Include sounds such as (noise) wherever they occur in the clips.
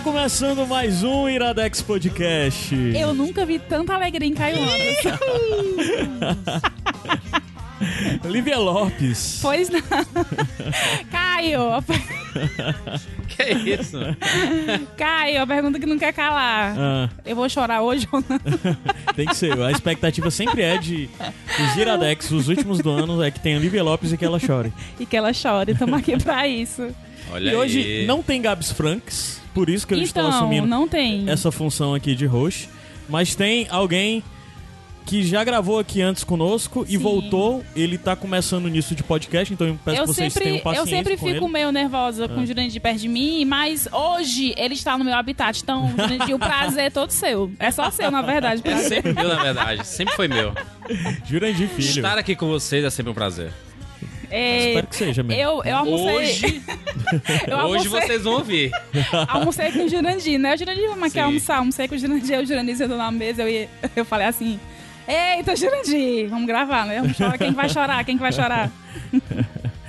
Está começando mais um Iradex Podcast. Eu nunca vi tanta alegria em Caio Anderson. (laughs) Lívia Lopes. Pois não. Caio, (laughs) Que é isso? Caio, a pergunta que não quer calar. Ah, Eu vou chorar hoje ou não? (laughs) tem que ser. A expectativa sempre é de os Iradex, os últimos do ano, é que tenha Lívia Lopes e que ela chore. E que ela chore, estamos aqui pra isso. Olha e hoje aí. não tem Gabs Franks, por isso que eu estou então, assumindo não tem. essa função aqui de host. Mas tem alguém que já gravou aqui antes conosco e Sim. voltou. Ele tá começando nisso de podcast, então eu peço Eu que vocês sempre, tenham eu paciência sempre com fico ele. meio nervosa com o Jurandir perto de mim, mas hoje ele está no meu habitat. Então, Jurandir, o prazer é todo seu. É só seu, na verdade. (laughs) É sempre meu, na verdade. Sempre foi meu. Jurandir Filho. Estar aqui com vocês é sempre um prazer. É, Espero que seja mesmo. eu, eu almocei. Hoje, (laughs) eu hoje almocei, vocês vão ouvir. (laughs) almocei com o Jurandir, né? O Jurandir, vamos aqui Sim. almoçar. Almocei com o Jurandir, o Jurandir sentou na mesa. Eu, ia- (laughs) eu falei assim: Eita, Jurandir, vamos gravar, né? Vamos chorar. Quem vai chorar? Quem que vai chorar?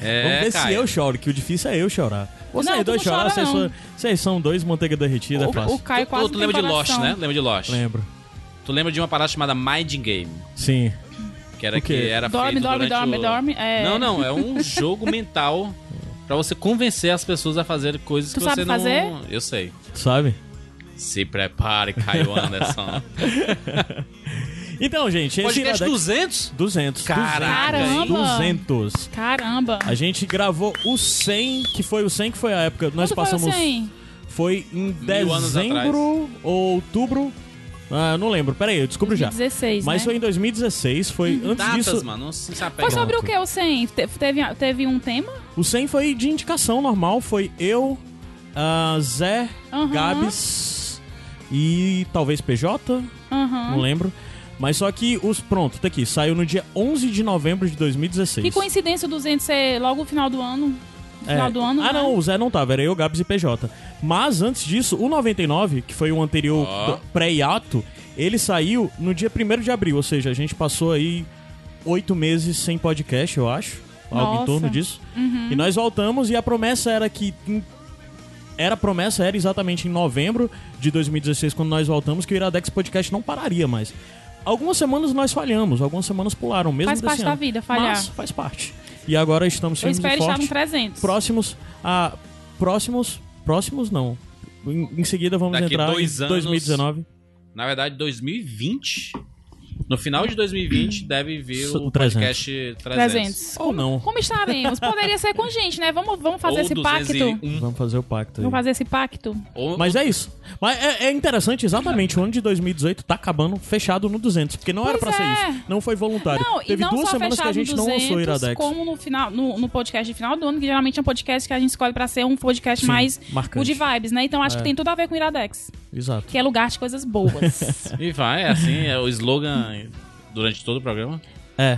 É, Vamos ver se eu choro, que o difícil é eu chorar. Vocês Não, tu dois não chorar, chora, vocês, são, vocês são dois manteiga derretida, é O, fácil. o Caio Tu, quase tu não lembra de Lost, né? Lembra de Lost? Lembro. Tu lembra de uma parada chamada Mind Game? Sim. Que era que era Dorme, feito dorme, durante dorme, o... dorme. É... Não, não, é um (laughs) jogo mental pra você convencer as pessoas a fazer coisas Tu que sabe você não... fazer? Eu sei. Sabe? Se prepare, Caio (laughs) Anderson. (laughs) Então, gente, esse Podcast Iradex... 200? 200. Caraca, 200. hein? 200. Caramba. A gente gravou o 100, que foi o 100 que foi a época. Nós Quanto foi passamos. assim? Foi em dezembro ou outubro. Ah, eu não lembro. Pera aí, eu descubro já. 16, Mas né? foi em 2016, foi antes Datas, disso. mano. Não se apega. Foi sobre o que o 100? Te- Teve, teve um tema? O 100 foi de indicação normal, foi eu, ah, Zé, Aham. Gabs e talvez PJ, Aham. não lembro. Mas só que os pronto, tá aqui, saiu no dia 11 de novembro de 2016. Que coincidência o 200 ser logo no final do ano. No É. final do ano, Ah, né? não, o Zé não tava, era eu, Gabs e PJ. Mas antes disso, o 99, que foi o anterior do- pré-hiato, ele saiu no dia 1 de abril, ou seja, a gente passou aí oito meses sem podcast, eu acho. Algo em Nossa. torno disso. Uhum. E nós voltamos e a promessa era que. Era a promessa, era exatamente em novembro de 2016, quando nós voltamos, que o Iradex Podcast não pararia mais. Algumas semanas nós falhamos, algumas semanas pularam, mesmo Faz desse parte da ano. vida, falhar. Mas faz parte. E agora estamos Eu firmes espero e estar fortes 300. próximos a próximos próximos não em, em seguida vamos Daqui entrar dois em anos- 2019 Na verdade, 2020. No final de 2020 deve vir Isso, o 300. podcast 300. 300. ou não Como estaremos? Poderia ser com gente, né? Vamos, vamos fazer Ou esse 201. pacto. vamos fazer o pacto aí. Vamos fazer esse pacto. Ou, mas é isso mas é, é interessante exatamente o ano de 2018 tá acabando fechado no 200 porque não era Pois pra é. ser isso não foi voluntário Não, e teve não duas só semanas que a fechado gente no não 200, lançou o Iradex como no, final, no, no podcast de final do ano, que geralmente é um podcast que a gente escolhe pra ser um podcast Sim, mais marcante. o de vibes, né? Então acho É. que tem tudo a ver com o Iradex, exato que é lugar de coisas boas. (laughs) E vai, é assim, é o slogan durante todo o programa. é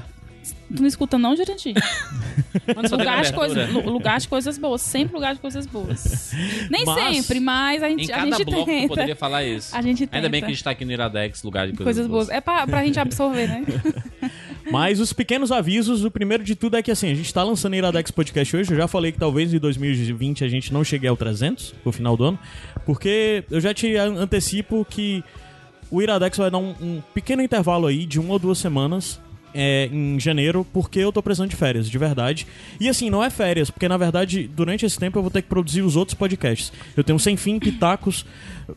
tu não escuta não, Jurandir? (laughs) Lugar de, lu- lugar de coisas boas, sempre lugar de coisas boas. Nem Mas- sempre, mas a Em gente, a cada gente bloco tenta. poderia falar isso. A gente Ainda bem tenta. que a gente tá aqui no Iradex, lugar de coisas, Coisas boas. É pra, pra gente absorver, né? (laughs) Mas os pequenos avisos, o primeiro de tudo é que assim, a gente tá lançando Iradex Podcast hoje, eu já falei que talvez em 2020 a gente não chegue ao 300, no final do ano, porque eu já te an- antecipo que o Iradex vai dar um, um pequeno intervalo aí de uma ou duas semanas é, em janeiro, porque eu tô precisando de férias, de verdade. E assim, não é férias, porque na verdade, durante esse tempo eu vou ter que produzir os outros podcasts. Eu tenho Sem Fim, Pitacos,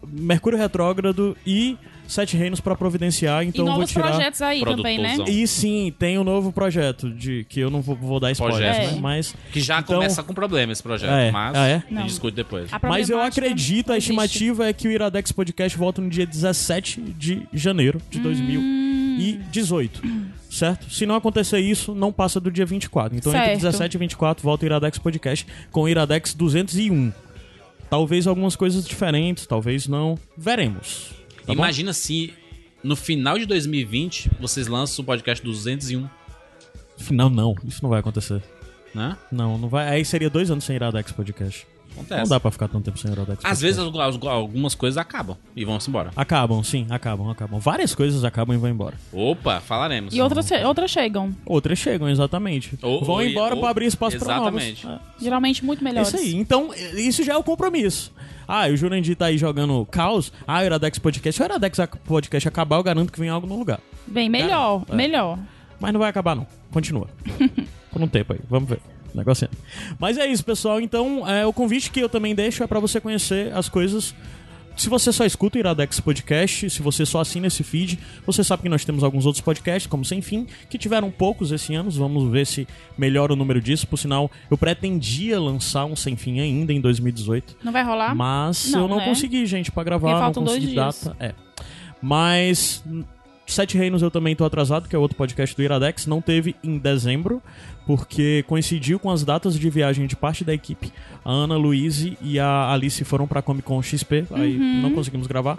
Mercúrio Retrógrado e Sete Reinos pra providenciar, então e eu vou novos tirar... projetos aí também, né? E sim, tem um novo projeto de que eu não vou, vou dar spoiler, Projeto. né? É. Mas Que já Então- começa com problema esse projeto, É. mas Ah, é? a gente discute depois. A mas eu acredito, a estimativa é que o Iradex Podcast volta no dia 17 de janeiro de 2018. Certo? Se não acontecer isso, não passa do dia 24. Então entre Certo. 17 e 24 volta o Iradex Podcast com o Iradex 201. Talvez algumas coisas diferentes, talvez não. Veremos. Bom? Imagina se no final de 2020 vocês lançam o podcast 201, Não, não, isso não vai acontecer. né? Não, não vai. Aí seria dois anos sem Iradex Podcast. Acontece. Não dá pra ficar tanto tempo sem Iradex Às vezes algu- algumas coisas acabam e vão-se embora. Acabam, sim, acabam, acabam. Várias coisas acabam e vão embora. Opa, falaremos. E outras, outras chegam. Outras chegam, exatamente. Ou- vão ou- embora ou- pra abrir espaço pra novos. Exatamente. É. Geralmente muito melhores. isso aí. Então, isso já é o compromisso. Ah, o Jurandir tá aí jogando caos. Ah, o Iradex Podcast. Se o Iradex Podcast acabar, eu garanto que vem algo no lugar. Bem, melhor, É. melhor. Mas não vai acabar, não. Continua. (laughs) Por um tempo aí. Vamos ver. Negocinho. Mas é isso, pessoal. Então, é, o convite que eu também deixo é pra você conhecer as coisas. Se você só escuta o Iradex Podcast, se você só assina esse feed, você sabe que nós temos alguns outros podcasts, como Sem Fim, que tiveram poucos esse ano. Vamos ver se melhora o número disso. Por sinal, eu pretendia lançar um Sem Fim ainda em 2018. Não vai rolar? Mas Não, eu não né? consegui, gente, pra gravar, Porque não faltam dois consegui dias. data. É. Mas Sete Reinos eu também tô atrasado, que é outro podcast do Iradex, não teve em dezembro, porque coincidiu com as datas de viagem de parte da equipe. A Ana, Luíse e a Alice foram pra Comic Con XP, aí Uhum. não conseguimos gravar.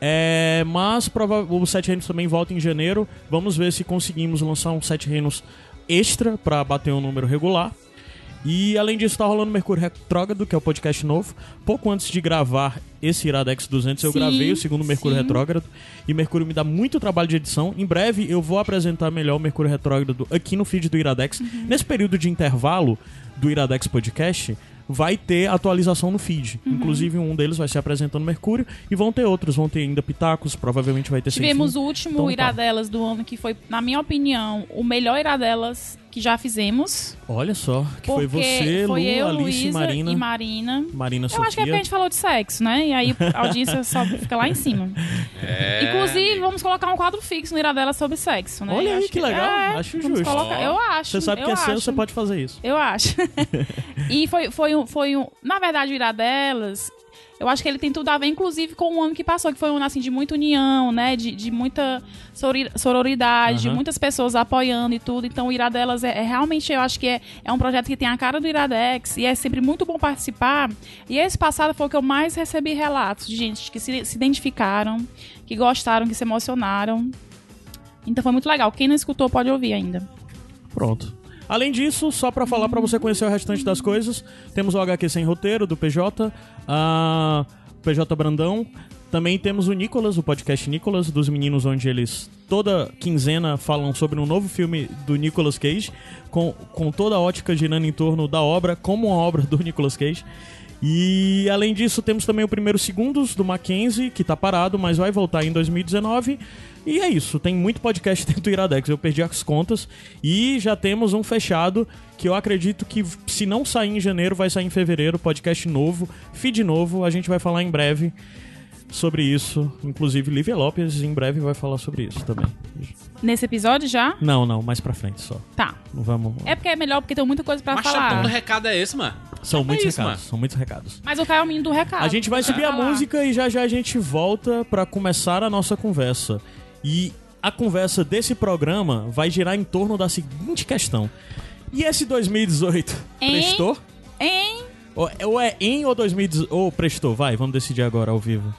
É, mas o Sete Reinos também volta em janeiro. Vamos ver se conseguimos lançar um Sete Reinos extra pra bater um número regular. E além disso, tá rolando Mercúrio Retrógrado, que é o podcast novo. Pouco antes de gravar esse Iradex 200, eu Sim, gravei o segundo Mercúrio sim. Retrógrado. E Mercúrio me dá muito trabalho de edição. Em breve eu vou apresentar melhor o Mercúrio Retrógrado aqui no feed do Iradex. Uhum. Nesse período de intervalo do Iradex Podcast, vai ter atualização no feed. Uhum. Inclusive, um deles vai ser apresentando Mercúrio. E vão ter outros, vão ter ainda Pitacos, provavelmente vai ter Tivemos o último Então tá. Iradelas do ano, que foi, na minha opinião, o melhor Iradelas que já fizemos. Olha só, que foi você, foi Lu, eu, Alice, Luísa Marina, e Marina. Marina Eu Sofia. acho que é porque a gente falou de sexo, né? E aí a audiência só fica lá em cima. É, Inclusive, vamos colocar um quadro fixo no Iradela sobre sexo, né? Olha aí acho que legal, é, acho justo. colocar- eu acho. Você sabe que é seu, acho. você pode fazer isso. Eu acho. (laughs) e foi, foi, um, foi um. Na verdade, o Iradelas, eu acho que ele tem tudo a ver, inclusive, com o ano que passou, que foi um ano assim, de muita união, né? De, de muita sorori- sororidade, de Aham. muitas pessoas apoiando e tudo. Então, o Iradelas é, é realmente, eu acho que é, é um projeto que tem a cara do Iradex e é sempre muito bom participar. E esse passado foi o que eu mais recebi relatos de gente que se, se identificaram, que gostaram, que se emocionaram. Então foi muito legal. Quem não escutou pode ouvir ainda. Pronto. Além disso, só pra falar pra você conhecer o restante das coisas, temos o HQ Sem Roteiro, do PJ, a PJ Brandão. Também temos o Nicolas, o podcast Nicolas, dos meninos, onde eles toda quinzena falam sobre um novo filme do Nicolas Cage, com, com toda a ótica girando em torno da obra, como uma obra do Nicolas Cage. E além disso, temos também o primeiro Segundos do Mackenzie, que tá parado, mas vai voltar em 2019. E é isso, tem muito podcast (laughs) dentro do Iradex, eu perdi as contas. E já temos um fechado que eu acredito que, se não sair em janeiro, vai sair em fevereiro. Podcast novo, feed novo, a gente vai falar em breve sobre isso. Inclusive, Lívia Lopes em breve vai falar sobre isso também. Nesse episódio já? Não, não, mais pra frente só. Tá. Não Vamos. É porque é melhor, porque tem muita coisa pra Mas falar. todo recado é esse, mano. São É muitos isso, recados, mano. são muitos recados. Mas o Caio é o menino do recado. A gente vai subir a música e já já a gente volta pra começar a nossa conversa. E a conversa desse programa vai girar em torno da seguinte questão. E esse 2018 Hein? prestou? Hein? Ou ou é em ou 2018? Ou prestou? Vai, vamos decidir agora ao vivo.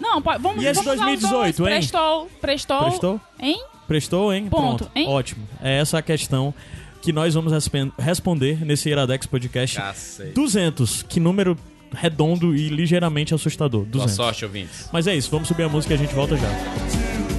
Não, pode, vamos E esse vamos usar os 2018, dois. hein? Prestou, prestou. Prestou? Hein? Prestou, hein? Ponto, Pronto. hein? Ótimo. É essa a questão que nós vamos responder nesse Iradex Podcast. Cacete. 200. Que número redondo e ligeiramente assustador. Boa 200. sorte, ouvintes. Mas é isso, vamos subir a música e a gente volta já.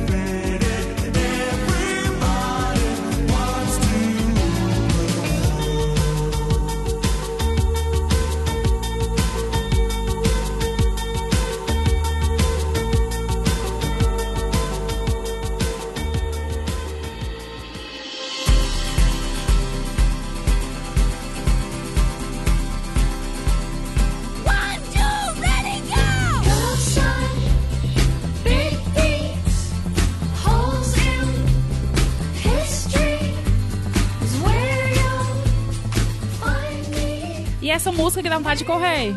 Dá vontade de correr.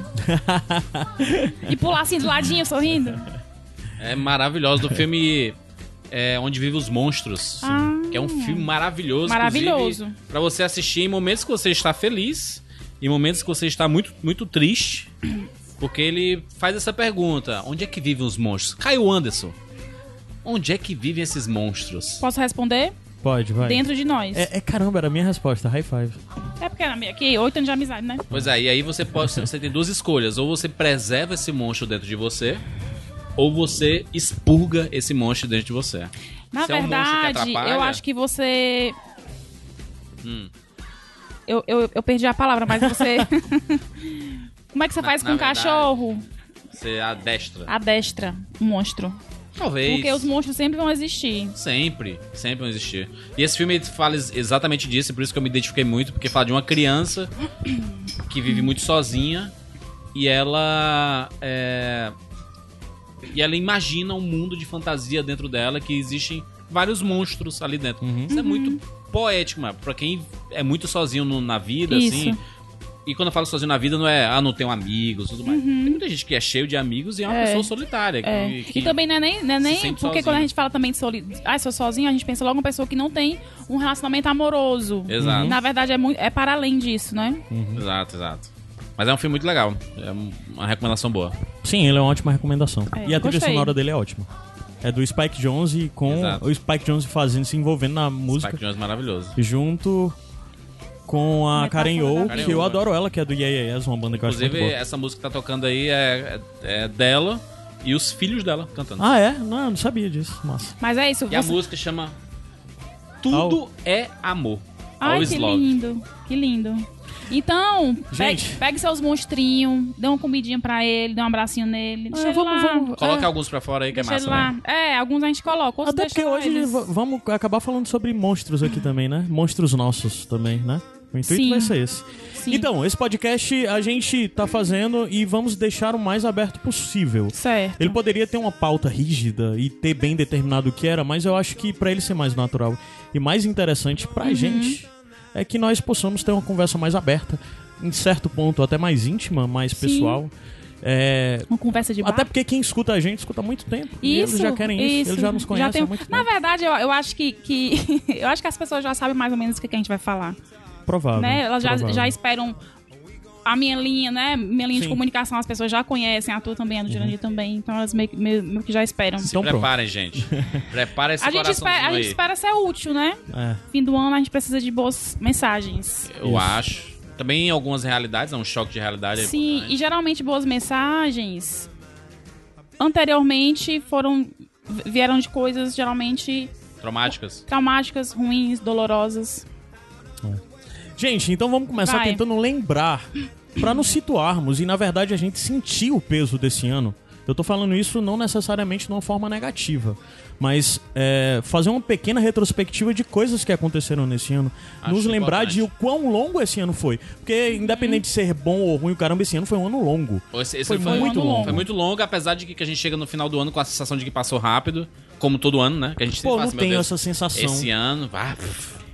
(laughs) e pular assim de ladinho, sorrindo. É maravilhoso do filme é, Onde Vivem os Monstros. Ah. que é um filme maravilhoso. Maravilhoso. Pra você assistir em momentos que você está feliz, em momentos que você está muito, muito triste. Porque ele faz essa pergunta: onde é que vivem os monstros? Caio Anderson. Onde é que vivem esses monstros? Posso responder? Pode, vai. Dentro de nós. É, é caramba, era a minha resposta. High five. É porque era minha- aqui, oito anos de amizade, né? Pois é, e aí você pode. Você tem duas escolhas. Ou você preserva esse monstro dentro de você, ou você expurga esse monstro dentro de você. Na Se é um monstro que verdade, atrapalha- eu acho que você. Hum. Eu, eu, eu perdi a palavra, mas você. (laughs) Como é que você Na- faz na com um verdade- cachorro? Você adestra. Adestra um monstro. Talvez. Porque os monstros sempre vão existir. Sempre, sempre vão existir. E esse filme fala ex- exatamente disso, por isso que eu me identifiquei muito, porque fala de uma criança (clears throat) que vive muito sozinha e ela é, e ela imagina um mundo de fantasia dentro dela que existem vários monstros ali dentro. Isso é muito poético, mano. Pra quem é muito sozinho no- na vida, Isso. assim. E quando eu falo sozinho na vida, não é, ah, não tenho amigos, tudo mais. Tem muita gente que é cheio de amigos e é uma É. pessoa solitária. que- É. que- E também não é nem, não é nem se porque sozinho. quando a gente fala também de soli... ah, sou sozinho, a gente pensa logo uma pessoa que não tem um relacionamento amoroso. Exato. Na verdade, é, muito, é para além disso, né? Exato, exato. Mas é um filme muito legal. É um- uma recomendação boa. Sim, ele é uma ótima recomendação. É, e a trilha sonora dele é ótima. É do Spike Jonze com Exato. o Spike Jonze fazendo, se envolvendo na música. Spike Jones maravilhoso. Junto com a Metáfora Karen O, que eu adoro ela, que é do Yeah Yeah Yes, uma banda que eu acho muito Inclusive, boa. essa música que tá tocando aí é, é- é dela e os filhos dela cantando. Ah, é? Não, eu não sabia disso. Massa. Mas é isso. e a você- música chama Tudo é Amor. Ai, Always que Love. lindo. Que lindo. Então, pegue, Gente. pegue seus monstrinhos, dê uma comidinha pra ele, dê um abracinho nele. Deixa É, ele vamos- lá. vamos- Coloca É. alguns pra fora aí que Deixa é massa, lá. né? É, alguns a gente coloca, outros Até porque hoje eles- vamos acabar falando sobre monstros aqui também, né? Monstros nossos também, né? O intuito Sim. vai ser esse. Sim. Então, esse podcast a gente tá fazendo e vamos deixar o mais aberto possível. Certo. Ele poderia ter uma pauta rígida e ter bem determinado o que era, mas eu acho que pra ele ser mais natural e mais interessante pra Uhum. gente é que nós possamos ter uma conversa mais aberta, em certo ponto até mais íntima, mais Sim. pessoal. É, Uma conversa de bar. até porque quem escuta a gente escuta há muito tempo. e Isso, eles já querem isso, eles já nos conhecem um- há muito Na tempo. verdade, eu, eu acho que, que (laughs) eu acho que as pessoas já sabem mais ou menos o que, que a gente vai falar, Provável. né? Elas já, provável. já esperam a minha linha, né? Minha linha de Sim. Uhum. comunicação, as pessoas já conhecem, a tua também, a do Jurandir também, então elas meio, que- meio- meio que já esperam. Então pronto. Preparem, gente. (laughs) Prepara esse A gente, espera, a gente espera ser útil, né? É. Fim do ano a gente precisa de boas mensagens. Eu Isso. acho. Também em algumas realidades, é um choque de realidade. é Sim, importante. e geralmente boas mensagens anteriormente foram vieram de coisas geralmente Traumáticas. traumáticas, ruins, dolorosas. Gente, então vamos começar Vai. tentando lembrar pra nos situarmos e na verdade a gente sentir o peso desse ano. Eu tô falando isso não necessariamente de uma forma negativa, mas é, fazer uma pequena retrospectiva de coisas que aconteceram nesse ano. Acho nos lembrar importante. de o quão longo esse ano foi. Porque independente de ser bom ou ruim, o caramba, esse ano foi um ano longo. Esse, esse Foi muito longo. Foi muito longo, apesar de que, a gente chega no final do ano com a sensação de que passou rápido, como todo ano, né? Que a gente Pô, não assim, tenho essa sensação. Esse ano, ah,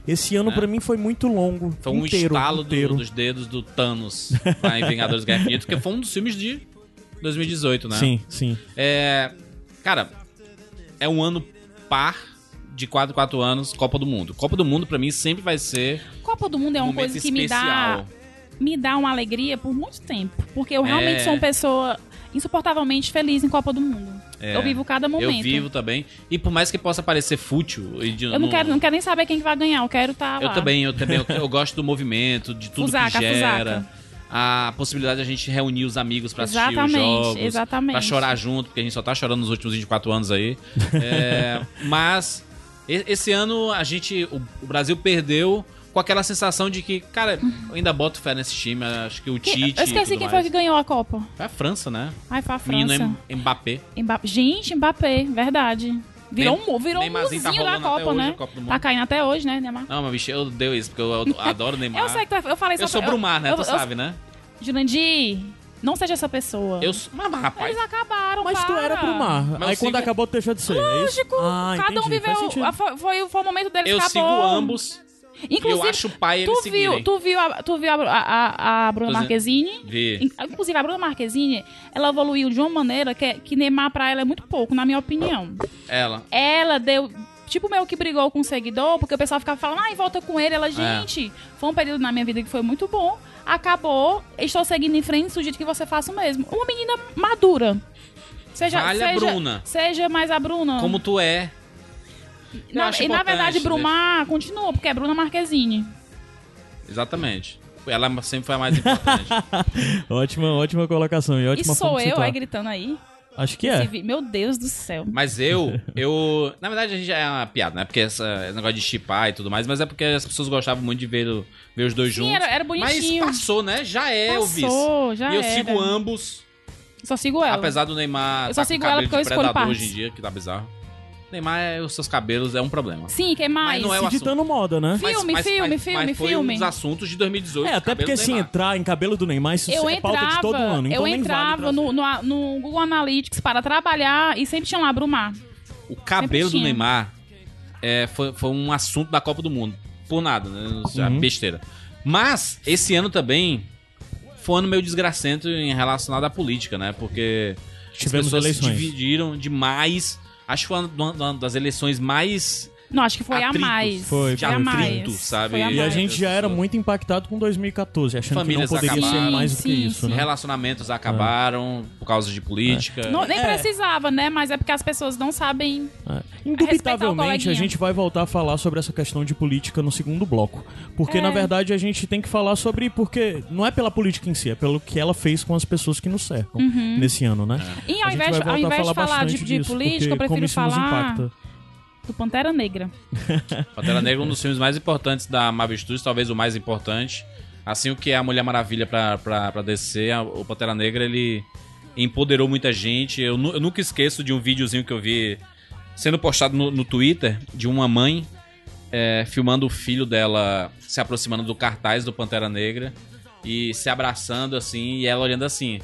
Esse ano pra mim foi muito longo. foi um inteiro, estalo do- inteiro. dos dedos do Thanos lá em Vingadores Guerra Infinita, porque foi um dos filmes de 2018, né? Sim, sim. É, cara, é um ano par de 4 4 anos, Copa do Mundo. Copa do Mundo pra mim sempre vai ser Copa do Mundo é um uma coisa que me dá especial. me dá uma alegria por muito tempo, porque eu realmente É. sou uma pessoa insuportavelmente feliz em Copa do Mundo. É. Eu vivo cada momento. Eu vivo também. E por mais que possa parecer fútil, Eu não quero, não quero nem saber quem que vai ganhar, eu quero estar Eu lá. também, eu também. Eu, eu (laughs) gosto do movimento, de tudo Fusaca, que gera. fusaca. A possibilidade de a gente reunir os amigos pra assistir Exatamente, os jogos. exatamente. Pra chorar junto, porque a gente só tá chorando nos últimos 24 anos aí. É, (laughs) mas esse ano a gente. O Brasil perdeu com aquela sensação de que, cara, eu ainda boto fé nesse time. Acho que o Tite. eu e esqueci tudo quem mais. foi que ganhou a Copa. Foi a França, né? Ai, foi a Menino França. Em- Mbappé. Mbappé. Gente, Mbappé, verdade. Virou Nem- um, virou um Neymarzinho tá muzinho da rolando até Copa, hoje né? a Copa. Tá caindo até hoje, né, Neymar? Não, mas bicho, eu deu isso, porque eu, eu adoro o Neymar. Eu sei que tu, eu falei Eu sou pra- Brumar, né? eu- tu eu- sabe, né? Jurandir, não seja essa pessoa. Eu sou. Mas, rapaz. Eles acabaram, Mas tu para. era pro mar. Mas Aí quando sigo- acabou, tu deixou de ser. é isso? Lógico, Ah, cada um entendi, faz viveu. Foi, foi, foi o momento deles Eu acabou. sigo ambos. Inclusive, eu acho pai eles tu seguirem. viu, tu viu, a, tu viu a, a, a Bruna Marquezine? Vi. In- Inclusive, a Bruna Marquezine, ela evoluiu de uma maneira que, que Neymar pra ela é muito pouco, na minha opinião. Ela. Ela deu tipo meio que brigou com o seguidor, porque o pessoal ficava falando, ai, volta com ele. Ela, gente, foi um período na minha vida que foi muito bom. Acabou, estou seguindo em frente, sugiro que você faça o mesmo. Uma menina madura. Seja, Vale a seja, Bruna. Seja mais a Bruna. Como tu é. Na- e na verdade, né? Brumar continua, porque é Bruna Marquezine. Exatamente. Ela sempre foi a mais importante. (laughs) Ótima, ótima colocação e E ótima sou forma de eu aí gritando aí. Acho que é. vi- Meu Deus do céu. Mas eu, (laughs) eu. Na verdade, a gente já é uma piada, né? Porque essa, esse negócio de chipar e tudo mais, mas é porque as pessoas gostavam muito de ver, o- ver os dois Sim, juntos. era, era bonitinho. Mas passou, né? Já é, Elvis. Passou, já e eu era. sigo ambos. Só sigo ela. Apesar do Neymar. Eu só tá com sigo ela porque eu de escolho partes. hoje em dia, que tá bizarro. Neymar, é- os seus cabelos é um problema. Sim, quem mais? Mas não é o E assunto. ditando moda, né? Filme, filme, filme, mas foi filme. um dos assuntos de 2018. É, até porque do se Neymar. entrar em cabelo do Neymar, isso Eu é pauta de entrava, todo ano. Então eu nem vale entrava trazer. no, no, no Google Analytics para trabalhar e sempre tinha lá Brumar. O cabelo do tinha. Neymar é, foi, foi um assunto da Copa do Mundo. Por nada, né? É Uhum. Besteira. Mas, esse ano também foi um ano meio desgracento em relacionado à política, né? Porque Tivemos as pessoas eleições. se dividiram demais. Acho uma, uma das eleições mais Não, acho que foi Atritos. a mais. Foi, de a foi. mais. sabe? Foi a E a mais. gente já era muito impactado com 2014, achando Famílias que não poderia ser acabaram. mais do que Sim, isso, sim. né? relacionamentos acabaram por causa de política. Não, nem É. precisava, né? Mas é porque as pessoas não sabem. É. Indubitavelmente, a gente vai voltar a falar sobre essa questão de política no segundo bloco. Porque, É. na verdade, a gente tem que falar sobre. Porque não é pela política em si, é pelo que ela fez com as pessoas que nos cercam nesse ano, né? E ao A gente invés, vai ao invés de falar de, de disso, política, eu prefiro falar impacta. Do Pantera Negra. (laughs) Pantera Negra é um dos filmes mais importantes da Marvel Studios, talvez o mais importante. Assim o que é a Mulher Maravilha pra, pra, pra DC, o Pantera Negra, ele empoderou muita gente. Eu, eu nunca esqueço de um videozinho que eu vi sendo postado no, no Twitter de uma mãe é, filmando o filho dela se aproximando do cartaz do Pantera Negra e se abraçando assim, e ela olhando assim.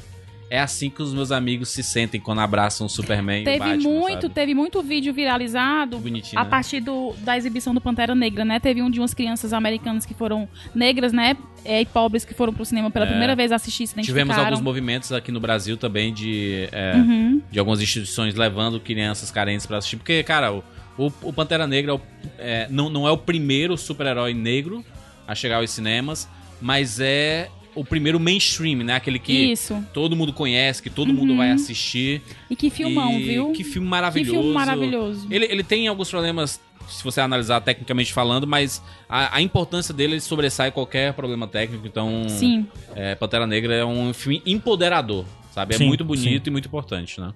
É assim que os meus amigos se sentem quando abraçam o Superman e o Teve Batman, muito, sabe? teve muito vídeo viralizado a né? partir do, da exibição do Pantera Negra, né? Teve um de umas crianças americanas que foram negras, né? É, e pobres que foram pro cinema pela É. primeira vez assistir, se. Tivemos alguns movimentos aqui no Brasil também de, é, Uhum. de algumas instituições levando crianças carentes pra assistir. Porque, cara, o, o, o Pantera Negra é é, não, não é o primeiro super-herói negro a chegar aos cinemas, mas é o primeiro mainstream, né? Aquele que Isso. todo mundo conhece, que todo mundo vai assistir. E que filmão, E viu? Que filme maravilhoso. Que filme maravilhoso. Ele, ele tem alguns problemas, se você analisar tecnicamente falando, mas a, a importância dele sobressai qualquer problema técnico. Então, Sim. é, Pantera Negra é um filme empoderador, sabe? É Sim, muito bonito sim. e muito importante, né?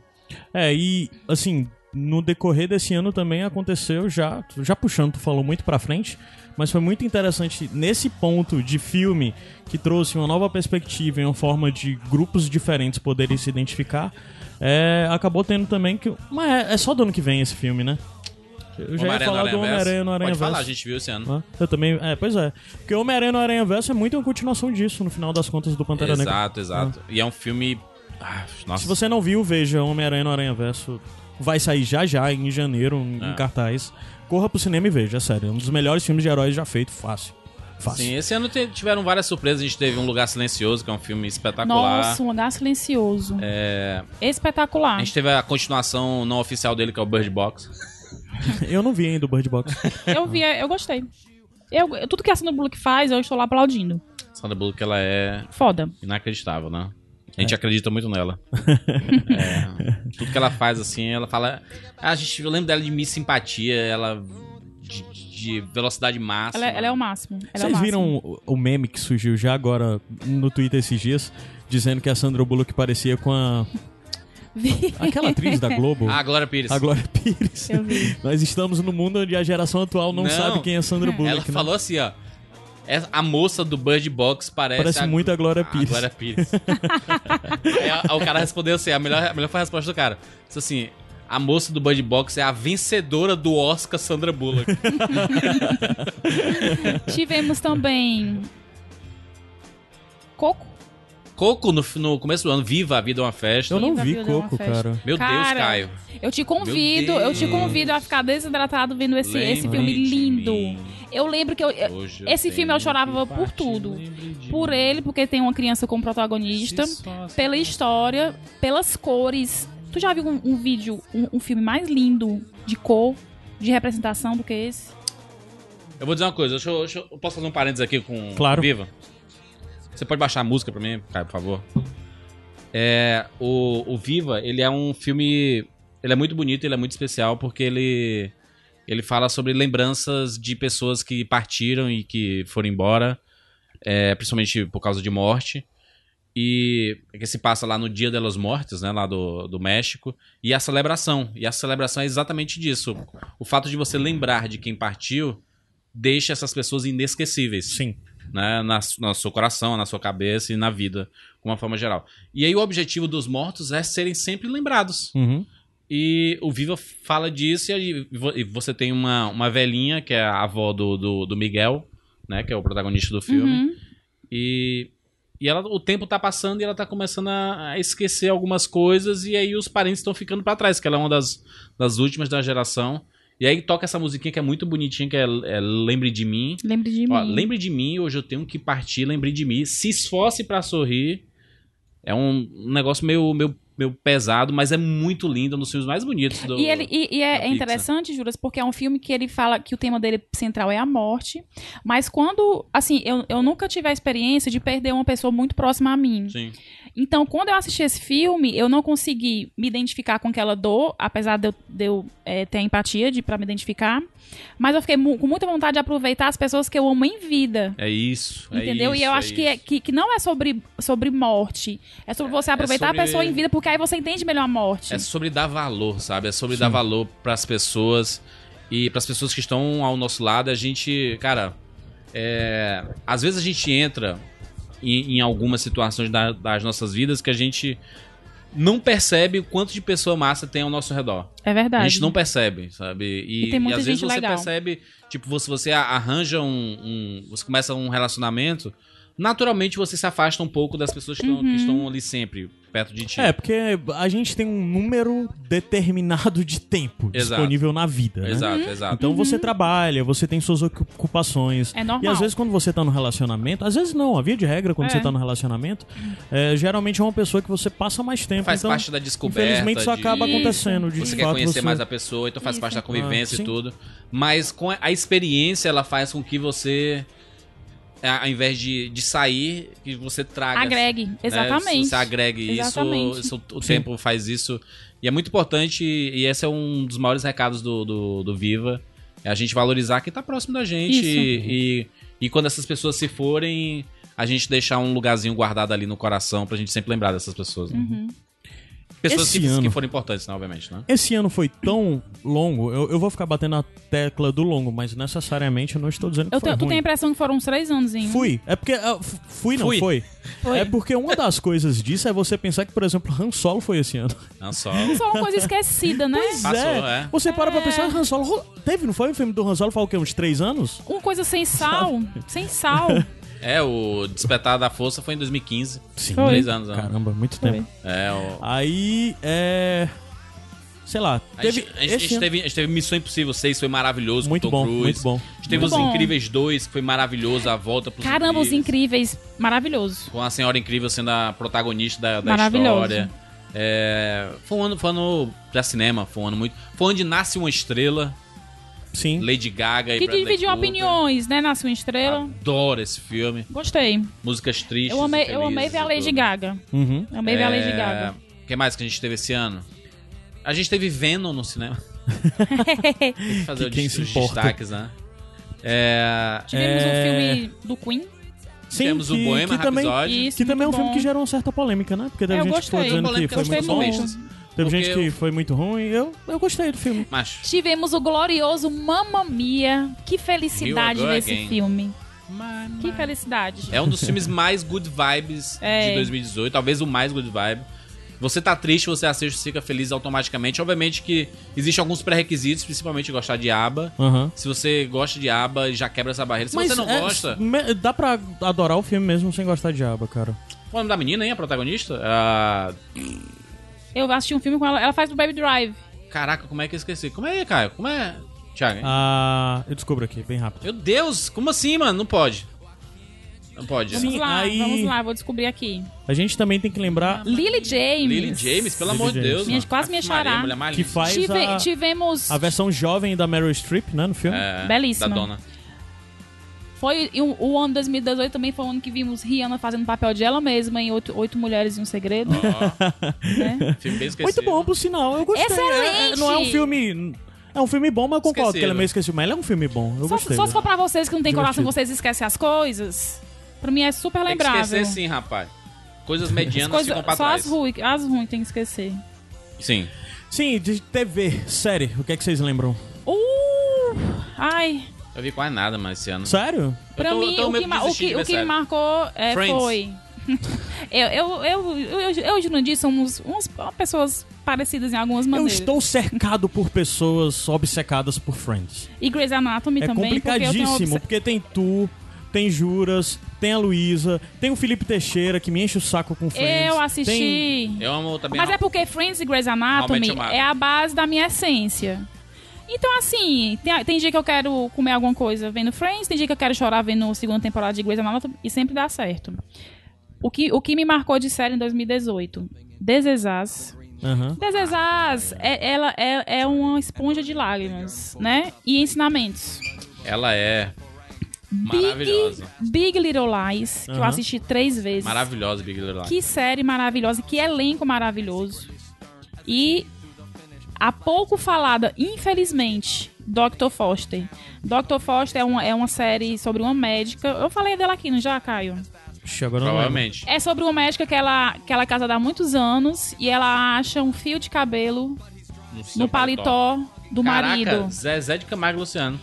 É, e assim, no decorrer desse ano também aconteceu já, já puxando, tu falou muito pra frente, mas foi muito interessante nesse ponto de filme que trouxe uma nova perspectiva e uma forma de grupos diferentes poderem se identificar. É, acabou tendo também que. Mas é, é só do ano que vem esse filme, né? Eu já ia falar do Aranha Homem-Aranha no Aranha Pode falar, a gente viu esse ano. Ah, Eu também. É, pois é. Porque Homem-Aranha no Aranha Verso é muito uma continuação disso, no final das contas, do Pantera Negra. Exato, exato. E é um filme. Ah. Se você não viu, veja Homem-Aranha no Aranha Verso. Vai sair já já, em janeiro, em É. cartaz. Corra pro cinema e veja, é sério. É um dos melhores filmes de heróis já feito, fácil. Fácil. Sim, esse ano tiveram várias surpresas. A gente teve Um Lugar Silencioso, que é um filme espetacular. Nossa, um lugar silencioso. É, Espetacular. a gente teve a continuação não oficial dele, que é o Bird Box. (laughs) Eu não vi ainda o Bird Box. (laughs) Eu vi, eu gostei. Eu- tudo que a Sandra Bullock faz, eu estou lá aplaudindo. Sandra Bullock, ela é Foda. inacreditável, né? A É. gente acredita muito nela. (laughs) É, tudo que ela faz, assim, ela fala. Ah, a gente, eu lembro dela de Miss Simpatia, ela. De, de velocidade máxima. Ela, é- ela é o máximo. Ela é o Vocês máximo. viram o, o meme que surgiu já agora no Twitter esses dias? Dizendo que a Sandra Bullock parecia com a. Aquela atriz da Globo. (laughs) Ah, Glória Pires. A Glória Pires. Eu vi. Nós estamos no mundo onde a geração atual não, Não. sabe quem é Sandra Bullock. Ela né? falou assim, ó. "Essa- A moça do Bird Box parece. Parece a, muito a Glória a Pires. Glória Pires. (laughs) Aí, a- o cara respondeu assim: a melhor, a melhor foi a resposta do cara. Disse assim: a moça do Bird Box é a vencedora do Oscar Sandra Bullock. (laughs) Tivemos também. Coco. Coco, no, no começo do ano, Viva a Vida é uma Festa. Eu não Viva, vi é Coco, cara. Meu Deus, Cara, Caio. Eu te convido, eu te Deus. convido a ficar desidratado vendo esse, esse filme de lindo. Eu lembro que eu, esse filme eu chorava por tudo. Por mim. ele, porque tem uma criança como protagonista, pela história, pelas cores. Tu já viu um, um vídeo, um, um filme mais lindo de cor de representação do que esse. Eu vou dizer uma coisa, deixa eu, deixa eu posso fazer um parênteses aqui com Claro. Viva? Você pode baixar a música pra mim, Caio, por favor? É, o, o Viva, ele é um filme. Ele é muito bonito, ele é muito especial porque ele. Ele fala sobre lembranças de pessoas que partiram e que foram embora, é, principalmente por causa de morte. E que se passa lá no Dia de los Mortos, né, lá do, do México, e a celebração. E a celebração é exatamente disso. O fato de você lembrar de quem partiu deixa essas pessoas inesquecíveis Sim. né, na, no seu coração, na sua cabeça e na vida, de uma forma geral. E aí o objetivo dos mortos é serem sempre lembrados. Uhum. E o Viva fala disso, e você tem uma, uma velhinha, que é a avó do, do, do Miguel, né, que é o protagonista do filme, Uhum. e, e ela, o tempo tá passando e ela tá começando a, a esquecer algumas coisas, e aí os parentes estão ficando pra trás, que ela é uma das, das últimas da geração. E aí toca essa musiquinha que é muito bonitinha, que é, é Lembre de Mim. Lembre de Ó, mim. lembre de mim, hoje eu tenho que partir, lembre de mim. Se esforce pra sorrir. É um um negócio meio, meio, meio pesado, mas é muito lindo, um dos filmes mais bonitos do. E, ele, e, e é, é interessante, Juras, porque é um filme que ele fala que o tema dele central é a morte. Mas quando. Assim, eu, eu nunca tive a experiência de perder uma pessoa muito próxima a mim. Sim. Então, quando eu assisti esse filme, eu não consegui me identificar com aquela dor, apesar de eu, de eu, eh, ter a empatia de, pra me identificar. Mas eu fiquei mu- com muita vontade de aproveitar as pessoas que eu amo em vida. É isso. é Entendeu? isso, e eu é acho que, é- que, que não é sobre, sobre morte. É sobre você aproveitar sobre- a pessoa em vida, porque aí você entende melhor a morte. É sobre dar valor, sabe? É sobre dar valor pras pessoas e pras pessoas que estão ao nosso lado. A gente, cara, é, às vezes a gente entra em, em algumas situações da- das nossas vidas que a gente não percebe o quanto de pessoa massa tem ao nosso redor. É verdade. A gente não percebe, sabe? E, E tem muita às vezes você legal. percebe, tipo, se você arranja um, um- Você começa um relacionamento, naturalmente você se afasta um pouco das pessoas que, estão, que estão ali sempre, perto de ti. É, porque a gente tem um número determinado de tempo Exato. disponível na vida, né? Exato, exato. Então você trabalha, você tem suas ocupações. É normal. E às vezes quando você tá no relacionamento, às vezes não, a via de regra, quando É. você tá no relacionamento, é, geralmente é uma pessoa que você passa mais tempo. Faz então, parte da descoberta. Infelizmente isso de- acaba acontecendo. De Você fato, quer conhecer você- mais a pessoa, então faz Isso. parte da convivência Ah, e tudo. Mas com a- experiência, ela faz com que você, ao invés de, de sair, que você traga. Agregue, né? exatamente. Você agregue Exatamente. isso, isso, o tempo faz isso. E é muito importante, e esse é um dos maiores recados do, do, do Viva. É a gente valorizar quem tá próximo da gente. E, e, e quando essas pessoas se forem, a gente deixar um lugarzinho guardado ali no coração pra gente sempre lembrar dessas pessoas. né? Uhum. Pessoas Esse que, ano- que foram importantes, né, obviamente, né? Esse ano foi tão longo, eu, eu vou ficar batendo na tecla do longo, mas necessariamente eu não estou dizendo que Eu foi te- tu tem a impressão que foram uns três anos, hein? Fui. É porque. ah, fui, não Fui. foi? Foi. É porque uma das coisas disso é você pensar que, por exemplo, Han Solo foi esse ano. Não só. Só uma coisa esquecida, né? Passou, é. Você para pra pensar, Han Solo. Teve, não foi? O filme do Han Solo faz o quê? Uns três anos? Uma coisa sem sal. sem sal. (laughs) É, o Despertar da Força foi em 2015. Sim. Foi. Três anos, né? Caramba, muito Foi. tempo. É, o... Aí, é. Sei lá. A Teve, gente, a, gente, a gente teve, a gente teve Missão Impossível 6, foi maravilhoso Muito bom, Cruise. muito bom. A gente teve Muito Os bom. Incríveis 2, que foi maravilhoso, a volta pros Caramba, os incríveis. Maravilhoso. Com a Senhora Incrível sendo a protagonista da, da Maravilhoso. história. É, foi, um ano, foi um ano pra cinema, foi um ano muito... Foi onde nasce uma estrela, Sim. Lady Gaga e Que Bradley dividiu Cooper. opiniões, né? Na sua estrela. Adoro esse filme. Gostei. Músicas tristes Eu amei, eu amei ver a Lady tudo. Gaga. Uhum. Amei ver a Lady Gaga. O que mais que a gente teve esse ano? A gente teve Venom no cinema. (laughs) Tem que fazer Que os, os destaques, né? É, Tivemos É. um filme do Queen. Sim, Temos o que, Bohemian que também, Rhapsody. Isso, que também é um muito filme bom. que gerou uma certa polêmica, né? Porque teve É, eu gente que ficou gostei. dizendo que Polêmica foi muito bom. personalistas. Teve Porque gente que eu- foi muito ruim. Eu, eu gostei do filme. Mas, Tivemos o glorioso Mamma Mia. Que felicidade Viu ver agora esse again. filme. Que felicidade. é um dos filmes mais good vibes (laughs) É. de 2018. Talvez o mais good vibe. Você tá triste, você assiste e fica feliz automaticamente. Obviamente que existem alguns pré-requisitos, principalmente gostar de ABBA. Aham. Se você gosta de ABBA, já quebra essa barreira. Se Mas você não é, gosta... me- dá pra adorar o filme mesmo sem gostar de aba, cara. Qual é o nome da menina, hein? A protagonista? Ah, Eu assisti um filme com ela. Ela faz o Baby Drive. Caraca, como é que eu esqueci? Como é, Caio? Como é... Thiago? Ah, eu descubro aqui, bem rápido. Meu Deus, como assim, mano? Não pode. Não pode. Sim. Vamos lá, aí- vamos lá, vou descobrir aqui. A gente também tem que lembrar Lily James. Lily James, pelo Lily amor de James. Deus. Minha- mano. quase Ave Maria, mulher mais que linda. faz Tive- a, tivemos. a versão jovem da Meryl Streep, né, no filme. É, Belíssima. Da dona. Foi e o, o ano 2018 também foi o ano que vimos Rihanna fazendo papel de ela mesma em Oito, Oito Mulheres e um Segredo. Né? bem esquecido. Muito bom, por sinal. Eu gostei. Excelente! É- não é um filme... É um filme bom, mas eu concordo que ele é Esquecido. meio esquecido. Mas ele é um filme bom. Eu Só, gostei. só se for pra vocês que não tem coração, Divertido. vocês esquecem as coisas. Pra mim é super Tem que lembrável. esquecer sim, rapaz. Coisas As medianas coisas- ficam pra só trás. as ruins, as ruins tem que esquecer. Sim. Sim, de TV, série. O que é que vocês lembram? Uh! Ai, Eu vi quase nada mais esse ano. Sério? pra eu tô, mim, eu tô o que, ma- o que, o que me marcou é, foi. (laughs) eu, eu, eu, eu, eu e o Jurandir somos umas pessoas parecidas em algumas Eu maneiras. estou cercado por pessoas obcecadas por Friends. E Grey's Anatomy É também, porque eu tenho complicadíssimo, obse- porque tem tu, tem Juras, tem a Luísa, tem o Felipe Teixeira, que me enche o saco com Friends. Eu assisti. Tem- Eu amo também. Mas é porque Friends e Grey's Anatomy é a base da minha essência. Então, assim, tem, tem dia que eu quero comer alguma coisa vendo Friends, tem dia que eu quero chorar vendo a segunda temporada de Grey's Anatomy, e sempre dá certo. O que, o que me marcou de série em 2018? Desesas. Aham. Desesas, é, ela é, é uma esponja de lágrimas, né? E ensinamentos. Ela é Big, maravilhosa. Big Little Lies, que eu Aham. assisti três vezes. Maravilhosa, Big Little Lies. Que série maravilhosa, que elenco maravilhoso. E a pouco falada, infelizmente, Dr. Foster. Dr. Foster é uma, é uma série sobre uma médica. Eu falei dela aqui, não já, Caio? Ixi, agora eu não lembro. Provavelmente. É sobre uma médica que ela, que ela é casada há muitos anos e ela acha um fio de cabelo seu no paletó do Caraca, marido. Zezé de Camargo Luciano.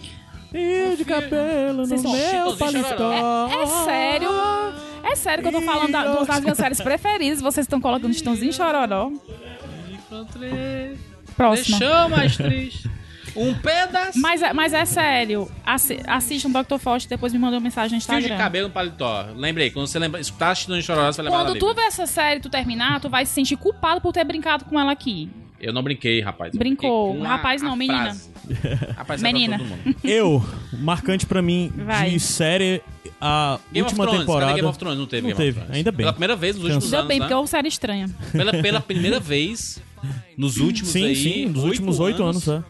Fio de cabelo no Vocês meu paletó. chororó. É sério? É sério que eu tô falando da, das minhas séries preferidas. Vocês estão colocando Estãozinho Chororó. Encontrei. Próxima. Deixou mais triste. Um pedaço. (laughs) Mas, é- mas é sério. Assi assistam Dr. Foster, depois me mandou mensagem no Fio de Instagram. cabelo no paletó. Lembrei, quando você lembra, escutar assistindo Chororó, você vai lembrar Quando tu ver essa série e tu terminar, tu vai se sentir culpado por ter brincado com ela aqui. Eu não brinquei, rapaz. Eu Brincou. Rapaz não, menina. (laughs) Rapaz, pra Menina. todo mundo. (laughs) Eu, marcante pra mim Vai. de série, a Game última of Thrones, temporada. Game of Thrones? Não teve Não Game of teve, Thrones. ainda bem. Pela primeira vez nos últimos Cansa. Ainda anos, bem, né? porque é uma série estranha. Pela, pela primeira vez nos últimos Sim, aí, sim, nos últimos oito anos, é.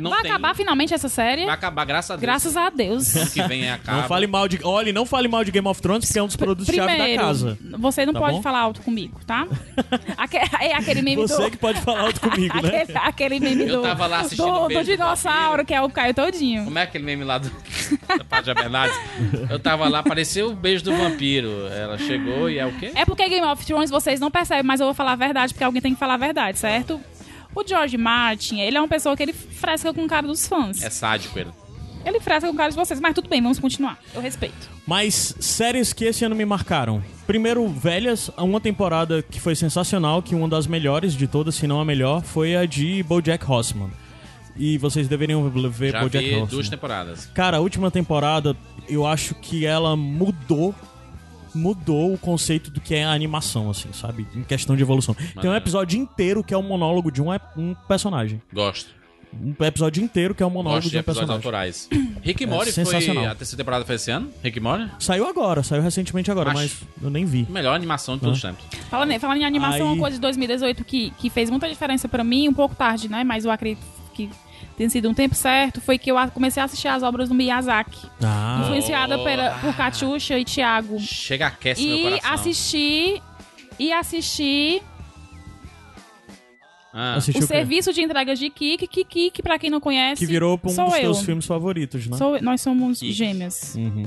Não vai tem- acabar finalmente essa série? Vai acabar, graças a Deus. Graças a Deus. Ano que vem acaba. Não fale mal de. Olha, não fale mal de Game of Thrones, porque é um dos produtos-chave da Primeiro, casa. você não Tá pode bom? falar alto comigo, tá? (laughs) Aque- É aquele meme Você do... que pode falar alto comigo, né? Aquele, aquele meme Eu do, tava lá assistindo do, do do dinossauro, Vampiro. que é o Caio todinho. Como é aquele meme lá do, da Pátia Bernardes? Eu tava lá, apareceu o beijo do vampiro. Ela chegou e é o quê? É porque Game of Thrones vocês não percebem, mas eu vou falar a verdade, porque alguém tem que falar a verdade, certo? O George Martin, ele é uma pessoa que ele fresca com o cara dos fãs. É sádico ele. Ele fresca com o cara de vocês, mas tudo bem, vamos continuar. Eu respeito. Mas séries que esse ano me marcaram. Primeiro, velhas, uma temporada que foi sensacional, que uma das melhores de todas, se não a melhor, foi a de BoJack Horseman. E vocês deveriam ver Já BoJack vi Horseman. duas temporadas. Cara, a última temporada, eu acho que ela mudou mudou o conceito do que é animação, assim, sabe? Em questão de evolução. Tem um episódio inteiro que é um monólogo de um, um personagem. Gosto. Um episódio inteiro que é um monólogo Gosto de de um personagem. autorais. (clears throat) Rick e Morty foi... sensacional. A terceira temporada foi esse ano? Rick e Morty? Saiu agora, saiu recentemente agora, Acho. mas eu nem vi. Melhor animação de todos os tempos. Falando, falando em animação, Aí- uma coisa de 2018 que, que fez muita diferença pra mim, um pouco tarde, né? Mas eu acredito que tem sido um tempo certo, foi que eu comecei a assistir as obras do Miyazaki. Ah, influenciada pela, por Katyusha e Thiago. Chega, aquece meu E coração. assisti... E assisti Ah, o o serviço de entregas de Kik, que Kik, pra quem não conhece, Que virou um sou dos eu. teus filmes favoritos, né? Sou- nós somos Kik. gêmeas. Uhum.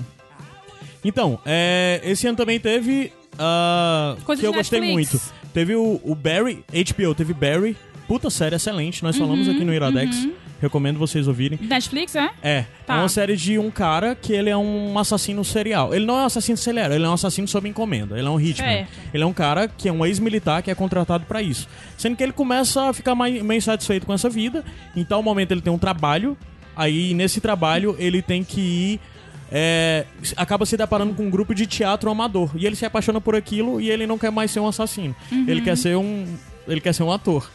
Então, é, esse ano também teve. ah, Coisa que eu de gostei Netflix. muito. Teve o, o Barry, HBO, teve Barry. Puta série excelente, nós falamos Uhum, aqui no Iradex. Recomendo vocês ouvirem. Netflix, é? É, Tá. é uma série de um cara que ele é um assassino serial. Ele não é um assassino serial, ele é um assassino sob encomenda. Ele é um hitman. Certo. Ele é um cara que é um ex-militar que é contratado pra isso. Sendo que ele começa a ficar mais, meio insatisfeito com essa vida. Em tal momento ele tem um trabalho. Aí nesse trabalho ele tem que ir. é, acaba se deparando com um grupo de teatro amador. E ele se apaixona por aquilo e ele não quer mais ser um assassino. Ele quer ser um. Ele quer ser um ator.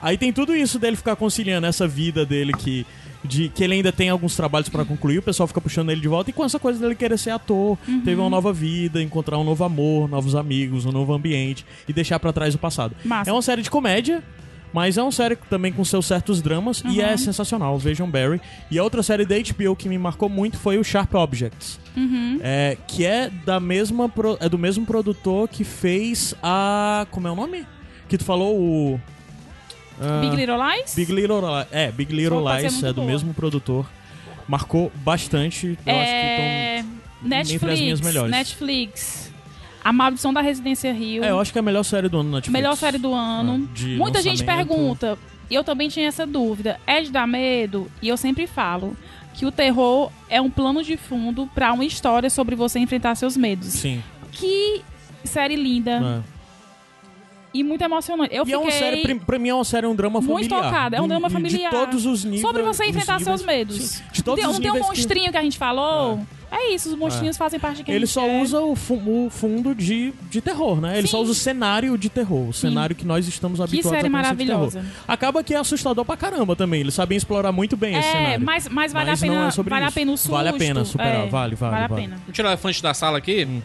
Aí tem tudo isso dele ficar conciliando essa vida dele que. De, que ele ainda tem alguns trabalhos pra concluir, o pessoal fica puxando ele de volta, e com essa coisa dele querer ser ator, Uhum. teve uma nova vida, encontrar um novo amor, novos amigos, um novo ambiente e deixar pra trás o passado. Massa. É uma série de comédia, mas é uma série também com seus certos dramas e Uhum. é sensacional. Vejam Barry. E a outra série da HBO que me marcou muito foi o Sharp Objects. Uhum. É, que é da mesma pro- é do mesmo produtor que fez a como é o nome? Que tu falou o ah, Big Little Lies? Big Little Lies. É, Big Little Lies é do mesmo produtor. Marcou bastante. Eu é... acho Netflix. entre as minhas melhores. Netflix. A Maldição da Residência Rio. que. É, eu acho que é a melhor série do ano na Netflix. Melhor série do ano. Ah, de Muita gente lançamento. pergunta, e eu também tinha essa dúvida, é de dar medo? E eu sempre falo que o terror é um plano de fundo pra uma história sobre você enfrentar seus medos. Sim. Que série linda é. E muito emocionante. Eu E é fiquei uma série, pra- pra mim é uma série, um drama muito familiar. tocada. É um drama de- familiar. De todos os níveis. Sobre você enfrentar níveis- seus medos. Sim, de todos não os tem um níveis que- monstrinho que... a gente falou? É, isso, os monstrinhos fazem parte de quem a Ele só é. usa o, fu- o fundo de, de terror, né? Ele Sim. só usa o cenário de terror, o cenário que nós estamos habituados série a maravilhosa. terror. Acaba que é assustador pra caramba também. Eles sabem explorar muito bem esse É, cenário. mas, mas vale Mas a não pena, é sobre vale a isso. pena o susto. Vale a pena superar, é, vale, vale, Vale a vale. pena. Vamos tirar o elefante da sala aqui. Hum.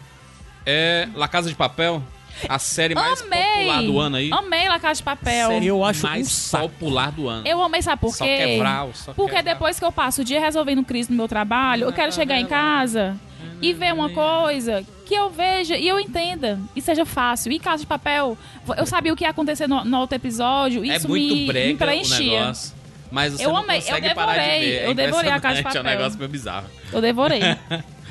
É La Casa de Papel, a série mais Amei! popular do ano aí. Amei La Casa de Papel. Série Eu acho um mais saco. popular do ano. Eu amei, sabe por Só quê? quebrar, só Porque quebrar. depois que eu passo o dia resolvendo crise no meu trabalho, eu quero chegar em casa e ver uma coisa que eu veja e eu entenda e seja fácil. E Casa de Papel, eu sabia o que ia acontecer no, no outro episódio, é isso muito me, me brega o preenchia. Mas você Eu não amei, eu de devorei, ver. É eu devorei a Casa de impressionante, É um Papel. negócio meio bizarro. Eu devorei. (laughs)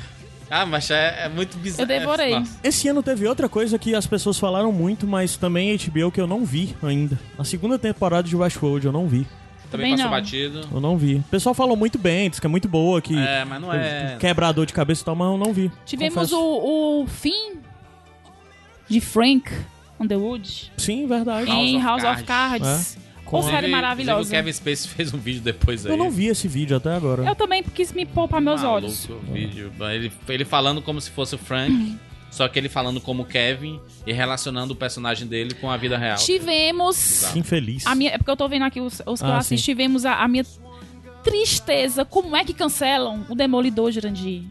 Ah, mas é, é muito bizarro. Eu devorei. Nossa. Esse ano teve outra coisa que as pessoas falaram muito, mas também HBO que eu não vi ainda. A segunda temporada de Westworld eu não vi. Também Também passou não. batido. Eu não vi. O pessoal falou muito bem, disse que é muito boa, que É, mas não é. quebra a dor de cabeça e tal, mas eu não vi. Tivemos o, o fim de Frank Underwood Sim, verdade. House em of House of Cards. Cards. É. Ou série maravilhosa. O Kevin Space fez um vídeo depois aí. Eu não vi esse vídeo até agora. Eu também quis me poupar meus Maluco, olhos. o vídeo. Ele, ele falando como se fosse o Frank, (clears throat) só que ele falando como Kevin e relacionando o personagem dele com a vida real. Tivemos. Que infeliz. A minha, é porque eu tô vendo aqui os, os que eu Ah, assisti. sim. Tivemos a, a minha tristeza. Como é que cancelam o Demolidor, Jurandir?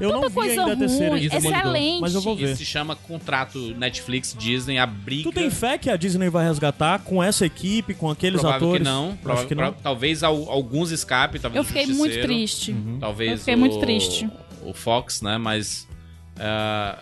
Eu não tanta vi coisa ainda terceira ruim, Demolidor, excelente. Mas eu vou Isso ver. se chama contrato Netflix, Disney, a briga. Tu tem fé que a Disney vai resgatar com essa equipe, com aqueles Provável atores? que não. Acho Prova- que não. prova- Talvez al- alguns escape, talvez Eu fiquei muito triste. Talvez Eu fiquei o, muito triste. O Fox, né? Mas ah,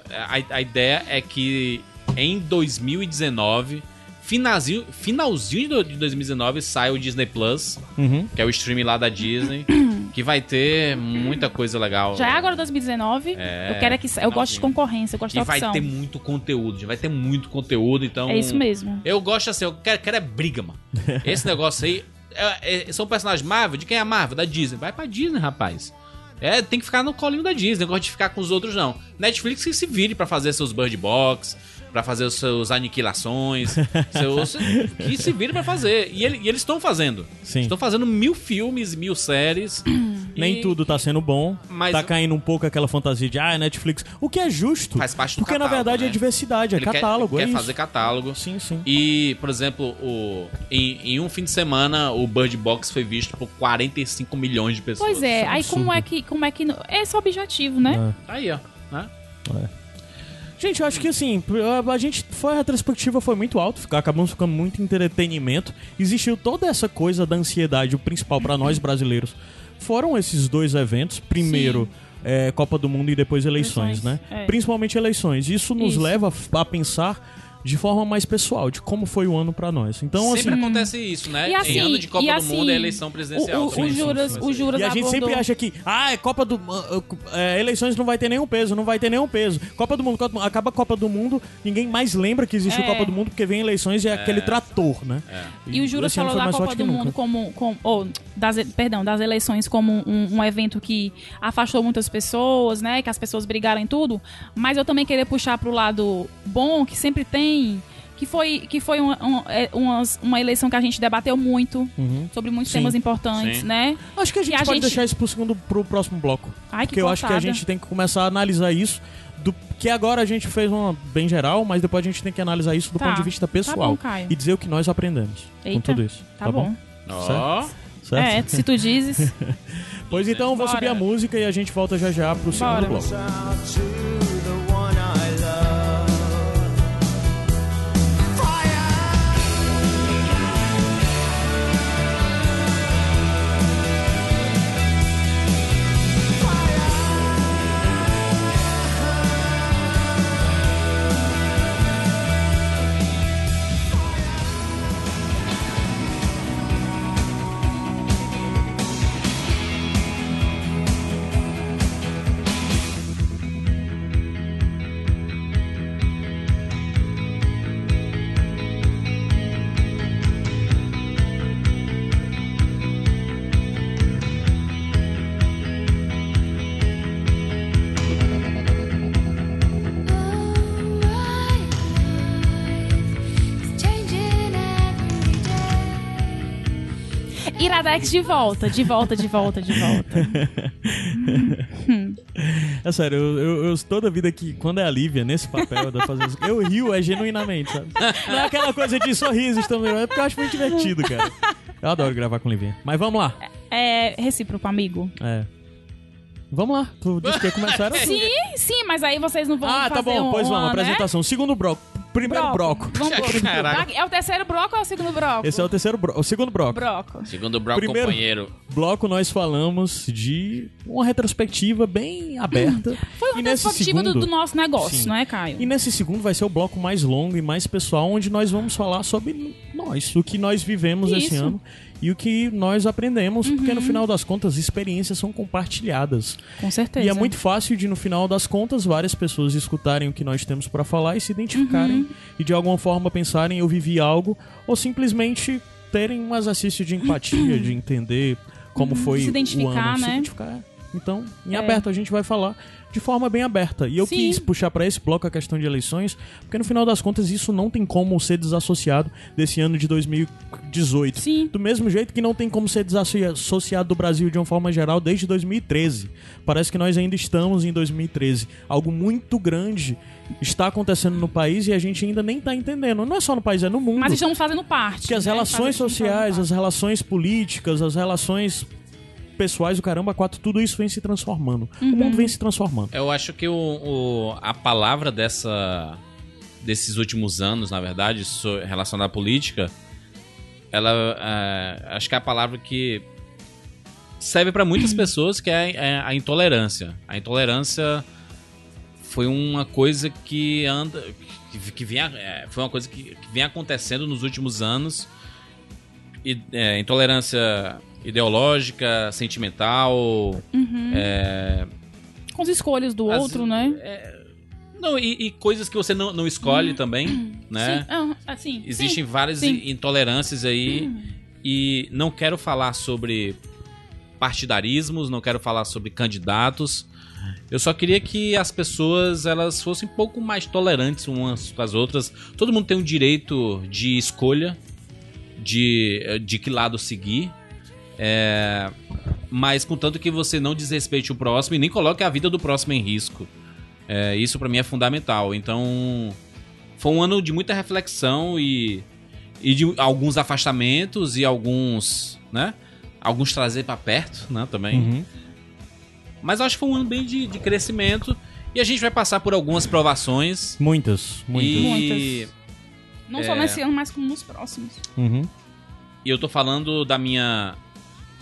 a, a ideia é que em 2019, finalzinho, finalzinho de 2019, sai o Disney Plus, Uhum. que é o streaming lá da Disney, (clears throat) que vai ter muita coisa legal. Já é agora 2019. É, eu quero é que. sa- Eu gosto de concorrência, eu gosto E de vai opção. ter muito conteúdo, vai ter muito conteúdo, então... É isso mesmo. Eu gosto assim, eu quero, quero é briga, mano. (laughs) Esse negócio aí. é- é- são personagens Marvel? De quem é a Marvel? Da Disney. Vai pra Disney, rapaz. É, tem que ficar no colinho da Disney. Não gosto de ficar com os outros, não. Netflix que se vire pra fazer seus Bird Box, pra fazer os seus aniquilações. (laughs) seus, que se vire pra fazer. E, ele- e eles estão fazendo. Sim. Estão fazendo mil filmes, mil séries. (clears throat) Nem E tudo tá sendo bom. Mas- tá caindo um pouco aquela fantasia de, ah, é Netflix. O que é justo. Faz parte do Porque na catálogo, verdade né? é diversidade, é Ele quer- catálogo. Quer, é isso. fazer catálogo. Sim, sim. E, por exemplo, o, em, em um fim de semana, o Bird Box foi visto por 45 milhões de pessoas. Pois é, aí como é que. Como é que. Esse é o objetivo, né? Tá Aí, ó. Né? Gente, eu acho que assim, a- a gente foi a retrospectiva foi muito alta, fica- acabamos ficando muito entretenimento. Existiu toda essa coisa da ansiedade, o principal pra nós brasileiros. Foram esses dois eventos, primeiro é, Copa do Mundo e depois eleições, Eleições, né? é. Principalmente eleições. Isso nos Isso. leva a pensar de forma mais pessoal, de como foi o ano pra nós. Então, Sempre assim, acontece isso, né? E assim, em ano de Copa e do assim, Mundo é eleição presidencial. O, o, Sim, o Juras, sim, o. Juras E a gente abordou- sempre acha que, ah, é Copa do é, eleições não vai ter nenhum peso, não vai ter nenhum peso. Copa do Mundo, Copa do Mundo, acaba a Copa do Mundo, ninguém mais lembra que existe É. Copa do Mundo porque vem eleições e é aquele trator, né? E o Juras falou da Copa do. Mundo como, como ou, das, e- perdão, das eleições como um, um evento que afastou muitas pessoas, né? Que as pessoas brigaram em tudo. Mas eu também queria puxar pro lado bom que sempre tem. Que foi, que foi uma, um- é, umas- uma eleição que a gente debateu muito sobre muitos Sim. temas importantes, Sim. né? Acho que a gente a pode gente- deixar isso pro segundo pro próximo bloco. Ai, que porque eu acho que a gente tem que começar a analisar isso do Que agora a gente fez uma bem geral, mas depois a gente tem que analisar isso do Tá. ponto de vista pessoal. bom, Caio. e dizer o que nós aprendemos com Eita, tudo isso. Tá, bom. Ó. Certo? É, se tu dizes. (laughs) Pois então, eu vou Bora. subir a música e a gente volta já já pro segundo Bora. bloco. Iradex de volta, de volta, de volta, de volta. (laughs) É sério, eu, eu, eu- toda vida que, quando é a Lívia nesse papel, eu, fazendo, eu rio é genuinamente, sabe? Não é aquela coisa de sorrisos também, é porque eu acho muito divertido, cara. Eu adoro gravar com Livinha. Mas vamos lá. É recíproco, amigo. É. Vamos lá. Tu disse que ia começar. Sim, sim, mas aí vocês não vão Ah, fazer tá bom. um, Pois vamos, né? apresentação. Segundo bloco. Primeiro bloco. Vamos Caraca. Tá, É o terceiro bloco ou é o segundo bloco? Esse é o terceiro bloco. O segundo bloco. bloco. Segundo o Brock Primeiro- companheiro. bloco nós falamos de uma retrospectiva bem aberta. (laughs) Foi uma E nesse perspectiva do, segundo- do nosso negócio, Sim. não é, Caio? E nesse segundo vai ser o bloco mais longo e mais pessoal, onde nós vamos falar sobre nós, o que nós vivemos esse Isso. Uhum. ano e o que nós aprendemos, porque no final das contas experiências são compartilhadas. Com certeza. E é muito fácil de, no final das contas, várias pessoas escutarem o que nós temos pra falar e se identificarem Uhum. e de alguma forma pensarem eu vivi algo ou simplesmente terem um exercício de empatia, (clears throat) de entender como foi Uhum. Se identificar, o ano, se né? identificar. Então, em É. aberto a gente vai falar de forma bem aberta. E eu Sim. quis puxar pra esse bloco a questão de eleições, porque no final das contas isso não tem como ser desassociado desse ano de 2018. Sim. Do mesmo jeito que não tem como ser desassociado do Brasil de uma forma geral desde 2013. Parece que nós ainda estamos em 2013. Algo muito grande está acontecendo no país e a gente ainda nem está entendendo. Não é só no país, é no mundo. Mas estamos fazendo parte. Porque as né? relações sociais, as relações políticas, as relações pessoais, o caramba, quatro, tudo isso vem se transformando. Uhum. O mundo vem se transformando. Eu acho que o, o- a palavra dessa desses últimos anos, na verdade, relacionada à política, ela é, acho que é a palavra que serve para muitas (clears throat) pessoas, que é, é a intolerância. A intolerância foi uma coisa que anda que, que vinha, é, foi uma coisa que, que vem acontecendo nos últimos anos. É, intolerância ideológica, sentimental, é, Com as escolhas do As- outro, né? Não, e, e coisas que você não, não escolhe também, né? Sim, ah, assim, Existem sim. várias sim. intolerâncias aí. E não quero falar sobre partidarismos, não quero falar sobre candidatos. Eu só queria que as pessoas elas fossem um pouco mais tolerantes umas com as outras. Todo mundo tem um direito de escolha de, de que lado seguir. É, mas contanto que você não desrespeite o próximo e nem coloque a vida do próximo em risco. É, isso pra mim é fundamental. Então, foi um ano de muita reflexão e, e de alguns afastamentos e alguns, né? Alguns trazer pra perto, né? Também. Uhum. Mas acho que foi um ano bem de, de crescimento e a gente vai passar por algumas provações. Muitas, muitas. E, Muitas. Não só É. nesse ano, mas como nos próximos. Uhum. e eu tô falando da minha.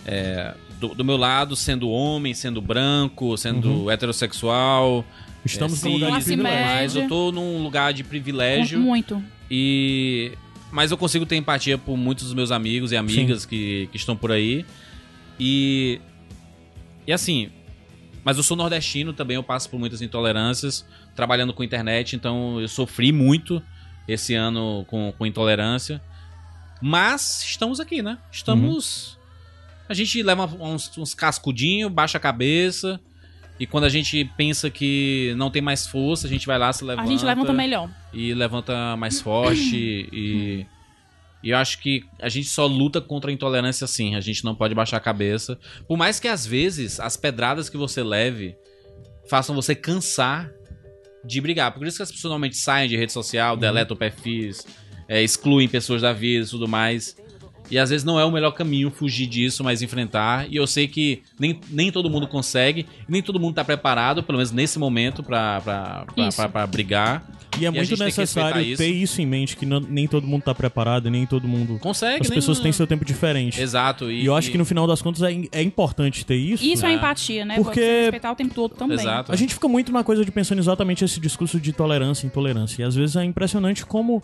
é, do, do meu lado, sendo homem, sendo branco, sendo heterossexual. Estamos é, num lugar de privilégio. Mas eu tô num lugar de privilégio. Muito. E. Mas eu consigo ter empatia por muitos dos meus amigos e amigas que, que estão por aí. E. E assim. Mas eu sou nordestino também, eu passo por muitas intolerâncias, trabalhando com internet, então eu sofri muito esse ano com, com intolerância. Mas estamos aqui, né? Estamos. A gente leva uns, uns cascudinhos, baixa a cabeça. E quando a gente pensa que não tem mais força, a gente vai lá, se levanta A gente levanta melhor. e levanta mais forte (coughs) e, e eu acho que a gente só luta contra a intolerância assim, a gente não pode baixar a cabeça. Por mais que às vezes as pedradas que você leve façam você cansar de brigar. Por isso que as pessoas normalmente saem de rede social, deletam perfis, é, excluem pessoas da vida e tudo mais. E às vezes não é o melhor caminho fugir disso, mas enfrentar. E eu sei que nem, nem todo mundo consegue, nem todo mundo tá preparado, pelo menos nesse momento, pra brigar. E é a muito necessário ter isso. isso em mente, que não- nem todo mundo tá preparado, nem todo mundo. Consegue, As nem- pessoas têm seu tempo diferente. Exato. E eu acho que no final das contas é, é importante ter isso. Isso é É. empatia, né? Porque- Você respeitar o tempo todo também. Exato. A gente fica muito na coisa de pensando exatamente esse discurso de tolerância e intolerância. E às vezes é impressionante como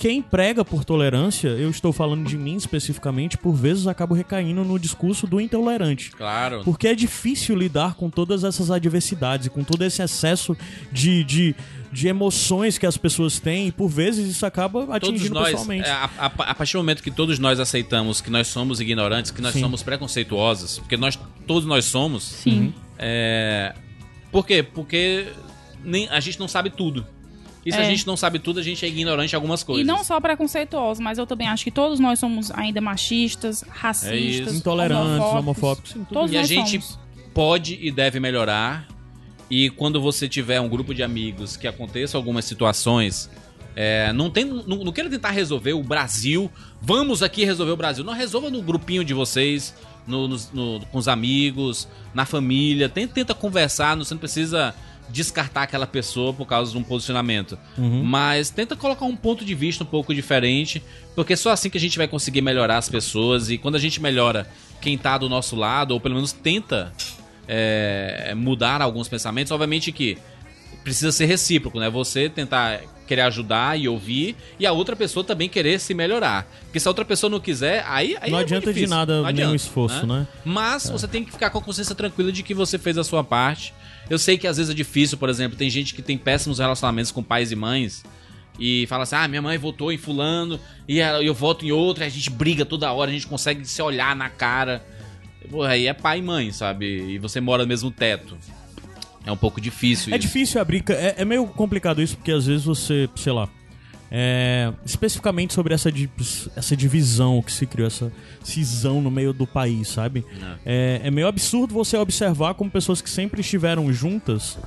quem prega por tolerância, eu estou falando de mim especificamente, por vezes acabo recaindo no discurso do intolerante. Claro. Porque é difícil lidar com todas essas adversidades, e com todo esse excesso de, de, de emoções que as pessoas têm, e por vezes isso acaba Todos atingindo nós, pessoalmente. é, a, a- a partir do momento que todos nós aceitamos que nós somos ignorantes, que nós Sim. somos preconceituosos, porque nós todos nós somos, Sim. É... Por quê? Porque nem, a gente não sabe tudo. E se a É. gente não sabe tudo, a gente é ignorante em algumas coisas. E não só preconceituosos, mas eu também acho que todos nós somos ainda machistas, É racistas, isso. Intolerantes, homofóbicos, tudo Todos E a gente somos. pode e deve melhorar. E quando você tiver um grupo de amigos que aconteçam algumas situações, é, não, tem, não, não queira tentar resolver o Brasil. Vamos aqui resolver o Brasil. Não resolva no grupinho de vocês, no- nos- no- com os amigos, na família. Tenta, tenta conversar, não- você não precisa descartar aquela pessoa por causa de um posicionamento. Mas tenta colocar um ponto de vista um pouco diferente, porque só assim que a gente vai conseguir melhorar as pessoas. E quando a gente melhora quem tá do nosso lado, ou pelo menos tenta é, mudar alguns pensamentos, obviamente que precisa ser recíproco, né? Você tentar querer ajudar e ouvir, e a outra pessoa também querer se melhorar. Porque se a outra pessoa não quiser, aí, aí Não é adianta de nada Não nenhum adianta, esforço, né? Mas você tem que ficar com a consciência tranquila de que você fez a sua parte. Eu sei que às vezes é difícil, por exemplo, tem gente que tem péssimos relacionamentos com pais e mães. E fala assim, ah, minha mãe votou em fulano e eu voto em outro, e a gente briga toda hora, a gente consegue se olhar na cara. Pô, aí é pai e mãe, sabe? E você mora no mesmo teto. É um pouco difícil É isso. difícil abrir. É, é meio complicado isso, porque às vezes você, sei lá. É, especificamente sobre essa, essa divisão que se criou, essa cisão no meio do país, sabe? É, é meio absurdo você observar como pessoas que sempre estiveram juntas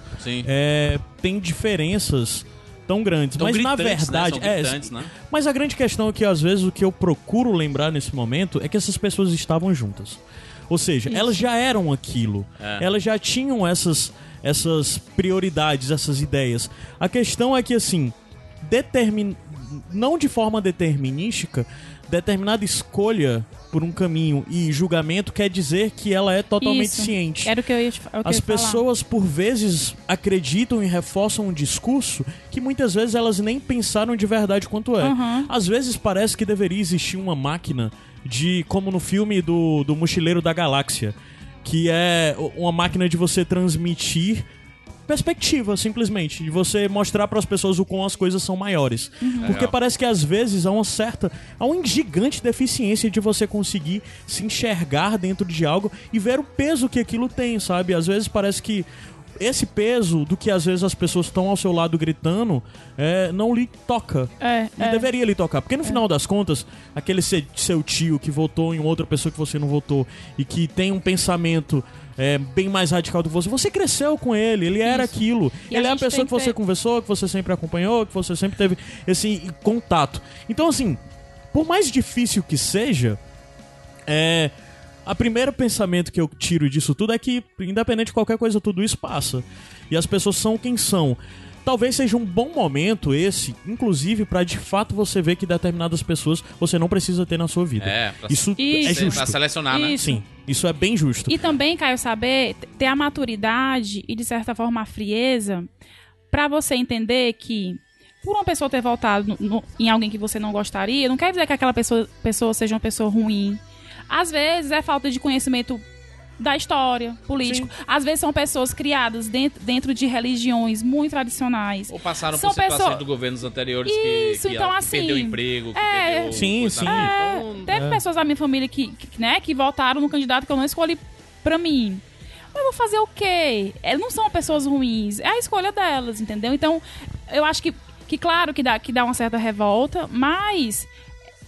é, têm diferenças tão grandes. Tão Mas na né? verdade. São é, né? Mas a grande questão é que às vezes o que eu procuro lembrar nesse momento é que essas pessoas estavam juntas. Ou seja, elas já eram aquilo. É. Elas já tinham essas, essas prioridades, essas ideias. A questão é que, assim, determin... não de forma determinística, determinada escolha por um caminho e julgamento quer dizer que ela é totalmente Isso. ciente. Era o que eu ia, te- o As ia falar. pessoas, por vezes, acreditam e reforçam um discurso que muitas vezes elas nem pensaram de verdade quanto é. Uhum. Às vezes parece que deveria existir uma máquina de. como no filme do, do Mochileiro da Galáxia. Que é uma máquina de você transmitir perspectiva, simplesmente. De você mostrar para as pessoas o quão as coisas são maiores. Porque Legal. parece que às vezes há uma certa. há uma gigante deficiência de você conseguir se enxergar dentro de algo e ver o peso que aquilo tem, sabe? Às vezes parece que. Esse peso do que às vezes as pessoas estão ao seu lado gritando é, não lhe toca. É, E é. deveria lhe tocar. Porque no final das contas, aquele se- seu tio que votou em outra pessoa que você não votou e que tem um pensamento é, bem mais radical do que você, você cresceu com ele, ele era Isso. aquilo. E a ele é a pessoa que você ter- conversou, que você sempre acompanhou, que você sempre teve esse contato. Então, assim, por mais difícil que seja, é. A primeiro pensamento que eu tiro disso tudo é que, independente de qualquer coisa, tudo isso passa. E as pessoas são quem são. Talvez seja um bom momento esse, inclusive, pra de fato você ver que determinadas pessoas você não precisa ter na sua vida. É, pra- isso Isso. é Pra justo. selecionar, né? Isso. Sim, isso é bem justo. E também, Caio, saber ter a maturidade e, de certa forma, a frieza pra você entender que, por uma pessoa ter votado no- no- em alguém que você não gostaria, não quer dizer que aquela pessoa, pessoa seja uma pessoa ruim. Às vezes é falta de conhecimento da história político. Às vezes são pessoas criadas dentro, dentro de religiões muito tradicionais. Ou passaram São por situações pessoas- do governos anteriores Isso, que, que, então, que assim, perdeu emprego, que é. perdeu Sim, sim. É, Então, teve pessoas da minha família que, que, né, que votaram no candidato que eu não escolhi pra mim. Mas eu vou fazer o quê? Elas não são pessoas ruins. É a escolha delas, entendeu? Então, eu acho que, que claro que dá, que dá uma certa revolta, mas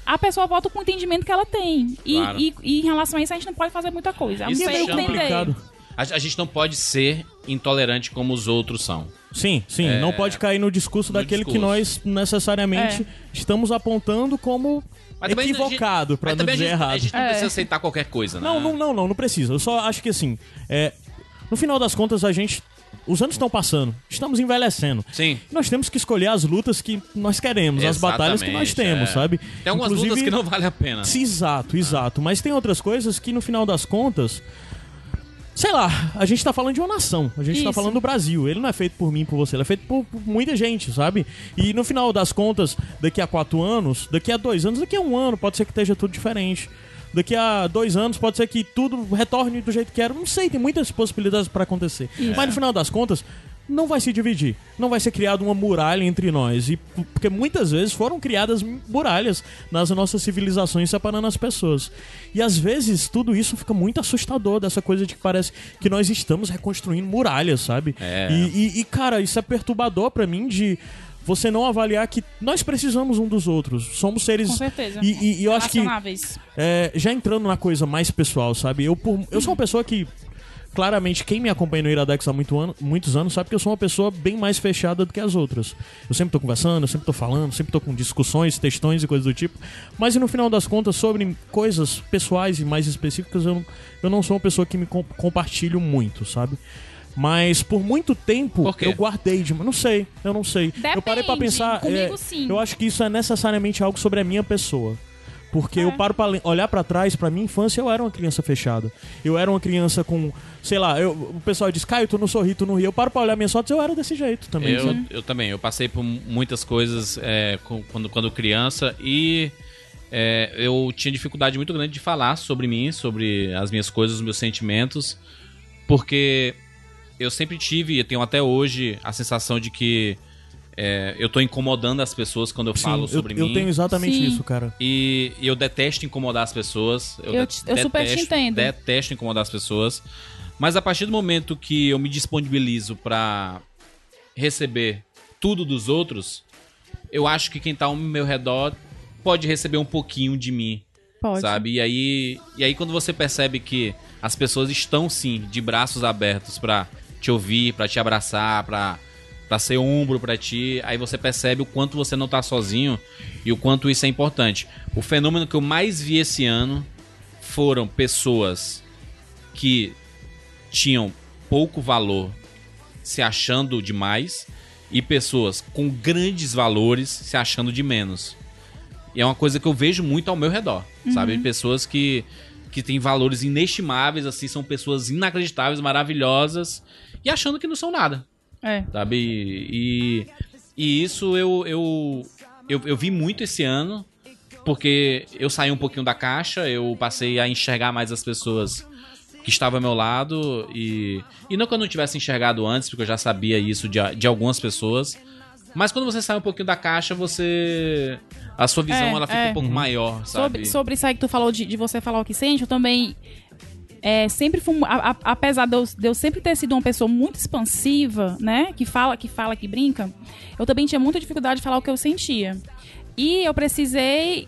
a pessoa vota com o entendimento que ela tem. E, Claro. e, e em relação a isso, a gente não pode fazer muita coisa. A Isso é entender. complicado. A, a gente não pode ser intolerante como os outros são. Sim, sim. É, não pode cair no discurso no daquele que discurso. nós necessariamente É. estamos apontando como Mas equivocado, pra mas não dizer gente, errado. A gente não É. precisa aceitar qualquer coisa, né? Não, não, não, não, não precisa. Eu só acho que assim, é, no final das contas a gente, os anos estão passando, estamos envelhecendo. Sim. Nós temos que escolher as lutas que nós queremos, as batalhas que nós Exatamente, temos, é. sabe? Tem algumas Inclusive- lutas que não vale a pena. Sim, Exato, exato. Mas tem outras coisas que no final das contas. Sei lá, a gente tá falando de uma nação. A gente tá Isso. falando do Brasil. Ele não é feito por mim, por você. Ele é feito por, por muita gente, sabe? E no final das contas, daqui a quatro anos, daqui a dois anos, daqui a um ano, pode ser que esteja tudo diferente. Daqui a dois anos, pode ser que tudo retorne do jeito que era. Não sei, tem muitas possibilidades pra acontecer. Mas no final das contas, não vai se dividir. Não vai ser criada uma muralha entre nós. E porque muitas vezes foram criadas muralhas nas nossas civilizações separando as pessoas. E às vezes tudo isso fica muito assustador dessa coisa de que parece que nós estamos reconstruindo muralhas, sabe? É. E, e- e, cara, isso é perturbador pra mim de você não avaliar que nós precisamos um dos outros. Somos seres. Com certeza. E, e- e eu acho que é, já entrando na coisa mais pessoal, sabe? Eu, por- eu sou uma pessoa que, claramente, quem me acompanha no Iradex há muito ano- muitos anos sabe que eu sou uma pessoa bem mais fechada do que as outras. Eu sempre tô conversando, eu sempre tô falando, sempre tô com discussões, textões e coisas do tipo. Mas no final das contas, sobre coisas pessoais e mais específicas, eu, não- eu não sou uma pessoa que me com- compartilho muito, sabe? Mas por muito tempo Por eu guardei de. Não sei, eu não sei. eu parei pra Depende. pensar. Comigo, é, sim. Eu acho que isso é necessariamente algo sobre a minha pessoa. Porque É. eu paro pra le- olhar pra trás, pra minha infância, eu era uma criança fechada. Eu era uma criança com, sei lá, eu- o pessoal diz, Caio, tu não sorri, tu não ri. Eu paro pra olhar minhas fotos, eu era desse jeito também. Eu, eu também, eu passei por muitas coisas é, quando, quando criança e é, eu tinha dificuldade muito grande de falar sobre mim, sobre as minhas coisas, os meus sentimentos, porque eu sempre tive, e tenho até hoje, a sensação de que é, eu tô incomodando as pessoas quando eu Sim, falo eu, sobre eu mim. tenho exatamente Sim. isso, cara. E, e eu detesto incomodar as pessoas. Eu, Eu te- eu super te detesto- entendo. Detesto incomodar as pessoas. Mas a partir do momento que eu me disponibilizo pra receber tudo dos outros, eu acho que quem tá ao meu redor pode receber um pouquinho de mim, Pode. sabe? E aí, e aí quando você percebe que as pessoas estão sim de braços abertos pra te ouvir, pra te abraçar, pra para ser ombro pra ti, aí você percebe o quanto você não tá sozinho e o quanto isso é importante. O fenômeno que eu mais vi esse ano foram pessoas que tinham pouco valor se achando demais e pessoas com grandes valores se achando de menos. E é uma coisa que eu vejo muito ao meu redor, sabe? Pessoas que, que têm valores inestimáveis, assim, são pessoas inacreditáveis, maravilhosas, e achando que não são nada, É. sabe? E, e isso eu, eu, eu, eu vi muito esse ano, porque eu saí um pouquinho da caixa, eu passei a enxergar mais as pessoas que estavam ao meu lado, e, e não que eu não tivesse enxergado antes, porque eu já sabia isso de, de algumas pessoas, mas quando você sai um pouquinho da caixa, você. A sua visão É, ela fica é. um pouco maior, sabe? Sobre, sobre isso aí que tu falou de, de você falar o que sente, eu também é, sempre fui, a- a- apesar de eu, de eu sempre ter sido uma pessoa muito expansiva, né, que fala, que fala, que brinca, eu também tinha muita dificuldade de falar o que eu sentia. E eu precisei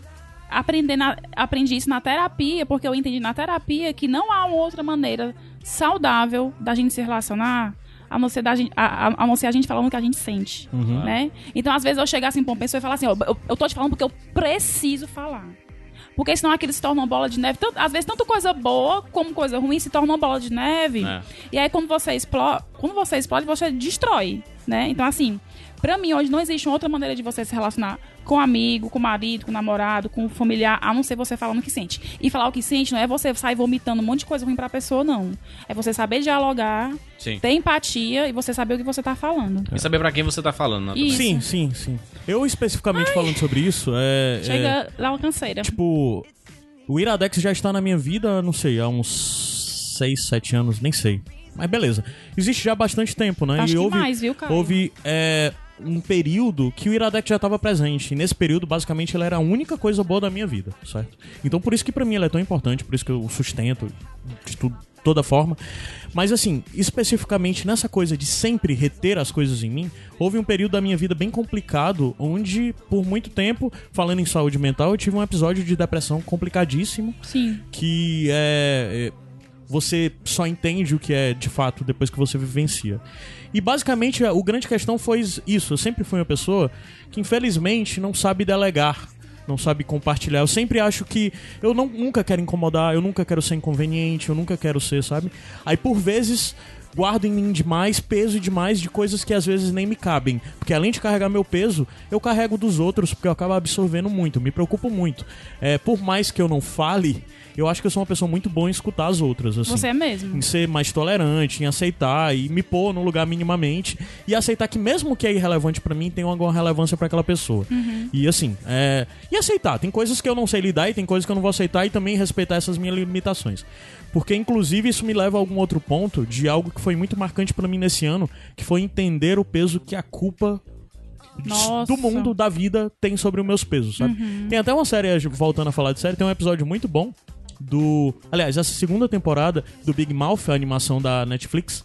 aprender, na, aprendi isso na terapia, porque eu entendi na terapia que não há uma outra maneira saudável da gente se relacionar a não ser, da gente, a, a- a não ser a gente falando o que a gente sente, né? Então, às vezes, eu chegar assim pra uma pessoa e falar assim, ó, eu, eu tô te falando porque eu preciso falar. Porque senão aquilo se torna uma bola de neve. Tanto- às vezes, tanto coisa boa como coisa ruim se torna uma bola de neve. É. E aí, quando você explode, quando você explode, você destrói, né? Então, assim, pra mim, hoje não existe outra maneira de você se relacionar com amigo, com marido, com namorado, com familiar, a não ser você falando o que sente. E falar o que sente não é você sair vomitando um monte de coisa ruim pra pessoa, não. É você saber dialogar, Sim. ter empatia e você saber o que você tá falando. E saber pra quem você tá falando, né? Sim, sim, sim. Eu especificamente falando sobre isso, é. é, Chega lá uma canseira. tipo, o Iradex já está na minha vida, não sei, há uns 6, 7 anos, nem sei. Mas beleza. Existe já há bastante tempo, né? Acho e que houve, mais, viu, houve é, um período que o Iradex já estava presente. E nesse período, basicamente, ele era a única coisa boa da minha vida, certo? Então por isso que pra mim ele é tão importante, por isso que eu o sustento de tudo, toda forma. Mas assim, especificamente nessa coisa de sempre reter as coisas em mim, houve um período da minha vida bem complicado, onde por muito tempo, falando em saúde mental, eu tive um episódio de depressão complicadíssimo Sim. que é, é, você só entende o que é de fato depois que você vivencia. E basicamente o grande questão foi isso. Eu sempre fui uma pessoa que infelizmente não sabe delegar, não sabe compartilhar. Eu sempre acho que eu não, nunca quero incomodar, eu nunca quero ser inconveniente, eu nunca quero ser, sabe? Aí por vezes guardo em mim demais, peso demais de coisas que às vezes nem me cabem. Porque além de carregar meu peso, eu carrego dos outros, porque eu acabo absorvendo muito, me preocupo muito. É, por mais que eu não fale, eu acho que eu sou uma pessoa muito boa em escutar as outras. Assim Você é mesmo. em ser mais tolerante, em aceitar e me pôr no lugar minimamente e aceitar que mesmo o que é irrelevante pra mim tem alguma relevância pra aquela pessoa. E assim, é... e aceitar, tem coisas que eu não sei lidar e tem coisas que eu não vou aceitar e também respeitar essas minhas limitações. Porque inclusive isso me leva a algum outro ponto de algo que foi muito marcante pra mim nesse ano, que foi entender o peso que a culpa Nossa. do mundo, da vida, tem sobre os meus pesos, sabe? Tem até uma série, voltando a falar de série, tem um episódio muito bom do. Aliás, essa segunda temporada do Big Mouth, a animação da Netflix.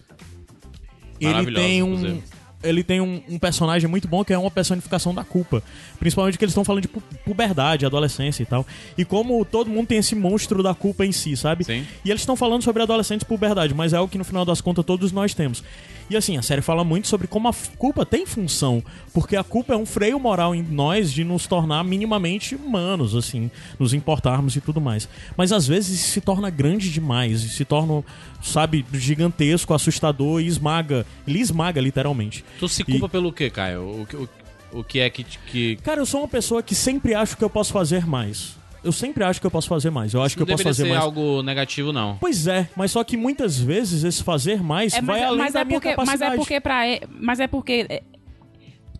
Ele tem um. inclusive. Ele tem um, um personagem muito bom que é uma personificação da culpa. Principalmente que eles estão falando de pu- puberdade, adolescência e tal. E como todo mundo tem esse monstro da culpa em si, sabe? Sim. E eles estão falando sobre adolescentes e puberdade, mas é algo que no final das contas todos nós temos. E assim, a série fala muito sobre como a culpa tem função, porque a culpa é um freio moral em nós de nos tornar minimamente humanos, assim, nos importarmos e tudo mais. Mas às vezes isso se torna grande demais, e se torna, sabe, gigantesco, assustador e esmaga. Ele esmaga literalmente. Tu se culpa pelo quê, Caio? O, que- o, o que é que, que Cara, eu sou uma pessoa que sempre acho que eu posso fazer mais. Eu sempre acho que eu posso fazer mais. Eu acho que não eu posso fazer ser mais. algo negativo, não. Pois é, mas só que muitas vezes esse fazer mais É, vai mas, além mas da é minha porque, mas capacidade. é porque pra, e- mas é porque é,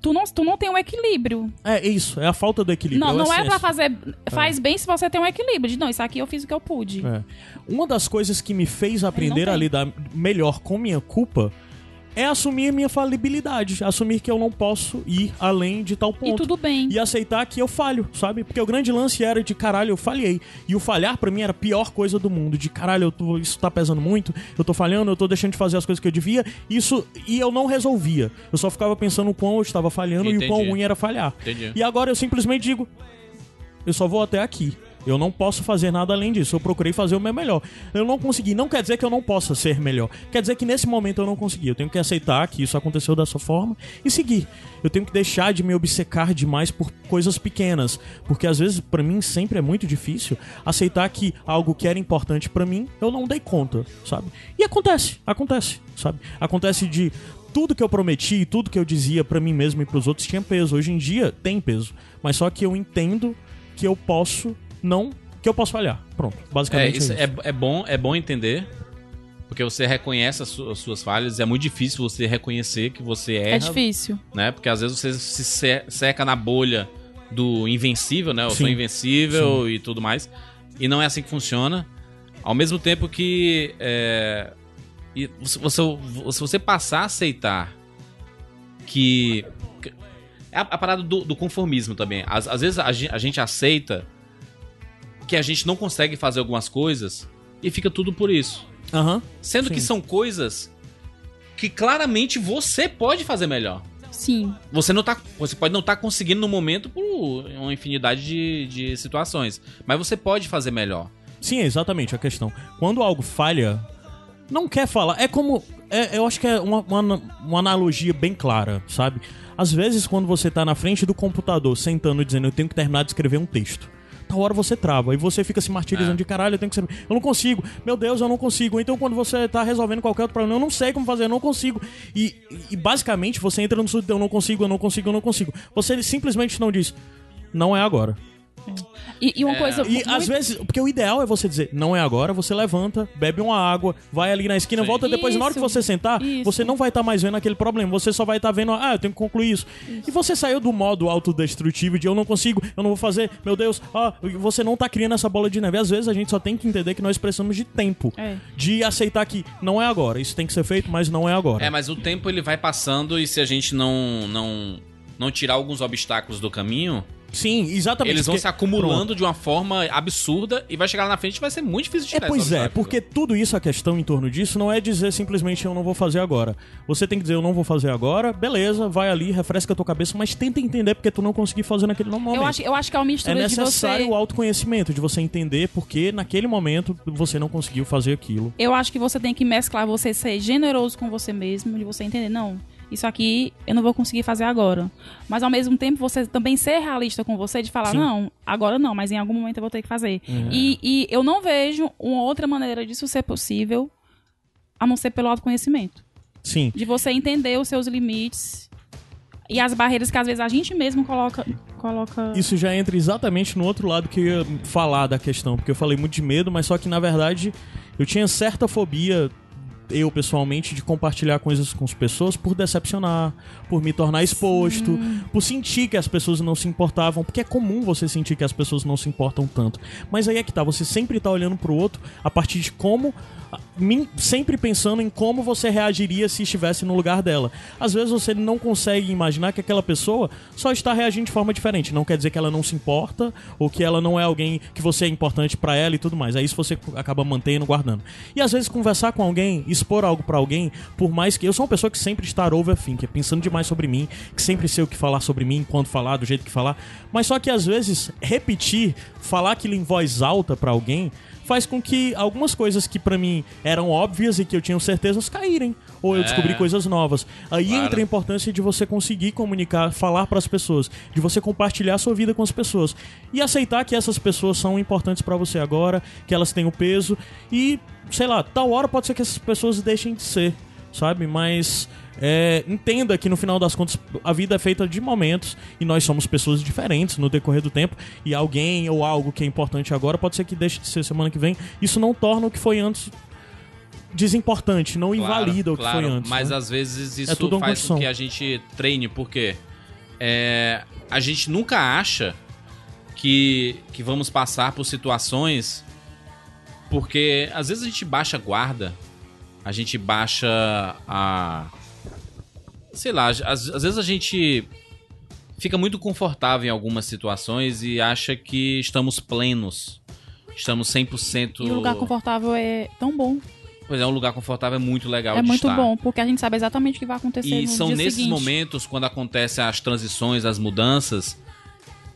tu não, tu não tem um equilíbrio. É isso, é a falta do equilíbrio. Não, é não é pra fazer. Faz bem se você tem um equilíbrio. De, não, isso aqui eu fiz o que eu pude. É. Uma das coisas que me fez aprender a lidar melhor com minha culpa é assumir minha falibilidade, assumir que eu não posso ir além de tal ponto. E tudo bem. E aceitar que eu falho, sabe? Porque o grande lance era de caralho, eu falhei. E o falhar pra mim era a pior coisa do mundo. De caralho, eu tô- isso tá pesando muito, eu tô falhando, eu tô deixando de fazer as coisas que eu devia. Isso. E eu não resolvia. Eu só ficava pensando o quão eu estava falhando e o quão Entendi. ruim era falhar. Entendi. E agora eu simplesmente digo: eu só vou até aqui. Eu não posso fazer nada além disso. Eu procurei fazer o meu melhor. Eu não consegui. Não quer dizer que eu não possa ser melhor. Quer dizer que nesse momento eu não consegui. Eu tenho que aceitar que isso aconteceu dessa forma e seguir. Eu tenho que deixar de me obcecar demais por coisas pequenas, porque às vezes pra mim sempre é muito difícil aceitar que algo que era importante pra mim eu não dei conta, sabe? E acontece, acontece, sabe? Acontece de tudo que eu prometi, tudo que eu dizia pra mim mesmo e pros outros tinha peso. Hoje em dia tem peso, mas só que eu entendo que eu posso não que eu posso falhar. Pronto, É, basicamente isso é isso. é, é bom, é bom entender, porque você reconhece as, su- as suas falhas. É muito difícil você reconhecer que você erra, É difícil. né? Porque às vezes você se se- seca na bolha do invencível, né? Eu sou Sim. invencível e tudo mais. E não é assim que funciona. Ao mesmo tempo que é, e se você, se você passar a aceitar que que- é a, a parada do, do conformismo também. Às, às vezes a, a gente aceita que a gente não consegue fazer algumas coisas e fica tudo por isso. Aham. Sendo Sim. que são coisas que claramente você pode fazer melhor. Sim. Você não tá, você pode não estar conseguindo no momento por uma infinidade de, de situações, mas você pode fazer melhor. Sim, é exatamente a questão. Quando algo falha, não quer falar. É como. é- eu acho que é uma, uma, uma analogia bem clara, sabe? Às vezes, quando você tá na frente do computador, sentando e dizendo, eu tenho que terminar de escrever um texto. Tal hora você trava e você fica se martirizando É. de caralho, eu tenho que ser. Eu não consigo, meu Deus, eu não consigo. Então, quando você tá resolvendo qualquer outro problema, eu não sei como fazer, eu não consigo. E, e basicamente você entra no surdo, eu não consigo, eu não consigo, eu não consigo. Você simplesmente não diz, não é agora. E, e uma coisa. E muito- às vezes, porque o ideal é você dizer, não é agora, você levanta, bebe uma água, vai ali na esquina, Sim. volta depois, na hora que Isso, você sentar, isso. você não vai estar mais vendo aquele problema, você só vai estar vendo, ah, eu tenho que concluir isso. E você saiu do modo autodestrutivo de eu não consigo, eu não vou fazer, meu Deus, ah, você não tá criando essa bola de neve. Às vezes a gente só tem que entender que nós precisamos de tempo, É. de aceitar que não é agora, isso tem que ser feito, mas não é agora. É, mas o tempo ele vai passando e se a gente não não não tirar alguns obstáculos do caminho, Sim, exatamente. Eles vão porque- se acumulando de uma forma absurda e vai chegar lá na frente e vai ser muito difícil de É, tirar pois esse é, obstáculo. porque tudo isso, a questão em torno disso, não é dizer simplesmente eu não vou fazer agora. Você tem que dizer eu não vou fazer agora, beleza, vai ali, refresca a tua cabeça, mas tenta entender porque tu não conseguiu fazer naquele momento. Eu acho, eu acho que é uma É mistura de necessário você. o autoconhecimento, de você entender porque naquele momento você não conseguiu fazer aquilo. Eu acho que você tem que mesclar você ser generoso com você mesmo, de você entender, não, isso aqui eu não vou conseguir fazer agora. Mas ao mesmo tempo você também ser realista com você, de falar, Sim. Não, agora não, mas em algum momento eu vou ter que fazer. E, e eu não vejo uma outra maneira disso ser possível a não ser pelo autoconhecimento. Sim. De você entender os seus limites e as barreiras que às vezes a gente mesmo coloca. coloca... Isso já entra exatamente no outro lado que eu ia falar da questão, porque eu falei muito de medo, mas só que na verdade eu tinha certa fobia, eu pessoalmente, de compartilhar coisas com as pessoas por decepcionar, por me tornar exposto, por sentir que as pessoas não se importavam, porque é comum você sentir que as pessoas não se importam tanto. Mas aí é que tá, você sempre tá olhando pro outro a partir de como. Sempre pensando em como você reagiria se estivesse no lugar dela. Às vezes você não consegue imaginar que aquela pessoa só está reagindo de forma diferente. Não quer dizer que ela não se importa ou que ela não é alguém que você é importante pra ela e tudo mais. É isso que você acaba mantendo, guardando. E às vezes conversar com alguém, expor algo pra alguém, por mais que eu sou uma pessoa que sempre está overthinking, pensando demais sobre mim, que sempre sei o que falar sobre mim, quando falar, do jeito que falar. Mas só que às vezes repetir, falar aquilo em voz alta pra alguém, faz com que algumas coisas que pra mim eram óbvias e que eu tinha certezas caírem. Ou eu É. descobri coisas novas. Aí Claro. entra a importância de você conseguir comunicar, falar pras pessoas, de você compartilhar a sua vida com as pessoas e aceitar que essas pessoas são importantes pra você agora, que elas têm o peso e, sei lá, tal hora pode ser que essas pessoas deixem de ser, sabe? Mas é, entenda que no final das contas a vida é feita de momentos e nós somos pessoas diferentes no decorrer do tempo e alguém ou algo que é importante agora pode ser que deixe de ser semana que vem. Isso não torna o que foi antes desimportante, não Claro, invalida o que claro, foi antes. Mas né? às vezes isso É tudo faz construção. com que a gente treine, porque é, a gente nunca acha que, que vamos passar por situações. Porque às vezes a gente baixa a guarda, a gente baixa a. Sei lá, às, às vezes a gente fica muito confortável em algumas situações e acha que estamos plenos. Estamos 100%. E o lugar confortável é tão bom. Pois é, um lugar confortável é muito legal é muito estar. bom, porque a gente sabe exatamente o que vai acontecer E são nesses seguinte. momentos, quando acontecem as transições, as mudanças,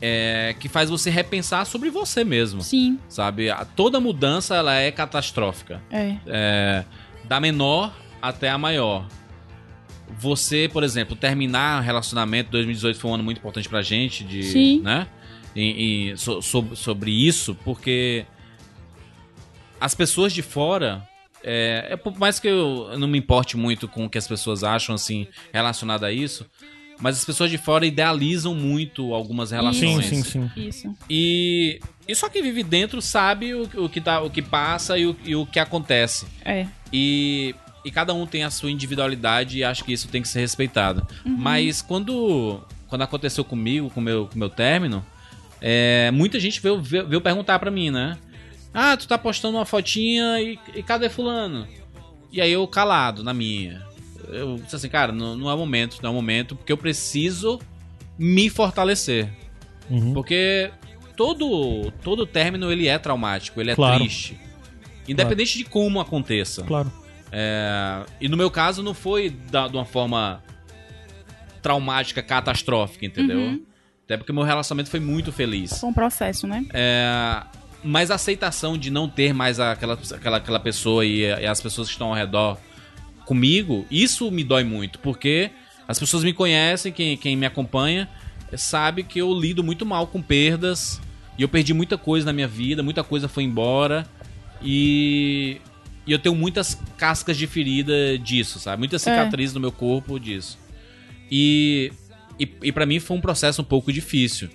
é, que faz você repensar sobre você mesmo. Sim, Sabe? A- Toda mudança ela é catastrófica. é. É, da menor até a maior. Você, por exemplo, terminar o relacionamento 2018 foi um ano muito importante pra gente, de, Sim. né? E, e so- so- sobre isso, porque as pessoas de fora. É, é por mais que eu não me importe muito com o que as pessoas acham, assim, relacionado a isso, mas as pessoas de fora idealizam muito algumas Sim, relações. sim, sim. Isso. E, e só quem vive dentro sabe o, o, que, tá, o que passa e o, e o que acontece. É. E, e cada um tem a sua individualidade e acho que isso tem que ser respeitado. Mas quando, quando aconteceu comigo, com o meu, com o meu término, é, muita gente veio, veio, veio perguntar pra mim, né? Ah, tu tá postando uma fotinha e, e cadê fulano? E aí eu calado na minha. Eu disse assim, cara, não, não é o momento, não é o momento, porque eu preciso me fortalecer. Uhum. Porque todo, todo término ele é traumático, ele é Claro. triste. Independente de como aconteça. Claro. É, e no meu caso não foi da- de uma forma traumática, catastrófica, entendeu? Uhum. Até porque meu relacionamento foi muito feliz. Foi um processo, né? É, mas a aceitação de não ter mais aquela, aquela, aquela pessoa e, e as pessoas que estão ao redor comigo, isso me dói muito, porque as pessoas me conhecem, quem, quem me acompanha, sabe que eu lido muito mal com perdas, e eu perdi muita coisa na minha vida, muita coisa foi embora, e, e eu tenho muitas cascas de ferida disso, sabe? Muitas cicatrizes no meu corpo disso. E, e, e para mim foi um processo um pouco difícil.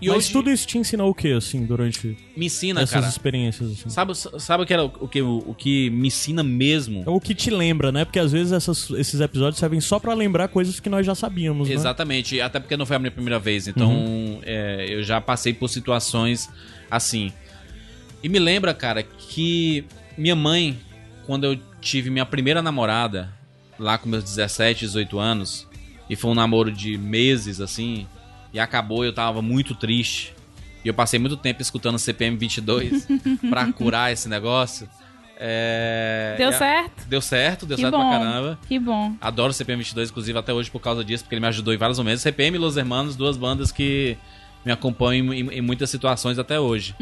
E Mas hoje tudo isso te ensinou o que, assim, durante me ensina, essas cara. experiências, assim? Sabe, sabe o, que era, o, que, o, o que me ensina mesmo? É o que te lembra, né? Porque às vezes essas- esses episódios servem só pra lembrar coisas que nós já sabíamos, né? Exatamente, até porque não foi a minha primeira vez, então é, eu já passei por situações assim. E me lembra, cara, que minha mãe, quando eu tive minha primeira namorada, lá com meus 17, 18 anos, e foi um namoro de meses, assim, e acabou, eu tava muito triste. E eu passei muito tempo escutando CPM 22 (laughs) pra curar esse negócio. É, Deu certo? Deu certo, deu Que certo bom. pra caramba. Que bom. Adoro CPM 22, inclusive até hoje por causa disso, porque ele me ajudou em vários momentos. CPM e Los Hermanos, duas bandas que me acompanham em, em- em muitas situações até hoje.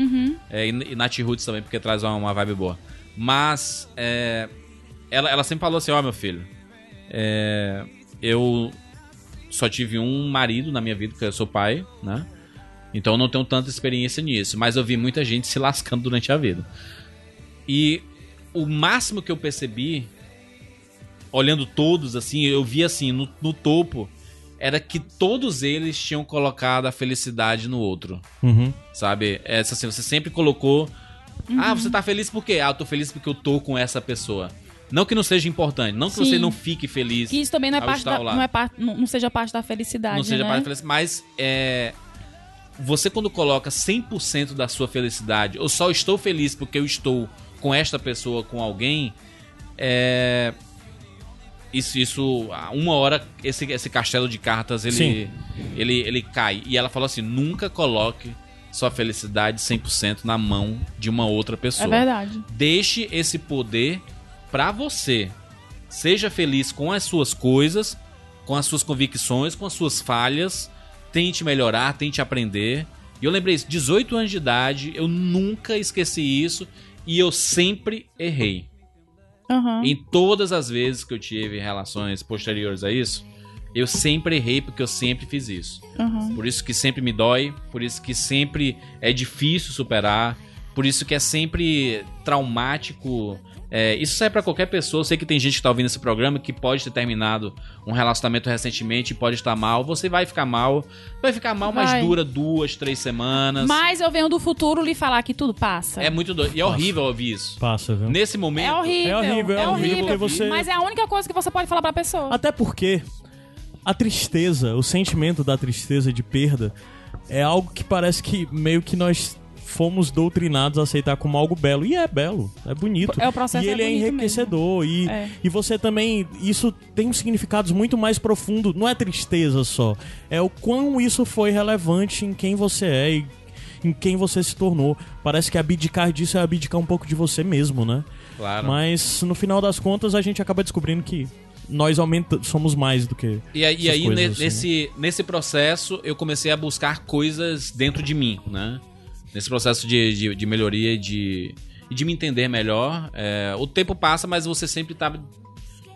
É, e, e Nat Roots também, porque traz uma, uma vibe boa. Mas é, ela, ela sempre falou assim: Ó, meu filho, é, eu só tive um marido na minha vida, porque eu sou pai, né? Então eu não tenho tanta experiência nisso. Mas eu vi muita gente se lascando durante a vida. E o máximo que eu percebi, olhando todos assim, eu vi assim, no, no topo, era que todos eles tinham colocado a felicidade no outro. Uhum. Sabe? Essa, assim, você sempre colocou. Ah, você tá feliz por quê? Ah, eu tô feliz porque eu tô com essa pessoa. Não que não seja importante, não que Sim. você não fique feliz. Que isso também não é parte da, não, é parte, não, não seja parte da felicidade, não seja né? parte da felicidade, mas é, você quando coloca 100% da sua felicidade, eu só estou feliz porque eu estou com esta pessoa, com alguém, é, isso, isso, a uma hora esse, esse castelo de cartas ele, Sim. ele, ele cai. E ela falou assim: nunca coloque sua felicidade 100% na mão de uma outra pessoa. É verdade. Deixe esse poder pra você. Seja feliz com as suas coisas, com as suas convicções, com as suas falhas. Tente melhorar, tente aprender. E eu lembrei isso, 18 anos de idade, eu nunca esqueci isso e eu sempre errei. Aham. Em todas as vezes que eu tive relações posteriores a isso, eu sempre errei porque eu sempre fiz isso. aham. Por isso que sempre me dói, por isso que sempre é difícil superar, por isso que é sempre traumático. É, isso serve pra qualquer pessoa. Eu sei que tem gente que tá ouvindo esse programa que pode ter terminado um relacionamento recentemente pode estar mal. Você vai ficar mal. Vai ficar mal, mas Vai. dura duas, três semanas. Mas eu venho do futuro lhe falar que tudo passa. É muito doido. E é horrível ouvir isso. Passa, viu? Nesse momento. É horrível. É horrível, é horrível, porque você- Mas é a única coisa que você pode falar pra pessoa. Até porque a tristeza, o sentimento da tristeza de perda é algo que parece que meio que nós fomos doutrinados a aceitar como algo belo. E é belo, é bonito. É, o processo e é ele é, bonito enriquecedor. E, É. e você também. Isso tem um significados muito mais profundo. Não é tristeza só. É o quão isso foi relevante em quem você é e em quem você se tornou. Parece que abdicar disso é abdicar um pouco de você mesmo, né? Claro. Mas no final das contas a gente acaba descobrindo que nós aumenta, somos mais do que. E aí, e aí, coisas ne- assim, nesse, nesse processo, eu comecei a buscar coisas dentro de mim, né? Nesse processo de, de, de melhoria e de, de me entender melhor. é, o tempo passa, mas você sempre tá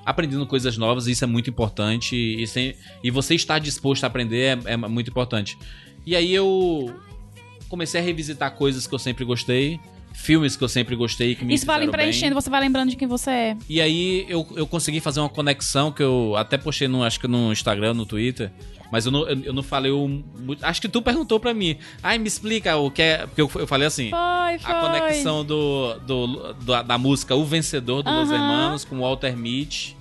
aprendendo coisas novas, e isso é muito importante. E, sem- e você estar disposto a aprender é, é muito importante. E aí eu comecei a revisitar coisas que eu sempre gostei, filmes que eu sempre gostei, que me Isso vai bem. preenchendo, você vai lembrando de quem você é. E aí eu, eu consegui fazer uma conexão que eu até postei no, acho que no Instagram, no Twitter. Mas eu não, eu, eu não falei o. muito- Acho que tu perguntou pra mim. Ai, me explica o que é. Porque eu, eu falei assim. Foi, foi. A conexão do, do, do- da música O Vencedor do Los Aham. Hermanos com Walter Mitty.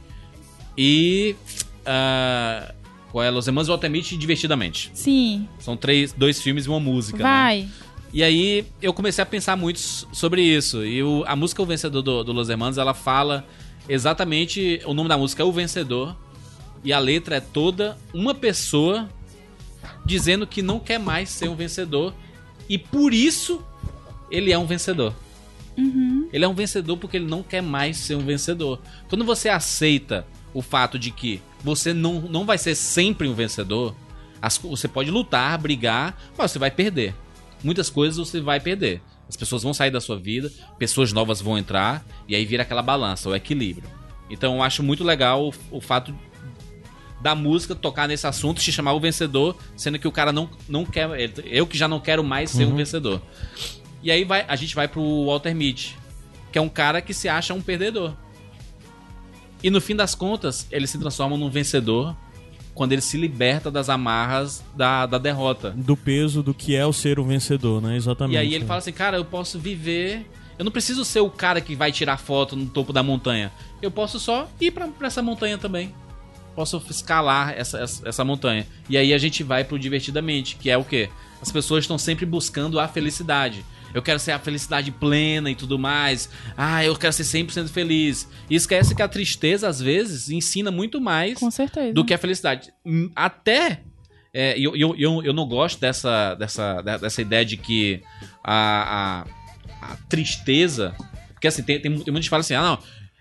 E. ah, qual é? Los Hermanos Walter Mitty e Divertidamente. Sim, São três, dois filmes e uma música. né? E aí eu comecei a pensar muito sobre isso. E o- a música O Vencedor do, do Los Hermanos, ela fala exatamente. O nome da música é O Vencedor. E a letra é toda uma pessoa dizendo que não quer mais ser um vencedor. E por isso ele é um vencedor. Ele é um vencedor porque ele não quer mais ser um vencedor. Quando você aceita o fato de que você não, não vai ser sempre um vencedor, as você pode lutar, brigar, mas você vai perder. Muitas coisas você vai perder. As pessoas vão sair da sua vida, pessoas novas vão entrar, e aí vira aquela balança, o equilíbrio. Então eu acho muito legal o, o fato da música tocar nesse assunto, te chamar o vencedor, sendo que o cara não, não quer. Eu que já não quero mais ser um vencedor. E aí vai, a gente vai pro Walter Mitty, que é um cara que se acha um perdedor. E no fim das contas, ele se transforma num vencedor quando ele se liberta das amarras da, da derrota. Do peso do que é o ser um vencedor, né? Exatamente. E aí ele fala assim, cara, eu posso viver. Eu não preciso ser o cara que vai tirar foto no topo da montanha. Eu posso só ir pra, pra essa montanha também. Posso escalar essa, essa, essa montanha. E aí a gente vai pro divertidamente, que é o quê? As pessoas estão sempre buscando a felicidade. Eu quero ser a felicidade plena e tudo mais. Ah, eu quero ser 100% feliz. E esquece que a tristeza, às vezes, ensina muito mais Com certeza. do que a felicidade. Hum, Até É, eu, eu, eu, eu não gosto dessa, dessa, dessa ideia de que a, a, a tristeza. Porque assim, tem, tem, tem muita gente que fala assim: ah, não,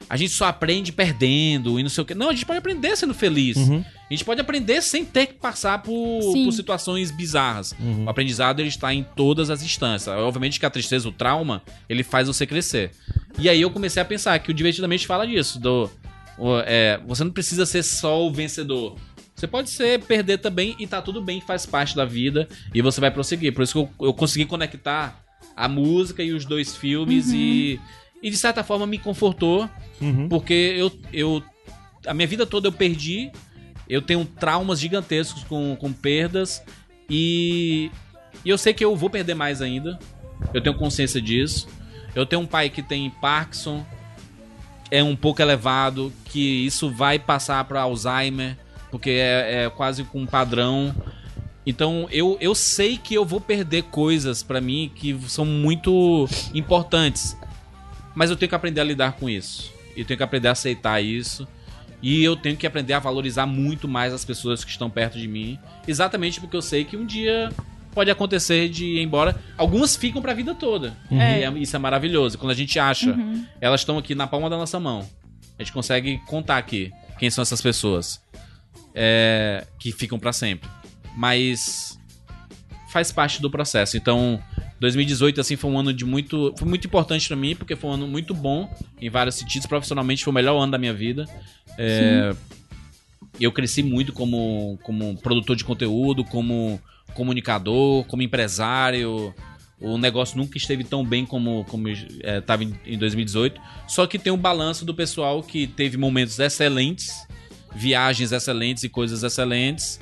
a gente só aprende perdendo e não sei o quê. Não, a gente pode aprender sendo feliz. Uhum. A gente pode aprender sem ter que passar por, por situações bizarras. Uhum. O aprendizado ele está em todas as instâncias. Obviamente que a tristeza, o trauma, ele faz você crescer. E aí eu comecei a pensar que o Divertidamente fala disso. Do, o- é, você não precisa ser só o vencedor. Você pode ser perder também e tá tudo bem, faz parte da vida e você vai prosseguir. Por isso que eu, eu consegui conectar a música e os dois filmes e, e de certa forma me confortou Uhum. porque eu, eu a minha vida toda eu perdi. Eu tenho traumas gigantescos com, com perdas e, e eu sei que eu vou perder mais ainda. Eu tenho consciência disso. Eu tenho um pai que tem Parkinson, é um pouco elevado, que isso vai passar para Alzheimer, porque é, é quase com um padrão. Então eu, eu sei que eu vou perder coisas pra mim que são muito importantes. Mas eu tenho que aprender a lidar com isso. Eu tenho que aprender a aceitar isso. E eu tenho que aprender a valorizar muito mais as pessoas que estão perto de mim. Exatamente porque eu sei que um dia pode acontecer de ir embora. Algumas ficam pra vida toda. E é- isso é maravilhoso. Quando a gente acha, elas estão aqui na palma da nossa mão. A gente consegue contar aqui quem são essas pessoas é, que ficam pra sempre. Mas faz parte do processo. Então, 2018 assim foi um ano de muito, foi muito importante pra mim porque foi um ano muito bom em vários sentidos. Profissionalmente foi o melhor ano da minha vida. É, eu cresci muito como, como produtor de conteúdo, como comunicador, como empresário. O negócio nunca esteve tão bem como como estava em, em 2018. Só que tem um balanço do pessoal que teve momentos excelentes, viagens excelentes e coisas excelentes.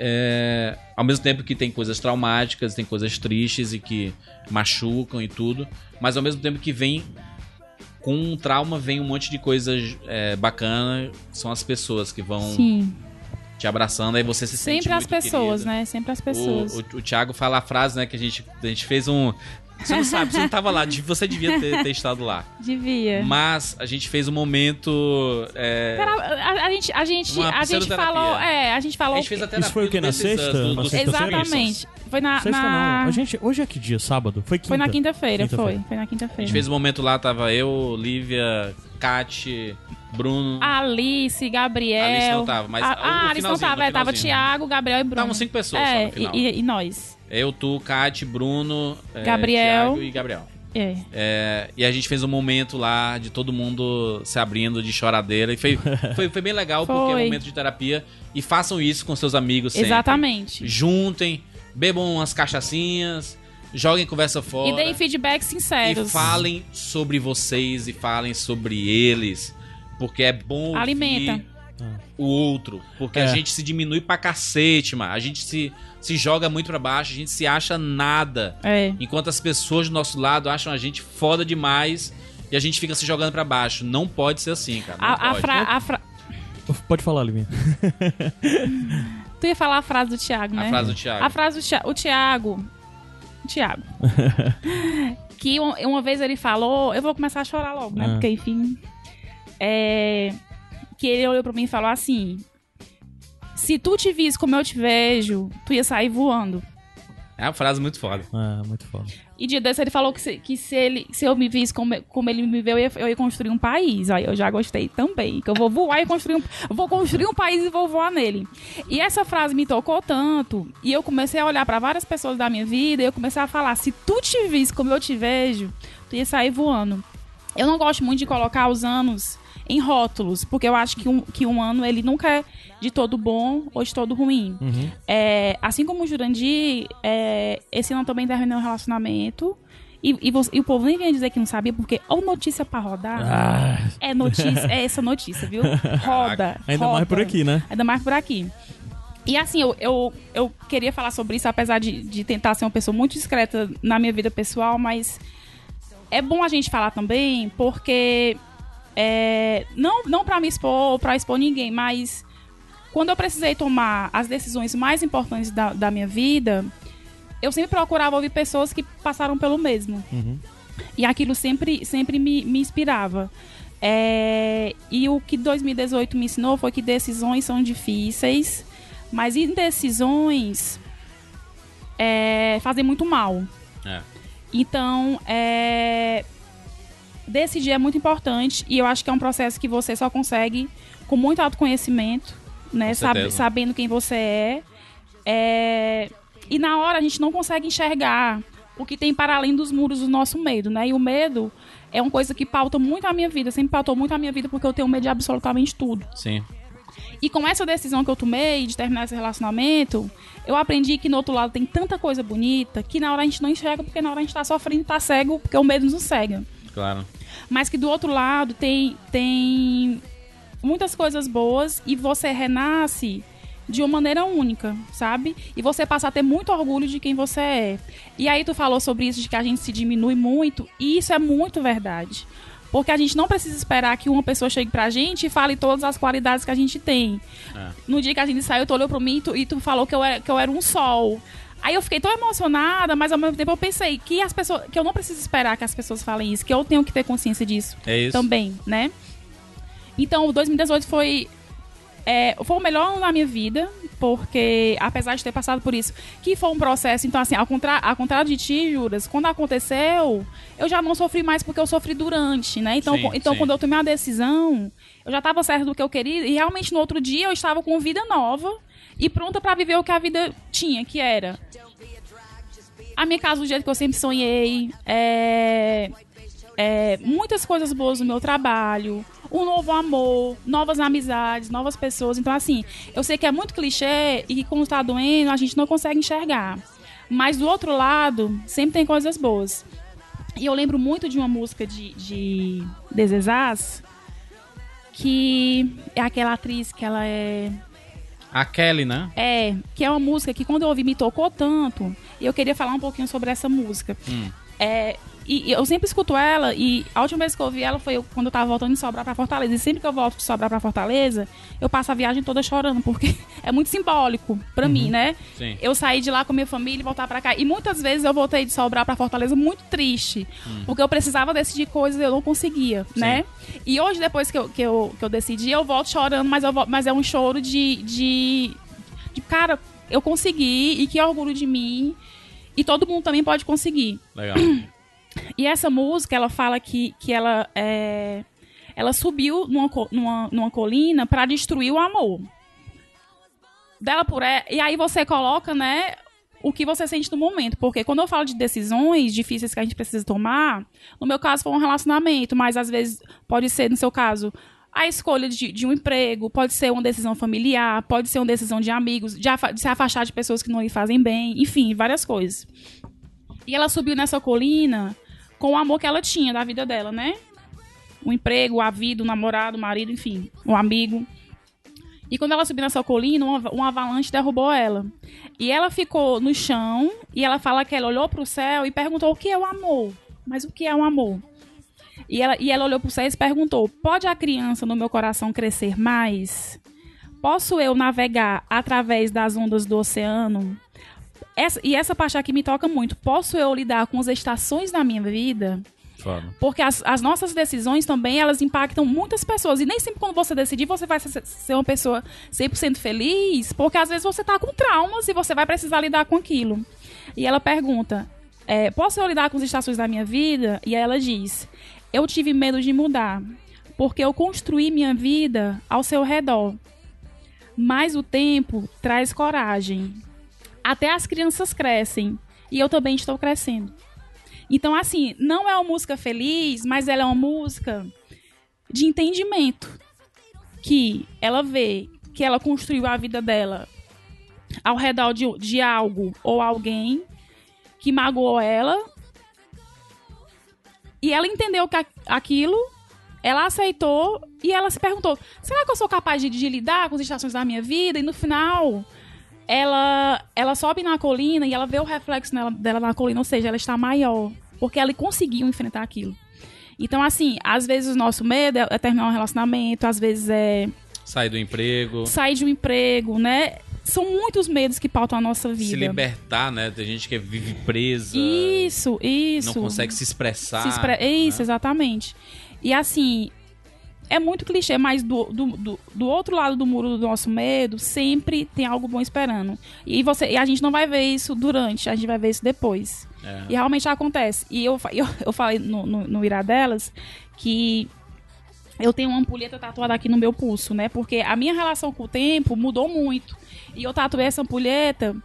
É, ao mesmo tempo que tem coisas traumáticas, tem coisas tristes e que machucam e tudo, mas ao mesmo tempo que vem com um trauma vem um monte de coisas é, bacana, são as pessoas que vão Sim. te abraçando, aí você se sente Sempre as pessoas, querida. né? Sempre as O, pessoas. o, o Thiago fala a frase, né, que a gente, a gente fez um... Você não sabe, você não tava lá, de- você devia ter, ter estado lá. (laughs) Devia. Mas a gente fez um momento... é, Cara, a, a gente, a gente, a gente falou, é, a gente falou. a gente fez a terapia Isso foi o quê, na sexta? do- Na sexta-feira? Exatamente. Foi na, Sexta na- não. A gente, hoje é que dia? Sábado? Foi quinta? Foi na quinta-feira, Quinta-feira. foi. Foi na A quinta-feira. gente fez um momento lá, tava eu, Lívia, Kate, Bruno. Alice, Gabriel. Alice não tava, mas a, o- ah, Alice não tava, é, tava. Thiago, Gabriel e Bruno. Estavam cinco pessoas só é, no final. E, e- e nós. Eu, tu, Kate, Bruno, é, Gabriel. Thiago e Gabriel. É. É, e a gente fez um momento lá de todo mundo se abrindo de choradeira. E foi, (laughs) foi, foi bem legal porque é um Foi. momento de terapia. E façam isso com seus amigos sempre. Exatamente. Juntem, bebam umas cachaçinhas, joguem conversa fora. E deem feedback sinceros. E falem sobre vocês e falem sobre eles. Porque é bom ouvir O outro. Porque a É. gente se diminui pra cacete, mano. A gente se, se joga muito pra baixo, a gente se acha nada. É. Enquanto as pessoas do nosso lado acham a gente foda demais e a gente fica se jogando pra baixo. Não pode ser assim, cara. Não A, a pode. fra- a fra- Pode falar, Livinha. Tu ia falar a frase do Thiago, A né? frase do Thiago. A frase do Thiago. O Thiago. O Thiago. (laughs) que um- uma vez ele falou. Eu vou começar a chorar logo, né? Ah. Porque, enfim. É, que ele olhou pra mim e falou assim: Se tu te visse como eu te vejo, tu ia sair voando. É uma frase muito foda. Ah, muito foda. E dia desse ele falou que se, que se, ele, se eu me visse como, como ele me viu, eu ia, eu ia construir um país. Aí eu já gostei também. Que eu vou voar e construir um. eu Vou construir um país e vou voar nele. E essa frase me tocou tanto. E eu comecei a olhar pra várias pessoas da minha vida e eu comecei a falar: se tu te visse como eu te vejo, tu ia sair voando. Eu não gosto muito de colocar os anos em rótulos, porque eu acho que um, que um ano ele nunca é de todo bom ou de todo ruim. Uhum. É, assim como o Jurandir, é, esse ano também terminou um relacionamento. E, e, você- e o povo nem vinha dizer que não sabia, porque ou notícia pra rodar, Ah, é notícia, é essa notícia, viu? (laughs) Roda. ainda roda. mais por aqui, né? Ainda mais por aqui. E assim, eu, eu, eu queria falar sobre isso, apesar de, de tentar ser uma pessoa muito discreta na minha vida pessoal, mas é bom a gente falar também, porque é, não, não para me expor ou pra expor ninguém, mas quando eu precisei tomar as decisões mais importantes da, da minha vida, eu sempre procurava ouvir pessoas que passaram pelo mesmo. Uhum. E aquilo sempre, sempre me, me inspirava. É, e o que 2018 me ensinou foi que decisões são difíceis, Mas indecisões é, fazem muito mal. É. Então, é, decidir é muito importante e eu acho que é um processo que você só consegue com muito autoconhecimento, né? Sab- sabendo quem você é. É, E na hora a gente não consegue enxergar o que tem para além dos muros do nosso medo, né? E o medo é uma coisa que pauta muito a minha vida, sempre pautou muito a minha vida porque eu tenho medo de absolutamente tudo. Sim. E com essa decisão que eu tomei de terminar esse relacionamento, eu aprendi que no outro lado tem tanta coisa bonita que na hora a gente não enxerga porque na hora a gente tá sofrendo, tá cego, porque o medo nos cega. Claro. Mas que do outro lado tem, tem muitas coisas boas e você renasce de uma maneira única, sabe? E você passa a ter muito orgulho de quem você é. E aí tu falou sobre isso, de que a gente se diminui muito, e isso é muito verdade. Porque a gente não precisa esperar que uma pessoa chegue pra gente e fale todas as qualidades que a gente tem. É. No dia que a gente saiu, tu olhou pra mim e tu, e tu falou que eu, era, que eu era um sol. Aí eu fiquei tão emocionada, mas ao mesmo tempo eu pensei que as pessoas. que eu não preciso esperar que as pessoas falem isso, que eu tenho que ter consciência disso É isso. também, né? Então, o 2018 foi é, foi o melhor ano da minha vida, porque apesar de ter passado por isso, que foi um processo, então assim, ao, contra, ao contrário de ti, Juras, quando aconteceu, eu já não sofri mais porque eu sofri durante, né? Então, Sim, então sim. quando eu tomei a decisão, eu já estava certo do que eu queria e realmente no outro dia eu estava com vida nova e pronta para viver o que a vida tinha, que era a minha casa do jeito que eu sempre sonhei, é, é, muitas coisas boas no meu trabalho, um novo amor, novas amizades, novas pessoas. Então, assim, eu sei que é muito clichê e que quando tá doendo a gente não consegue enxergar. Mas do outro lado, sempre tem coisas boas. E eu lembro muito de uma música de, de Desesás, que é aquela atriz que ela é A Kelly, né? é, que é uma música que quando eu ouvi me tocou tanto, e eu queria falar um pouquinho sobre essa música. Hum. É, e, e eu sempre escuto ela, e a última vez que eu ouvi ela foi eu- quando eu tava voltando de Sobrar pra Fortaleza. E sempre que eu volto de Sobrar pra Fortaleza, eu passo a viagem toda chorando, porque (laughs) é muito simbólico pra mim, né? Sim. Eu saí de lá com a minha família e voltar pra cá. E muitas vezes eu voltei de Sobrar pra Fortaleza muito triste, porque eu precisava decidir coisas e eu não conseguia, né? E hoje, depois que eu, que eu, que eu decidi, eu volto chorando, mas, eu, mas é um choro de, de, de, cara, eu consegui e que orgulho de mim. E todo mundo também pode conseguir. Legal. (clears throat) E essa música, ela fala que, que ela é, ela subiu numa, numa, numa colina para destruir o amor. Dela por é, e aí você coloca, né, o que você sente no momento, porque quando eu falo de decisões difíceis que a gente precisa tomar, no meu caso foi um relacionamento, mas às vezes pode ser no seu caso a escolha de, de um emprego, pode ser uma decisão familiar, pode ser uma decisão de amigos, de, afa- de se afastar de pessoas que não lhe fazem bem, enfim, várias coisas. E ela subiu nessa colina com o amor que ela tinha da vida dela, né? O emprego, a vida, o namorado, o marido, enfim, o amigo. E quando ela subiu nessa colina, uma, um avalanche derrubou ela. E ela ficou no chão e ela fala que ela olhou pro céu e perguntou o que é o amor. Mas o que é o amor? E ela, e ela olhou pro céu e perguntou: pode a criança no meu coração crescer mais? Posso eu navegar através das ondas do oceano? Essa- e essa parte aqui me toca muito. Posso eu lidar com as estações da minha vida? Foda. Porque as, as nossas decisões também, elas impactam muitas pessoas. E nem sempre quando você decidir, você vai ser, uma pessoa 100% feliz, porque às vezes você tá com traumas e você vai precisar lidar com aquilo. E ela pergunta, é, posso eu lidar com as estações da minha vida? E aí ela diz, eu tive medo de mudar, porque eu construí minha vida ao seu redor. Mas o tempo traz coragem. Até as crianças crescem. E eu também estou crescendo. Então, assim, não é uma música feliz, mas ela é uma música de entendimento. Que ela vê que ela construiu a vida dela ao redor de, de algo ou alguém que magoou ela. E ela entendeu que aquilo, ela aceitou e ela se perguntou: será que eu sou capaz de, de lidar com as estações da minha vida? E no final, ela, ela sobe na colina e ela vê o reflexo nela- dela na colina, ou seja, ela está maior, porque ela conseguiu enfrentar aquilo. Então, assim, às vezes o nosso medo é terminar um relacionamento, às vezes é Sair do emprego. sair de um emprego, né? São muitos medos que pautam a nossa vida. Se libertar, né? Tem gente que vive presa. Isso, isso. Não consegue se expressar. Se expre- Isso, né? exatamente. E assim, é muito clichê, mas do, do, do, do outro lado do muro do nosso medo, sempre tem algo bom esperando. E, você, e a gente não vai ver isso durante, a gente vai ver isso depois. É. E realmente acontece. E eu, (laughs) eu, eu falei no, no, no Irá delas que eu tenho uma ampulheta tatuada aqui no meu pulso, né? Porque a minha relação com o tempo mudou muito. E eu tatuei essa ampulheta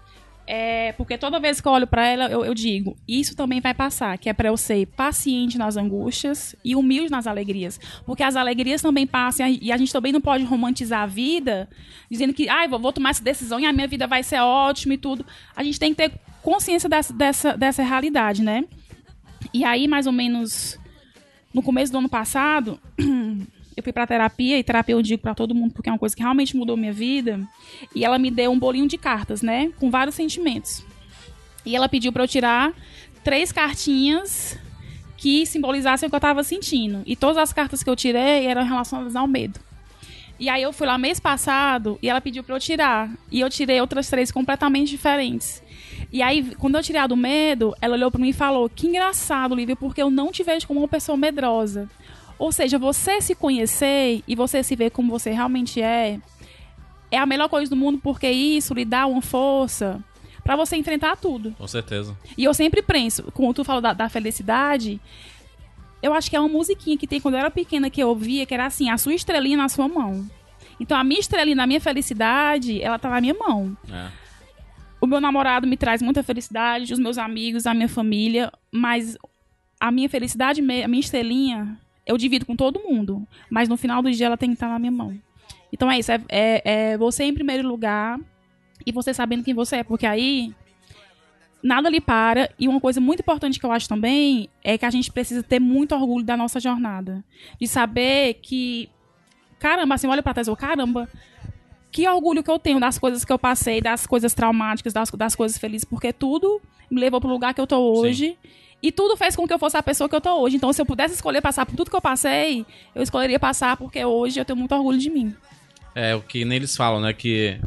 é, porque toda vez que eu olho pra ela, eu, eu digo, isso também vai passar, que é pra eu ser paciente nas angústias e humilde nas alegrias. Porque as alegrias também passam e a gente também não pode romantizar a vida, dizendo que, ai, vou, vou tomar essa decisão e a minha vida vai ser ótima e tudo. A gente tem que ter consciência dessa, dessa, dessa realidade, né? E aí, mais ou menos, no começo do ano passado, (clears throat) eu fui pra terapia, e terapia eu digo pra todo mundo porque é uma coisa que realmente mudou minha vida. E ela me deu um bolinho de cartas, né? Com vários sentimentos. E ela pediu pra eu tirar três cartinhas que simbolizassem o que eu tava sentindo. E todas as cartas que eu tirei eram relacionadas ao medo. E aí eu fui lá mês passado e ela pediu pra eu tirar. E eu tirei outras três completamente diferentes. E aí, quando eu tirei a do medo, ela olhou pra mim e falou: Que engraçado, Lívia, porque eu não te vejo como uma pessoa medrosa. Ou seja, você se conhecer e você se ver como você realmente é, é a melhor coisa do mundo, porque isso lhe dá uma força pra você enfrentar tudo. Com certeza. E eu sempre penso, como tu falou da, da felicidade, eu acho que é uma musiquinha que tem quando eu era pequena que eu ouvia, que era assim, a sua estrelinha na sua mão. Então a minha estrelinha na minha felicidade, ela tá na minha mão. É. O meu namorado me traz muita felicidade, os meus amigos, a minha família, mas a minha felicidade, a minha estrelinha, eu divido com todo mundo. Mas no final do dia ela tem que estar na minha mão. Então é isso, é, é- é você em primeiro lugar e você sabendo quem você é, porque aí nada lhe para. E uma coisa muito importante que eu acho também é que a gente precisa ter muito orgulho da nossa jornada. De saber que, caramba, assim, olha pra trás, eu, caramba, que orgulho que eu tenho das coisas que eu passei, das coisas traumáticas, das, das coisas felizes, porque tudo me levou pro lugar que eu tô hoje. E tudo fez com que eu fosse a pessoa que eu tô hoje. Então, se eu pudesse escolher passar por tudo que eu passei, eu escolheria passar porque hoje eu tenho muito orgulho de mim. É o que neles falam, né? Que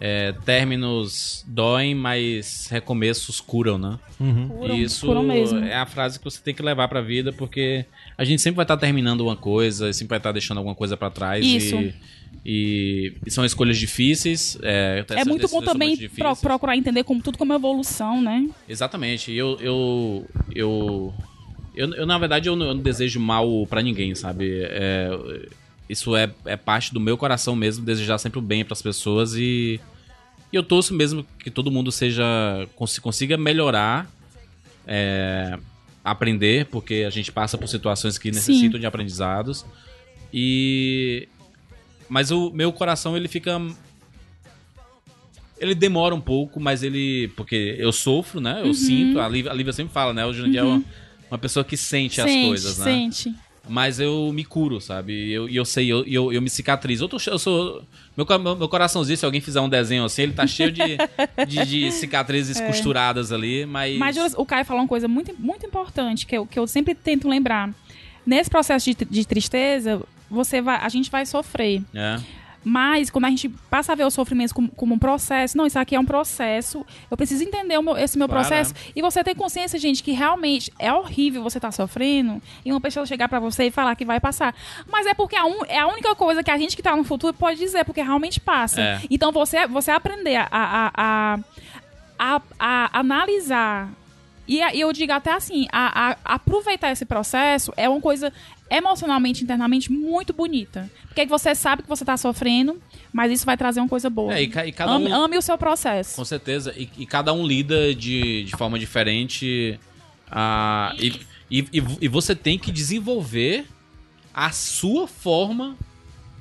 é, términos doem, mas recomeços curam, né? Curam- E isso curam mesmo. é a frase que você tem que levar pra vida, porque a gente sempre vai estar terminando uma coisa, sempre vai estar deixando alguma coisa pra trás. Isso. E, e, e são escolhas difíceis. É, É muito bom também muito pro- procurar entender como tudo como evolução, né? Exatamente. Eu, eu, eu, eu, eu, na verdade, eu não, eu não desejo mal pra ninguém, sabe? É, isso é, é parte do meu coração mesmo, desejar sempre o bem pras pessoas e, e eu torço mesmo que todo mundo seja cons- consiga melhorar, é, aprender, porque a gente passa por situações que necessitam de aprendizados. E mas o meu coração ele fica ele demora um pouco, mas ele. Porque eu sofro, né? Uhum. Eu sinto. A Lívia, a Lívia sempre fala, né? O Jurandir é uma, uma pessoa que sente, as coisas, né? sente. Mas eu me curo, sabe? E eu, eu sei, eu, eu, eu me cicatrizo. Eu, tô, eu sou. Meu, meu, coraçãozinho, se alguém fizer um desenho assim, ele tá cheio de, de, de (laughs) cicatrizes costuradas ali, mas. É. Mas o Caio falou uma coisa muito, muito importante que eu, que eu sempre tento lembrar. Nesse processo de, de tristeza, você vai, a gente vai sofrer. É. Mas quando a gente passa a ver o sofrimento como, como um processo, não, isso aqui é um processo, eu preciso entender meu- esse meu Claro, processo. E você ter consciência, gente, que realmente é horrível você estar sofrendo e uma pessoa chegar pra você e falar que vai passar. Mas é porque a un- é a única coisa que a gente que tá no futuro pode dizer, porque realmente passa. É. Então você, você aprender a, a, a, a, a analisar. E e eu digo até assim, a, a- aproveitar esse processo é uma coisa emocionalmente, internamente muito bonita. Porque você sabe que você tá sofrendo, mas isso vai trazer uma coisa boa. É, e e cada ame, um- ame o seu processo. Com certeza. E, e cada um lida de, de forma diferente. ah, e, e, e- você tem que desenvolver a sua forma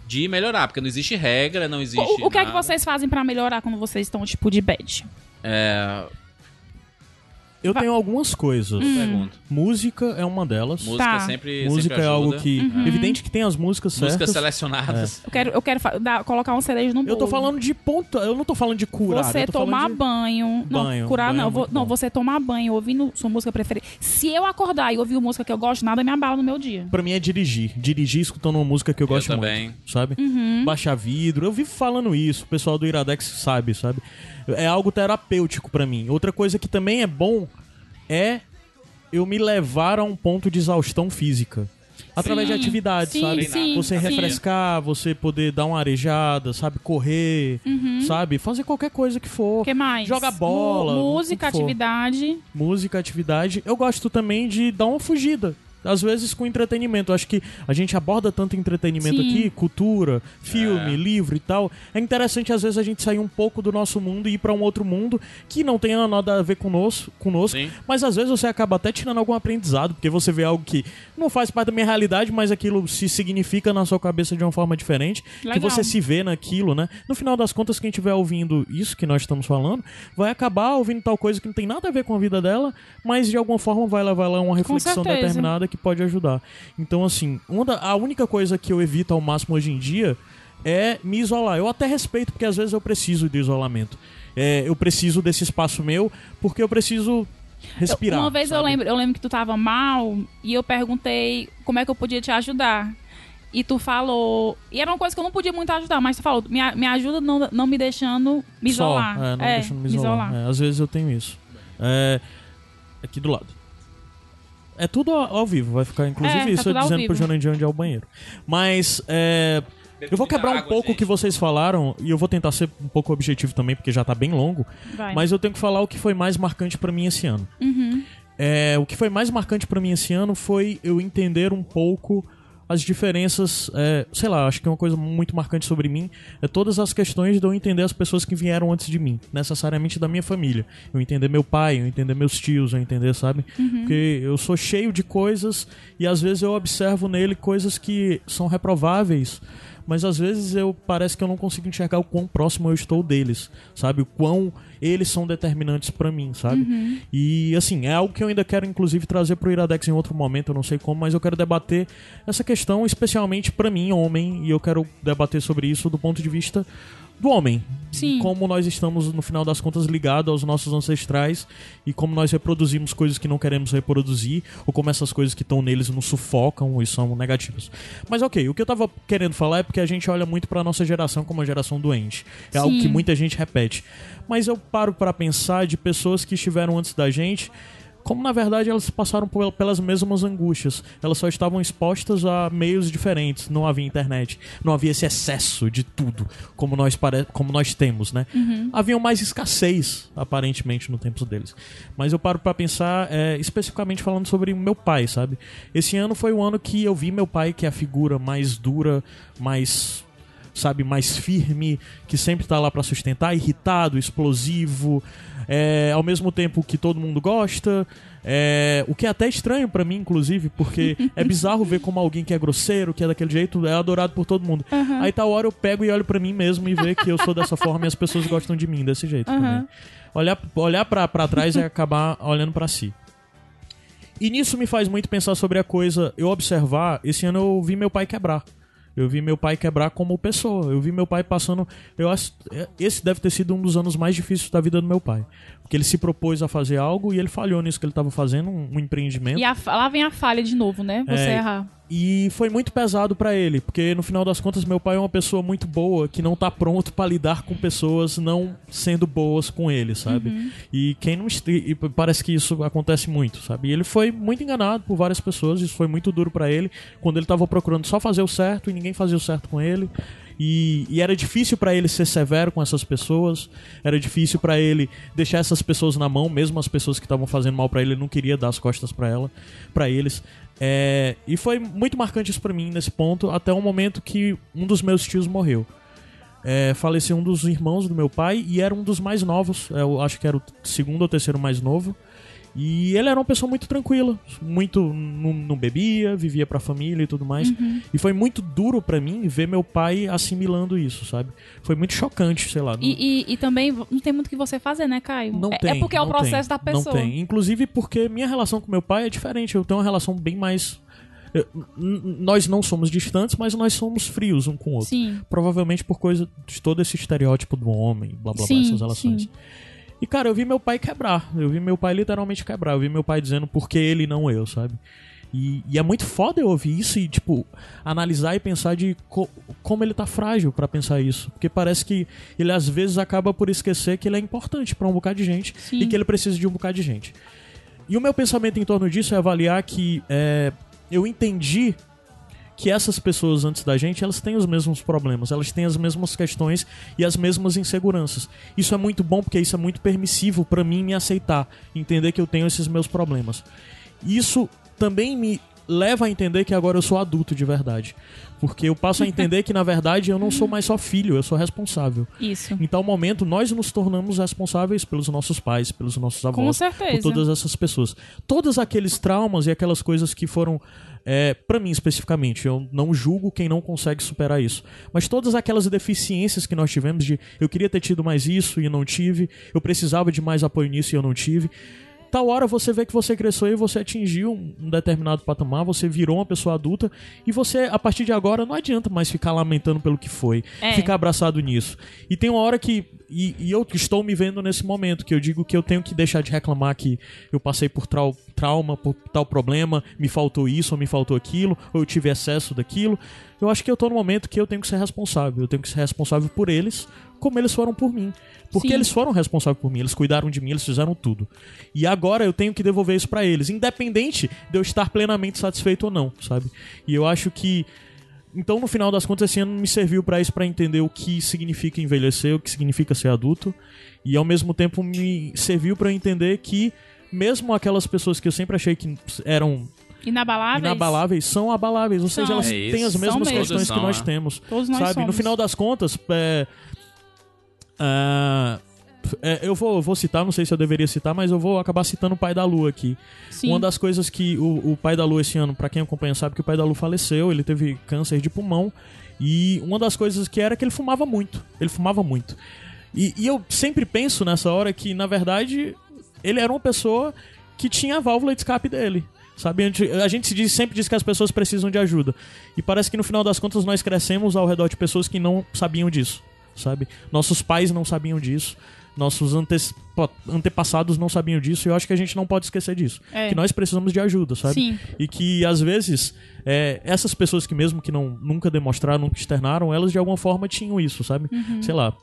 de melhorar. Porque não existe regra, não existe. O, o que é que nada. vocês fazem pra melhorar quando vocês estão, tipo, de bad? É, Eu tenho algumas coisas. pergunta. Música é uma delas. Música Tá. sempre. Música sempre é algo que. Evidente que tem as músicas certas. Músicas selecionadas. Eu quero, eu quero dar- colocar um cerejo no bolo. Eu tô falando de ponto. Eu não tô falando de curar. Você eu tô tomar de... banho. Não, Banho, curar banho não. é Vo- muito não, você tomar banho ouvindo sua música preferida. Se eu acordar e ouvir uma música que eu gosto, nada me abala no meu dia. Pra mim é dirigir. Dirigir escutando uma música que eu gosto também. muito. Sabe? Uhum. Baixar vidro. Eu vivo falando isso. O pessoal do Iradex sabe, sabe? É algo terapêutico pra mim. Outra coisa que também é bom é eu me levar a um ponto de exaustão física. através de Sim, atividades, sim, sabe? sim, você refrescar, você poder dar uma arejada, sabe? Correr, sabe? Fazer qualquer coisa que for. O Uhum. que mais? Jogar bola. Música, atividade. Música, atividade. Eu gosto também de dar uma fugida. Às vezes com entretenimento. Eu acho que a gente aborda tanto entretenimento Sim. aqui, cultura, filme, É. livro e tal. É interessante às vezes a gente sair um pouco do nosso mundo e ir pra um outro mundo que não tenha nada a ver conosco, conosco Sim. mas às vezes você acaba até tirando algum aprendizado, porque você vê algo que não faz parte da minha realidade, mas aquilo se significa na sua cabeça de uma forma diferente, que Legal. você se vê naquilo, né? No final das contas, quem estiver ouvindo isso que nós estamos falando, vai acabar ouvindo tal coisa que não tem nada a ver com a vida dela, mas de alguma forma vai levar lá uma reflexão determinada que pode ajudar. Então, assim, uma da- a única coisa que eu evito ao máximo hoje em dia é me isolar. Eu até respeito, porque às vezes eu preciso de isolamento. É, eu preciso desse espaço meu, porque eu preciso respirar. Uma vez eu lembro, eu lembro que tu tava mal e eu perguntei como é que eu podia te ajudar. E tu falou. E era uma coisa que eu não podia muito ajudar, mas tu falou, me, me ajuda não, não me deixando me Só, isolar. é, não deixando me isolar. É, às vezes eu tenho isso. É, aqui do lado. É tudo ao, ao vivo, vai ficar inclusive É, tá isso ao dizendo pro Jurandir onde é o banheiro. Mas é, eu vou quebrar um pouco o que vocês falaram e eu vou tentar ser um pouco objetivo também, porque já tá bem longo. Vai. Mas eu tenho que falar o que foi mais marcante pra mim esse ano. Uhum. É, o que foi mais marcante pra mim esse ano foi eu entender um pouco as diferenças, é, sei lá, acho que é uma coisa muito marcante sobre mim é todas as questões de eu entender as pessoas que vieram antes de mim, necessariamente da minha família. Eu entender meu pai, eu entender meus tios, eu entender, sabe? Porque eu sou cheio de coisas e às vezes eu observo nele coisas que são reprováveis, mas às vezes eu parece que eu não consigo enxergar o quão próximo eu estou deles, sabe? O quão eles são determinantes pra mim, sabe? E assim, é algo que eu ainda quero inclusive trazer pro Iradex em outro momento, eu não sei como, mas eu quero debater essa questão especialmente pra mim, homem, e eu quero debater sobre isso do ponto de vista do homem. Sim. Como nós estamos, no final das contas, ligados aos nossos ancestrais e como nós reproduzimos coisas que não queremos reproduzir, ou como essas coisas que estão neles nos sufocam e são negativas. Mas ok, o que eu tava querendo falar é porque a gente olha muito pra nossa geração como uma geração doente. É algo Sim. que muita gente repete. Mas eu paro pra pensar de pessoas que estiveram antes da gente como na verdade elas passaram por- pelas mesmas angústias. Elas só estavam expostas a meios diferentes. Não havia internet, não havia esse excesso de tudo como nós, pare... como nós temos, né? Havia mais escassez, aparentemente, no tempo deles. Mas eu paro pra pensar, é, especificamente falando sobre meu pai, sabe? Esse ano foi o ano que eu vi meu pai, que é a figura mais dura, mais sabe, mais firme, que sempre tá lá pra sustentar, irritado, explosivo, é, ao mesmo tempo que todo mundo gosta, é, o que é até estranho pra mim, inclusive, porque é (laughs) bizarro ver como alguém que é grosseiro, que é daquele jeito, é adorado por todo mundo. Aí tal hora eu pego e olho pra mim mesmo e ver que eu sou dessa (laughs) forma e as pessoas gostam de mim desse jeito também. Olhar, olhar pra trás é acabar olhando pra si. E nisso me faz muito pensar sobre a coisa, eu observar, esse ano eu vi meu pai quebrar. Eu vi meu pai quebrar como pessoa. Eu vi meu pai passando. Eu acho, esse deve ter sido um dos anos mais difíceis da vida do meu pai. Porque ele se propôs a fazer algo e ele falhou nisso que ele estava fazendo, um, um empreendimento. E a lá vem a falha de novo, né? Você É, errar. E foi muito pesado pra ele, porque no final das contas meu pai é uma pessoa muito boa que não tá pronto pra lidar com pessoas não sendo boas com ele, sabe? E quem não e parece que isso acontece muito, sabe? E ele foi muito enganado por várias pessoas, isso foi muito duro pra ele, quando ele tava procurando só fazer o certo e ninguém fazia o certo com ele. E, e era difícil pra ele ser severo com essas pessoas, era difícil pra ele deixar essas pessoas na mão, mesmo as pessoas que estavam fazendo mal pra ele, ele não queria dar as costas pra ela, para eles. É, e foi muito marcante isso pra mim nesse ponto, até o momento que um dos meus tios morreu. É, faleceu um dos irmãos do meu pai e era um dos mais novos, é, eu acho que era o segundo ou terceiro mais novo. E ele era uma pessoa muito tranquila, muito não, não bebia, vivia pra família e tudo mais. E foi muito duro pra mim ver meu pai assimilando isso, sabe? Foi muito chocante, sei lá. não- E, e, e também não tem muito o que você fazer, né, Caio? não é, tem. é porque é o processo tem, da pessoa. Não tem. Inclusive porque minha relação com meu pai é diferente. Eu tenho uma relação bem mais. nós não somos distantes, mas nós somos frios um com o outro. Sim. Provavelmente por coisa de todo esse estereótipo do homem, blá blá blá, Sim, essas relações. sim. E cara, eu vi meu pai quebrar. Eu vi meu pai literalmente quebrar. Eu vi meu pai dizendo por que ele e não eu, sabe? E, e é muito foda eu ouvir isso e, tipo, analisar e pensar de co- como ele tá frágil pra pensar isso. Porque parece que ele às vezes acaba por esquecer que ele é importante pra um bocado de gente Sim. e que ele precisa de um bocado de gente. E o meu pensamento em torno disso é avaliar que é, eu entendi que essas pessoas antes da gente, elas têm os mesmos problemas, elas têm as mesmas questões e as mesmas inseguranças. Isso é muito bom porque isso é muito permissivo pra mim me aceitar, entender que eu tenho esses meus problemas. Isso também me leva a entender que agora eu sou adulto de verdade. Porque eu passo a (laughs) entender que, na verdade, eu não sou mais só filho, eu sou responsável. Isso. Em tal momento, nós nos tornamos responsáveis pelos nossos pais, pelos nossos avós, por todas essas pessoas. Todos aqueles traumas e aquelas coisas que foram, é, para mim especificamente, eu não julgo quem não consegue superar isso, mas todas aquelas deficiências que nós tivemos de eu queria ter tido mais isso e não tive, eu precisava de mais apoio nisso e eu não tive. Tal hora você vê que você cresceu e você atingiu um determinado patamar, você virou uma pessoa adulta e você, a partir de agora, não adianta mais ficar lamentando pelo que foi, É. ficar abraçado nisso. E tem uma hora que. E, e eu estou me vendo nesse momento, que eu digo que eu tenho que deixar de reclamar que eu passei por trau, trauma, por tal problema, me faltou isso ou me faltou aquilo, ou eu tive excesso daquilo. Eu acho que eu tô no momento que eu tenho que ser responsável. Eu tenho que ser responsável por eles, como eles foram por mim. Porque Sim. eles foram responsáveis por mim, eles cuidaram de mim, eles fizeram tudo. E agora eu tenho que devolver isso pra eles, independente de eu estar plenamente satisfeito ou não, sabe? E eu acho que então, no final das contas, esse ano me serviu pra isso, pra entender o que significa envelhecer, o que significa ser adulto, e ao mesmo tempo me serviu pra eu entender que mesmo aquelas pessoas que eu sempre achei que eram Inabaláveis. inabaláveis são abaláveis, ou seja, São. elas É têm as São mesmas mesmo. questões Todos que nós são, é. temos. Todos nós sabe? No somos. final das contas, é, ah, é, eu vou, vou citar, não sei se eu deveria citar, mas eu vou acabar citando o pai da Lua aqui. Sim. Uma das coisas que o, o pai da Lua esse ano, pra quem acompanha sabe que o pai da Lua faleceu, ele teve câncer de pulmão e uma das coisas que era que ele fumava muito. Ele fumava muito. E, e eu sempre penso nessa hora que, na verdade, ele era uma pessoa que tinha a válvula de escape dele. Sabe, a gente, a gente se diz- sempre diz que as pessoas precisam de ajuda. E parece que no final das contas nós crescemos ao redor de pessoas que não sabiam disso, sabe? Nossos pais não sabiam disso, nossos antes- antepassados não sabiam disso, e eu acho que a gente não pode esquecer disso. É. Que nós precisamos de ajuda, sabe? Sim. E que às vezes é, essas pessoas que mesmo que não nunca demonstraram, nunca externaram, elas de alguma forma tinham isso, sabe? Sei lá,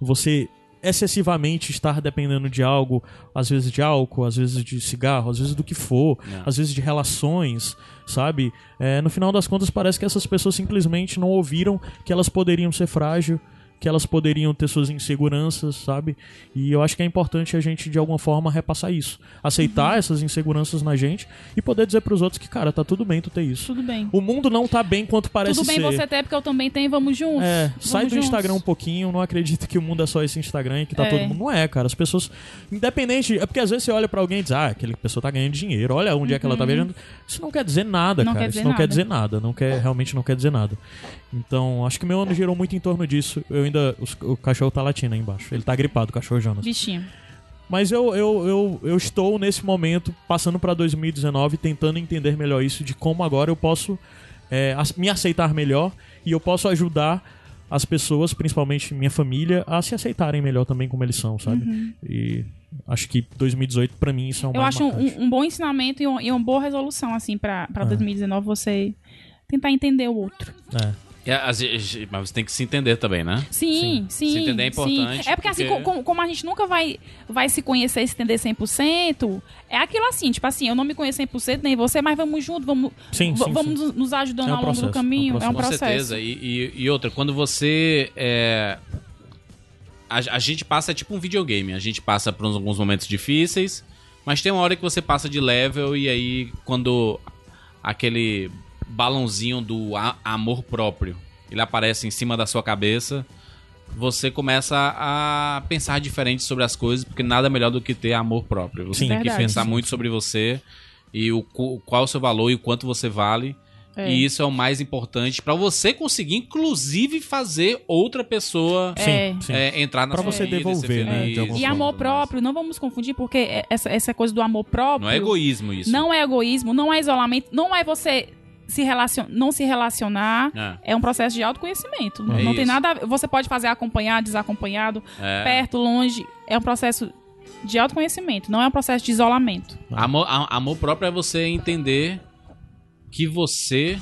você excessivamente estar dependendo de algo, às vezes de álcool, às vezes de cigarro, às vezes do que for, É. às vezes de relações, sabe? É, no final das contas parece que essas pessoas simplesmente não ouviram que elas poderiam ser frágeis, que elas poderiam ter suas inseguranças, sabe? E eu acho que é importante a gente de alguma forma repassar isso, aceitar essas inseguranças na gente e poder dizer pros outros que, cara, tá tudo bem tu ter isso. Tudo bem. O mundo não tá bem quanto parece Tudo bem ser. você ter, porque eu também tenho, vamos juntos. É, Vamos sai do juntos. Instagram um pouquinho, não acredita que o mundo é só esse Instagram e que tá É. todo mundo. Não é, cara. As pessoas. Independente. É porque às vezes você olha pra alguém e diz, ah, aquela pessoa tá ganhando dinheiro, olha onde é que ela tá viajando. Isso não quer dizer nada, Uhum. Não cara. quer Isso não quer nada. dizer nada. Não quer, realmente não quer dizer nada. Então, acho que meu ano girou muito em torno disso. Eu ainda. os- o cachorro tá latindo aí embaixo. Ele tá gripado, o cachorro Jonas. Bichinho. Mas eu, eu, eu, eu estou nesse momento, passando pra 2019, tentando entender melhor isso, de como agora eu posso é, me aceitar melhor e eu posso ajudar as pessoas, principalmente minha família, a se aceitarem melhor também como eles são, sabe? E acho que 2018, pra mim, isso é o Eu acho um, um bom ensinamento e, um- e uma boa resolução, assim, pra, pra É. 2019 você tentar entender o outro. É. É, vezes- mas você tem que se entender também, né? Sim, sim. Se entender é importante, sim. É porque, assim, porque- co- como, como a gente nunca vai, vai se conhecer e se entender 100%, é aquilo assim, tipo assim, eu não me conheço 100%, nem você, mas vamos junto, vamos, Sim, sim, vamos sim. nos- ajudando É um ao longo do processo, caminho. é um É um Com processo. certeza. E, e- e outra, quando você. é, a, a gente passa tipo um videogame. A gente passa por uns- alguns momentos difíceis, mas tem uma hora que você passa de level e aí quando aquele balãozinho do amor próprio ele aparece em cima da sua cabeça, você começa a pensar diferente sobre as coisas, porque nada melhor do que ter amor próprio. Você Sim. tem que Verdade. pensar muito sobre você e o, qual é o seu valor e o quanto você vale. É. E isso é o mais importante pra você conseguir, inclusive, fazer outra pessoa É. Sim, sim. é, entrar na Pra sua você vida e devolver, né, de E amor próprio, não vamos confundir, porque essa, essa coisa do amor próprio. Não é egoísmo isso. Não é egoísmo, não é isolamento, não é você se relacion... não se relacionar. É. É um processo de autoconhecimento. É não tem nada. a Você pode fazer acompanhado, desacompanhado, É. perto, longe. É um processo de autoconhecimento, não é um processo de isolamento. Amor, a- amor próprio é você entender que você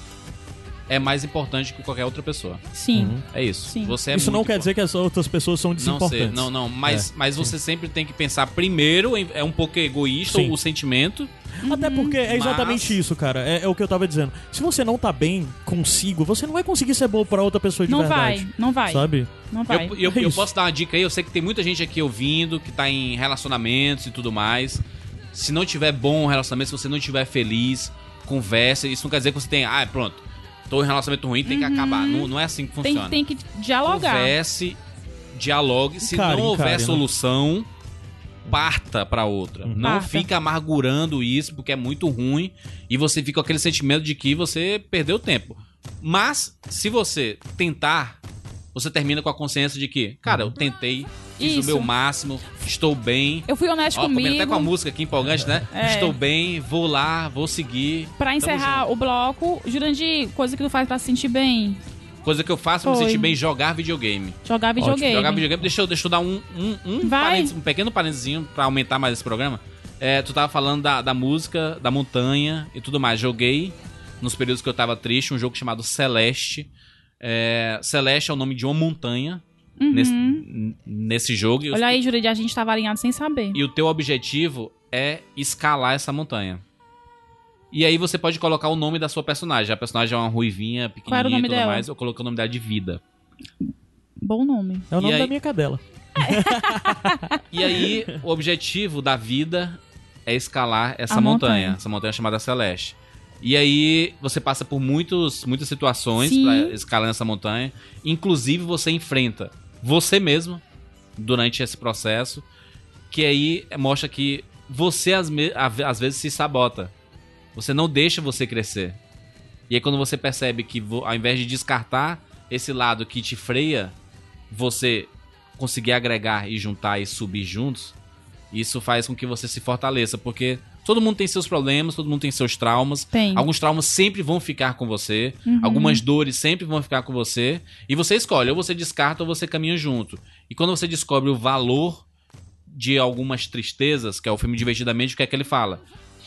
é mais importante que qualquer outra pessoa. Sim. É isso. Sim. Você é Isso não quer dizer que as outras pessoas são não desimportantes. sei, não, não, mas, É, mas você sempre tem que pensar primeiro, em- é um pouco egoísta Sim. o sentimento. Até porque é exatamente Mas- isso, cara. É, é o que eu tava dizendo. Se você não tá bem consigo, você não vai conseguir ser bom pra outra pessoa de Não verdade. vai, não vai. Sabe? Não vai. Eu, eu, É eu posso dar uma dica aí, eu sei que tem muita gente aqui ouvindo, que tá em relacionamentos e tudo mais. Se não tiver bom o relacionamento, se você não estiver feliz, converse. Isso não quer dizer que você tem, ah, pronto, tô em relacionamento ruim, tem que acabar. Não, não é assim que Uhum. tem, funciona. tem que dialogar. Converse, dialogue. Se Encare, não houver encare, né? solução, parta pra outra. Não Parta. fica amargurando isso, porque é muito ruim. E você fica com aquele sentimento de que você perdeu tempo. Mas, se você tentar, você termina com a consciência de que, cara, eu tentei, fiz Isso. o meu máximo, estou bem. Eu fui honesto Ó, comigo. até com a música aqui empolgante, né? É. Estou bem, vou lá, vou seguir. Pra Tamo encerrar o bloco, Jurandir, coisa que tu faz pra se sentir bem. Coisa que eu faço pra me sentir bem, jogar videogame. Jogar videogame. Jogar videogame. Deixa eu, deixa eu dar um, um, um, parênteses, um pequeno parênteses pra aumentar mais esse programa. É, tu tava falando da, da música, da montanha e tudo mais. Joguei, nos períodos que eu tava triste, um jogo chamado Celeste. É, Celeste é o nome de uma montanha nesse, n- nesse jogo. E, os- Uhum. Olha aí, Jurandir, a gente tava alinhado sem saber. e o teu objetivo é escalar essa montanha. E aí você pode colocar o nome da sua personagem. A personagem é uma ruivinha, Qual era o pequenininha e nome tudo dela? mais. Eu coloquei o nome dela de Vida. Bom nome. É o nome E da aí- minha cadela. (laughs) E aí, o objetivo da vida é escalar essa montanha, montanha. essa montanha chamada Celeste. E aí, você passa por muitos, muitas situações escalar essa montanha. Inclusive, você enfrenta você mesmo durante esse processo. Que aí mostra que você, às, às vezes, se sabota. Você não deixa você crescer. E aí, quando você percebe que, ao invés de descartar esse lado que te freia, você conseguir agregar e juntar e subir juntos, isso faz com que você se fortaleça, porque todo mundo tem seus problemas, todo mundo tem seus traumas. Tem. Alguns traumas sempre vão ficar com você, Uhum. algumas dores sempre vão ficar com você, e você escolhe, ou você descarta ou você caminha junto. E quando você descobre o valor de algumas tristezas, que é o filme Divertidamente, o que é que ele fala?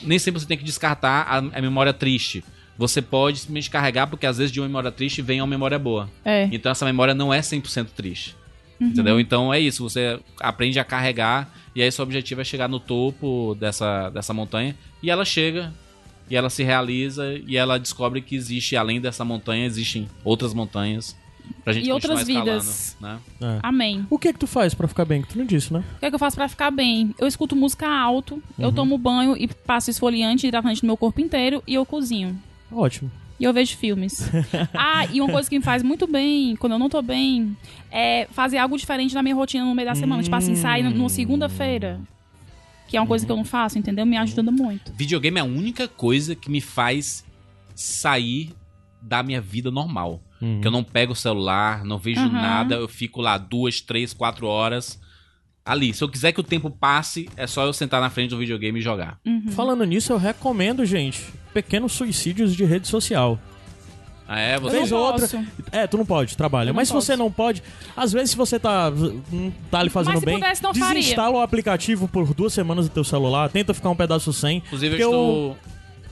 Nem sempre você tem que descartar a, a memória triste. Você pode simplesmente carregar, porque às vezes de uma memória triste vem uma memória boa. É. Então essa memória não é 100% triste. Uhum. Entendeu? Então é isso, você aprende a carregar e aí seu objetivo é chegar no topo dessa, dessa montanha e ela chega e ela se realiza e ela descobre que existe além dessa montanha, existem outras montanhas pra gente E continuar outras escalando, vidas. né? É. Amém. O que é que tu faz pra ficar bem? Que tu não disse, né? O que, é que eu faço pra ficar bem? Eu escuto música alto, Uhum. eu tomo banho e passo esfoliante e hidratante no meu corpo inteiro e eu cozinho. Ótimo. E eu vejo filmes. (laughs) ah, e uma coisa que me faz muito bem, quando eu não tô bem, é fazer algo diferente na minha rotina no meio da semana. Tipo assim, sair numa segunda-feira. Que é uma coisa que eu não faço, entendeu? Me ajuda muito. Videogame é a única coisa que me faz sair da minha vida normal. Que eu não pego o celular, não vejo Aham. nada, eu fico lá duas, três, quatro horas ali. Se eu quiser que o tempo passe, é só eu sentar na frente do videogame e jogar. Falando nisso, eu recomendo, gente, pequenos suicídios de rede social. Ah, é? Eu Você... Vez não ou outra. É, tu não pode, trabalha. Eu não Mas se você não pode, às vezes se você tá, não tá ali fazendo Mas se bem, pudesse, não faria. desinstala o aplicativo por duas semanas do teu celular, tenta ficar um pedaço sem. Inclusive, eu estou,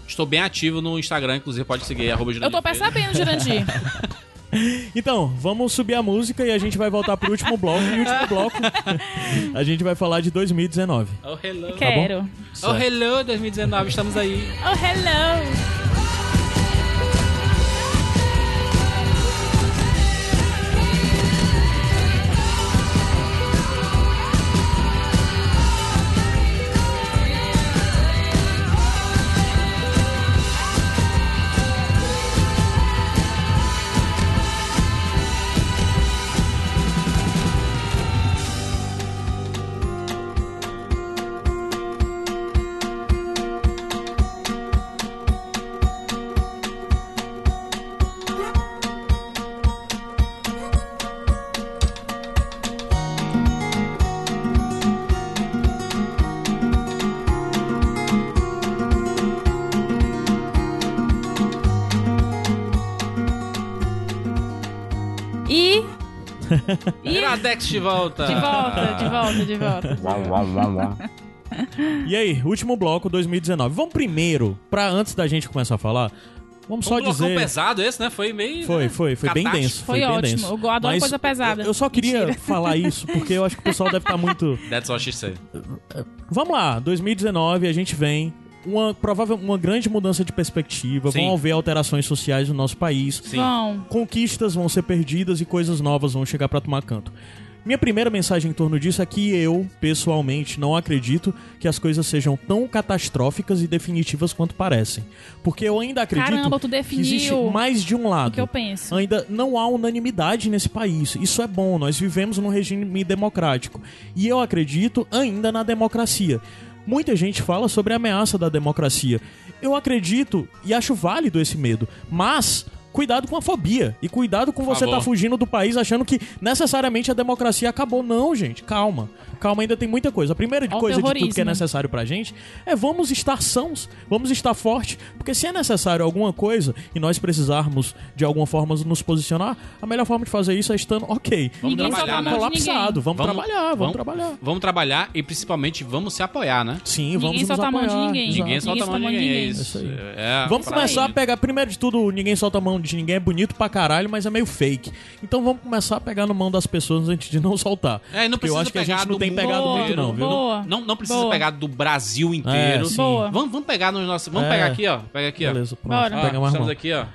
estou bem ativo no Instagram, inclusive pode seguir, arroba Eu tô percebendo, Jurandir. (laughs) Então, vamos subir a música e a gente vai voltar pro último bloco. E o último bloco, a gente vai falar de 2019. Oh, hello. Quero. Oh, hello, 2019, estamos aí. Oh, hello. Iradex de volta. De volta, de volta, de volta. E aí, último bloco 2019. Vamos primeiro, pra antes da gente começar a falar, Vamos Foi só um blocão dizer. pesado esse, né? Foi meio. Foi, né, foi, foi bem denso. Foi bem ótimo. denso. Eu adoro Mas coisa pesada. Eu, eu só queria Mentira. falar isso, porque eu acho que o pessoal deve estar muito. That's what she said. Vamos lá, 2019 a gente vem. Uma provável uma grande mudança de perspectiva, Sim. vão haver alterações sociais no nosso país. Sim. Vão. conquistas vão ser perdidas e coisas novas vão chegar pra tomar canto. Minha primeira mensagem em torno disso é que eu, pessoalmente, não acredito que as coisas sejam tão catastróficas e definitivas quanto parecem. Porque eu ainda acredito Caramba, tu que definiu existe mais de um lado. O que eu penso. Ainda não há unanimidade nesse país. Isso é bom, nós vivemos num regime democrático. E eu acredito ainda na democracia. Muita gente fala sobre a ameaça da democracia. Eu acredito e acho válido esse medo, mas cuidado com a fobia e cuidado com você estar fugindo do país achando que necessariamente a democracia acabou. Não, gente, calma. Calma, ainda tem muita coisa. A primeira de coisa de tudo que é terrorismo. necessário pra gente é vamos estar sãos, vamos estar fortes, porque se é necessário alguma coisa e nós precisarmos de alguma forma nos posicionar, a melhor forma de fazer isso é estando ok. Vamos Ninguém trabalhar, a né? ninguém. colapsado. Vamos, trabalhar, vamos, trabalhar. Vamos trabalhar e principalmente vamos se apoiar, né? Sim, Ninguém vamos nos solta a mão de apoiar. ninguém. Ninguém solta a mão de ninguém. É isso. Aí. É, Vamos começar a mim. pegar, primeiro de tudo, ninguém solta a mão de ninguém, é bonito pra caralho, mas é meio fake. Então vamos começar a pegar na mão das pessoas antes de não soltar. É, não Porque eu precisa acho que a gente não tem pegado Boa, muito não, viu? boa. Não, não precisa Boa. pegar do Brasil inteiro. É, sim. Boa. Vamos, vamos pegar nos nossos. Vamos É. pegar aqui, ó. Pega aqui, ó. Beleza, pronto. Bora. Ó, Pega mais estamos mão. aqui, ó.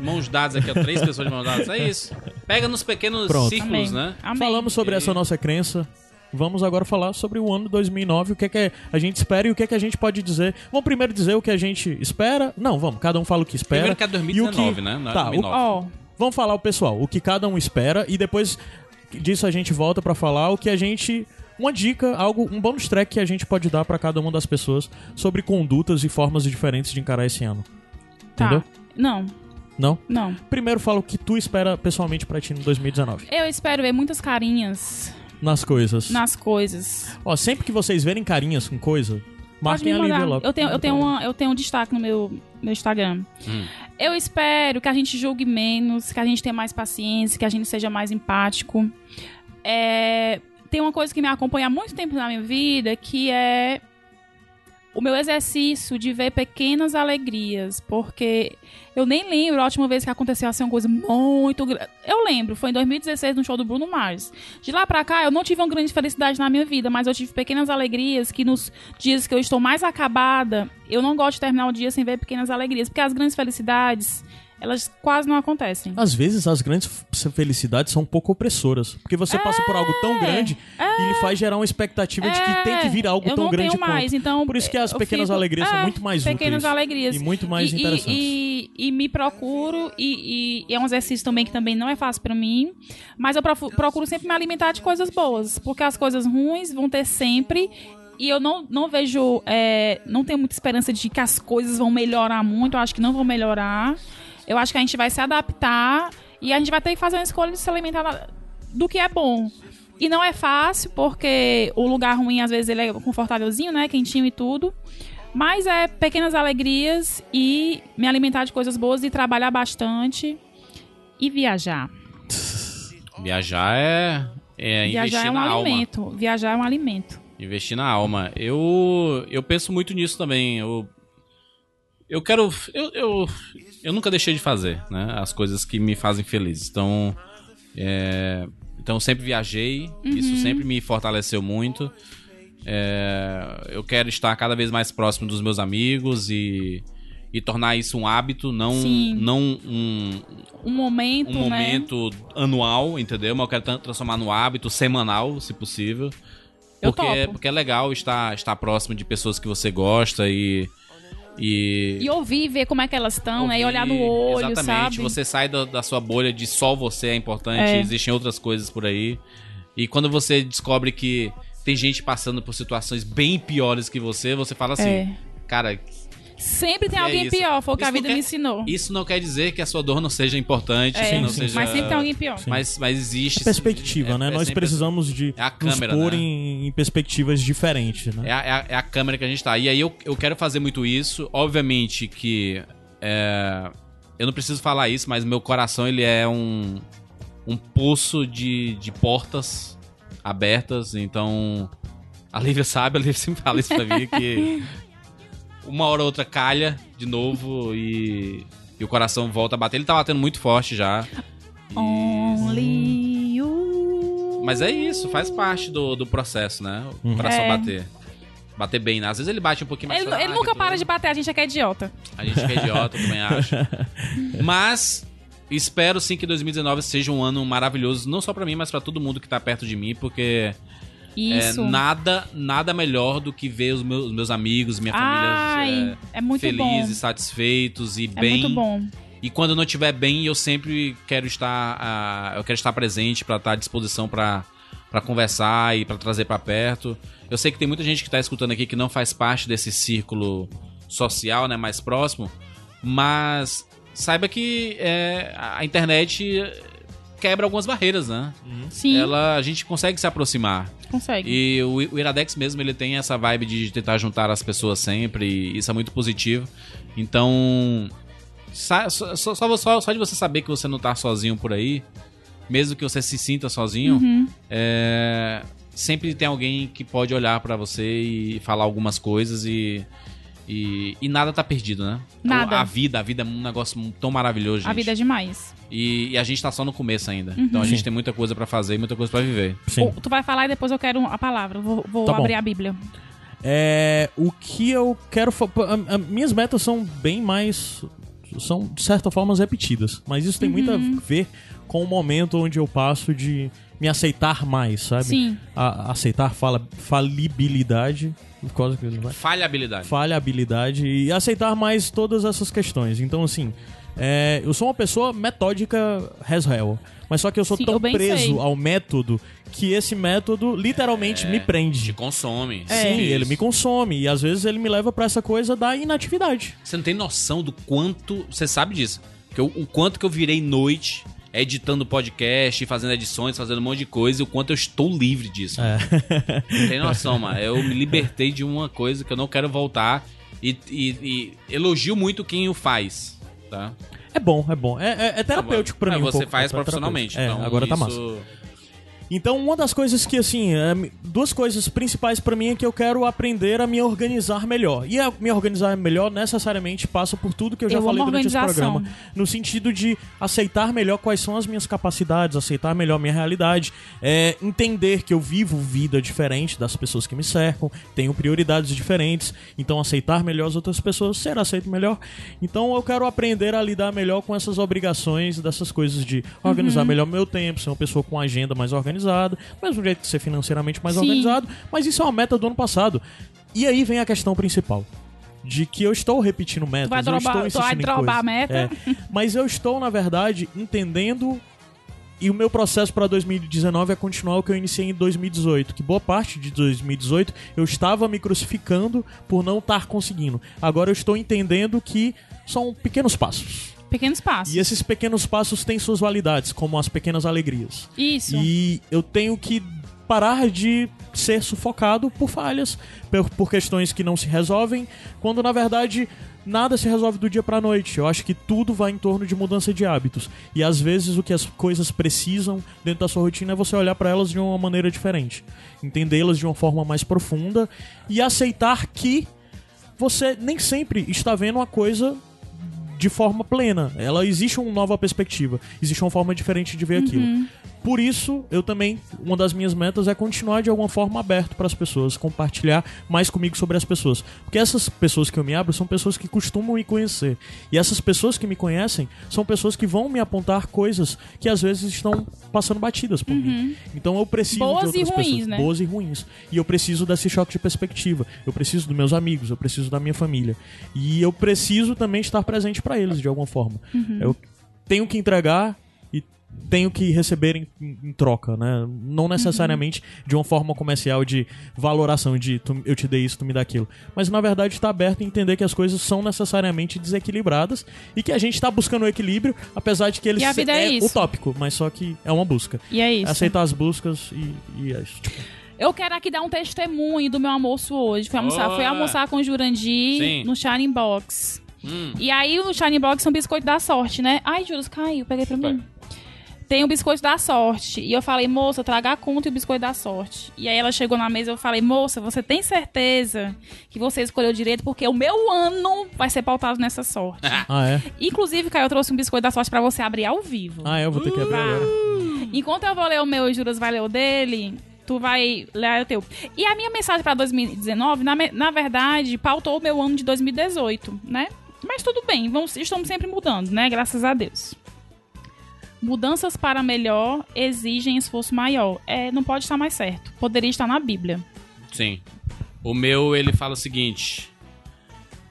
Mãos dadas aqui, ó. Três pessoas de mãos dadas. É isso. Pega nos pequenos Pronto. círculos, Amém. né? Amém. Falamos sobre E- essa nossa crença. Vamos agora falar sobre o ano 2009, o que é que a gente espera e o que é que a gente pode dizer. Vamos primeiro dizer o que a gente espera? Não, vamos, cada um fala o que espera. Primeiro que é e 2019, o que... né? Não é Tá, o- 2009. Ó, Vamos falar o pessoal, o que cada um espera e depois disso a gente volta pra falar o que a gente uma dica, algo, um bônus track que a gente pode dar pra cada uma das pessoas sobre condutas e formas diferentes de encarar esse ano. tá. Entendeu? Não, Não? não. Primeiro fala o que tu espera pessoalmente pra ti no 2019. Eu espero ver muitas carinhas Nas coisas. nas coisas. Ó, sempre que vocês verem carinhas com coisa, marquem me ali mandar. envelope. Eu tenho, eu tenho, uma, eu tenho um destaque no meu, meu Instagram. Hum. Eu espero que a gente julgue menos, que a gente tenha mais paciência, que a gente seja mais empático. É, tem uma coisa que me acompanha há muito tempo na minha vida, que é o meu exercício de ver pequenas alegrias, porque eu nem lembro a última vez que aconteceu assim uma coisa muito grande. Eu lembro, foi em 2016 no show do Bruno Mars. De lá pra cá eu não tive uma grande felicidade na minha vida, mas eu tive pequenas alegrias que nos dias que eu estou mais acabada, eu não gosto de terminar o dia sem ver pequenas alegrias, porque as grandes felicidades, elas quase não acontecem. Às vezes as grandes felicidades são um pouco opressoras. Porque você passa por algo tão grande e lhe faz gerar uma expectativa de que tem que vir algo É, eu tão não grande tenho quanto. mais, então Por isso que as pequenas fico- alegrias são é, muito mais pequenas úteis alegrias e muito mais E- e- interessantes. E, e me procuro e, e é um exercício também que também não é fácil pra mim, mas eu procuro sempre me alimentar de coisas boas, porque as coisas ruins vão ter sempre e eu não, não vejo, é, não tenho muita esperança de que as coisas vão melhorar muito. Eu acho que não vão melhorar. Eu acho que a gente vai se adaptar e a gente vai ter que fazer uma escolha de se alimentar do que é bom. E não é fácil, porque o lugar ruim, às vezes, ele é confortávelzinho, né? Quentinho e tudo. Mas é pequenas alegrias e me alimentar de coisas boas e trabalhar bastante e viajar. Viajar é, é investir viajar é um na alma. alimento. Viajar é um alimento. Investir na alma. Eu, eu penso muito nisso também. Eu, eu quero. Eu, eu, eu nunca deixei de fazer, né? As coisas que me fazem feliz. Então. é, então eu sempre viajei. Isso sempre me fortaleceu muito. É, eu quero estar cada vez mais próximo dos meus amigos e, e tornar isso um hábito, não, Sim. não um, Um momento, um né? momento anual, entendeu? Mas eu quero tra- transformar no hábito semanal, se possível. Porque, topo. porque é legal estar, estar próximo de pessoas que você gosta e. E, E ouvir, ver como é que elas estão, né? E olhar no olho, Exatamente. sabe? Você sai da, da sua bolha de só você é importante, É. existem outras coisas por aí. E quando você descobre que tem gente passando por situações bem piores que você, você fala assim, É. cara, Sempre tem É alguém isso. pior, foi o que a Isso não vida quer- me ensinou. isso não quer dizer que a sua dor não seja importante, É, não sim. seja... Mas sempre tem alguém pior. Mas, mas existe... Perspectiva, é- né? é Nós precisamos de É a nos câmera, pôr né? em, em perspectivas diferentes, né? É a, é a- é a câmera que a gente tá. E aí eu, eu quero fazer muito isso. Obviamente que. é, eu não preciso falar isso, mas meu coração ele é um, um poço de, de portas abertas. Então. A Lívia sabe, a Lívia sempre fala isso pra mim, que (laughs) uma hora ou outra calha de novo e. E o coração volta a bater. Ele tá batendo muito forte já. E- Only you. Mas é isso, faz parte do, do processo, né? O coração É. bater. Bater bem, né? Às vezes ele bate um pouquinho mais Ele, ele nunca para de bater, a gente é que é idiota. A gente que é idiota, eu também acho. (laughs) Mas espero sim que 2019 seja um ano maravilhoso, não só pra mim, mas pra todo mundo que tá perto de mim, porque Isso. é nada nada melhor do que ver os meus, os meus amigos, minha Ai, família é muito felizes, bom. satisfeitos e É bem. muito bom. E quando não estiver bem, eu sempre quero estar, ah, eu quero estar presente pra estar à disposição pra para conversar e pra trazer pra perto. Eu sei que tem muita gente que tá escutando aqui que não faz parte desse círculo social, né, mais próximo, mas saiba que é, a internet quebra algumas barreiras, né? Sim, Ela a gente consegue se aproximar. Consegue. E o, o Iradex mesmo, ele tem essa vibe de tentar juntar as pessoas sempre, e isso é muito positivo. Então, só, só, só, só- de você saber que você não tá sozinho por aí, mesmo que você se sinta sozinho, Uhum. é, sempre tem alguém que pode olhar pra você e falar algumas coisas e, e, e nada tá perdido, né? Nada. A vida, a vida é um negócio tão maravilhoso, gente. A vida é demais. e, e a gente tá só no começo ainda. Uhum. Então a gente Sim. tem muita coisa pra fazer e muita coisa pra viver. Sim. Ou tu vai falar e depois eu quero a palavra. Vou, vou Tá bom. abrir a Bíblia. É, o que eu quero. fa- a- a- minhas metas são bem mais. São, de certa forma, repetidas. Mas isso tem muito a ver com o momento onde eu passo de me aceitar mais, sabe? Sim. A- aceitar fala, falibilidade. Quase que ele vai. Falhabilidade. falhabilidade e aceitar mais todas essas questões. Então, assim, é, eu sou uma pessoa metódica as hell, mas só que eu sou Sim, tão eu preso sei. ao método que esse método literalmente me Te prende. consome. Sim, ele me consome e às vezes ele me leva pra essa coisa da inatividade. Você não tem noção do quanto. Você sabe disso. Que eu- o quanto que eu virei noite editando podcast, fazendo edições, fazendo um monte de coisa, e o quanto eu estou livre disso. É. Não tem noção, mano. Eu me libertei de uma coisa que eu não quero voltar. E, e- e elogio muito quem o faz. Tá? É bom, é bom. É, é- é terapêutico pra É, mim. um Você pouco, faz é profissionalmente. É, então agora tá isso- massa. Então, uma das coisas que, assim, é, duas coisas principais pra mim é que eu quero aprender a me organizar melhor. E a me organizar melhor necessariamente passa por tudo que eu já Eu falei durante esse programa. No sentido de aceitar melhor quais são as minhas capacidades, aceitar melhor a minha realidade, é, entender que eu vivo vida diferente das pessoas que me cercam, tenho prioridades diferentes, então aceitar melhor as outras pessoas, ser aceito melhor. Então eu quero aprender a lidar melhor com essas obrigações, dessas coisas de Uhum. organizar melhor meu tempo, ser uma pessoa com agenda mais organizada, do mesmo jeito que ser financeiramente mais Sim. organizado, mas isso é uma meta do ano passado. E aí vem a questão principal. De que eu estou repetindo metas, vai eu drobar- estou tu vai insistindo em drobar a meta? É. Mas eu estou, na verdade, entendendo e o meu processo para 2019 é continuar o que eu iniciei em 2018. Que boa parte de 2018 eu estava me crucificando por não estar conseguindo. Agora eu estou entendendo que são pequenos passos. Pequenos passos. E esses pequenos passos têm suas validades, como as pequenas alegrias. Isso. E eu tenho que parar de ser sufocado por falhas, por, por questões que não se resolvem, quando na verdade nada se resolve do dia pra noite. Eu acho que tudo vai em torno de mudança de hábitos. E às vezes o que as coisas precisam dentro da sua rotina é você olhar pra elas de uma maneira diferente, entendê-las de uma forma mais profunda e aceitar que você nem sempre está vendo a coisa de forma plena. Ela existe uma nova perspectiva, existe uma forma diferente de ver aquilo. Por isso, eu também uma das minhas metas é continuar de alguma forma aberto para as pessoas, compartilhar mais comigo sobre as pessoas, porque essas pessoas que eu me abro são pessoas que costumam me conhecer. E essas pessoas que me conhecem são pessoas que vão me apontar coisas que às vezes estão passando batidas por mim. Então eu preciso Boas de e outras ruins, pessoas, né? boas e ruins. E eu preciso desse choque de perspectiva. Eu preciso dos meus amigos, eu preciso da minha família. E eu preciso também estar presente para eles de alguma forma. Uhum. Eu tenho que entregar e tenho que receber em, em- troca, né? Não necessariamente de uma forma comercial de valoração de tu- eu te dei isso, tu me dá aquilo. Mas na verdade está aberto a entender que as coisas são necessariamente desequilibradas e que a gente está buscando o equilíbrio, apesar de que ele E a vida é isso. utópico, mas só que é uma busca. E é isso. Aceitar as buscas e, e é isso. Tipo, Eu quero aqui dar um testemunho do meu almoço hoje. Fui almoçar, fui almoçar com o Jurandir Sim. no Shining Box. Hum. E aí o Shining Box é um biscoito da sorte, né? Ai, Juros, caiu. Peguei pra mim. Tem o biscoito da sorte. E eu falei, moça, traga a conta e o biscoito da sorte. E aí ela chegou na mesa e eu falei, moça, você tem certeza que você escolheu direito? Porque o meu ano vai ser pautado nessa sorte. (laughs) Ah, é? Inclusive, Caio, eu trouxe um biscoito da sorte pra você abrir ao vivo. Ah, é, eu vou ter que abrir agora. Enquanto eu vou ler o meu e Juras vai ler o dele, tu vai ler o teu. E a minha mensagem pra 2019, na, na verdade, pautou o meu ano de 2018, né? Mas tudo bem, vamos, estamos sempre mudando, né? Graças a Deus. Mudanças para melhor exigem esforço maior. É, não pode estar mais certo. Poderia estar na Bíblia. Sim. O meu, ele fala o seguinte: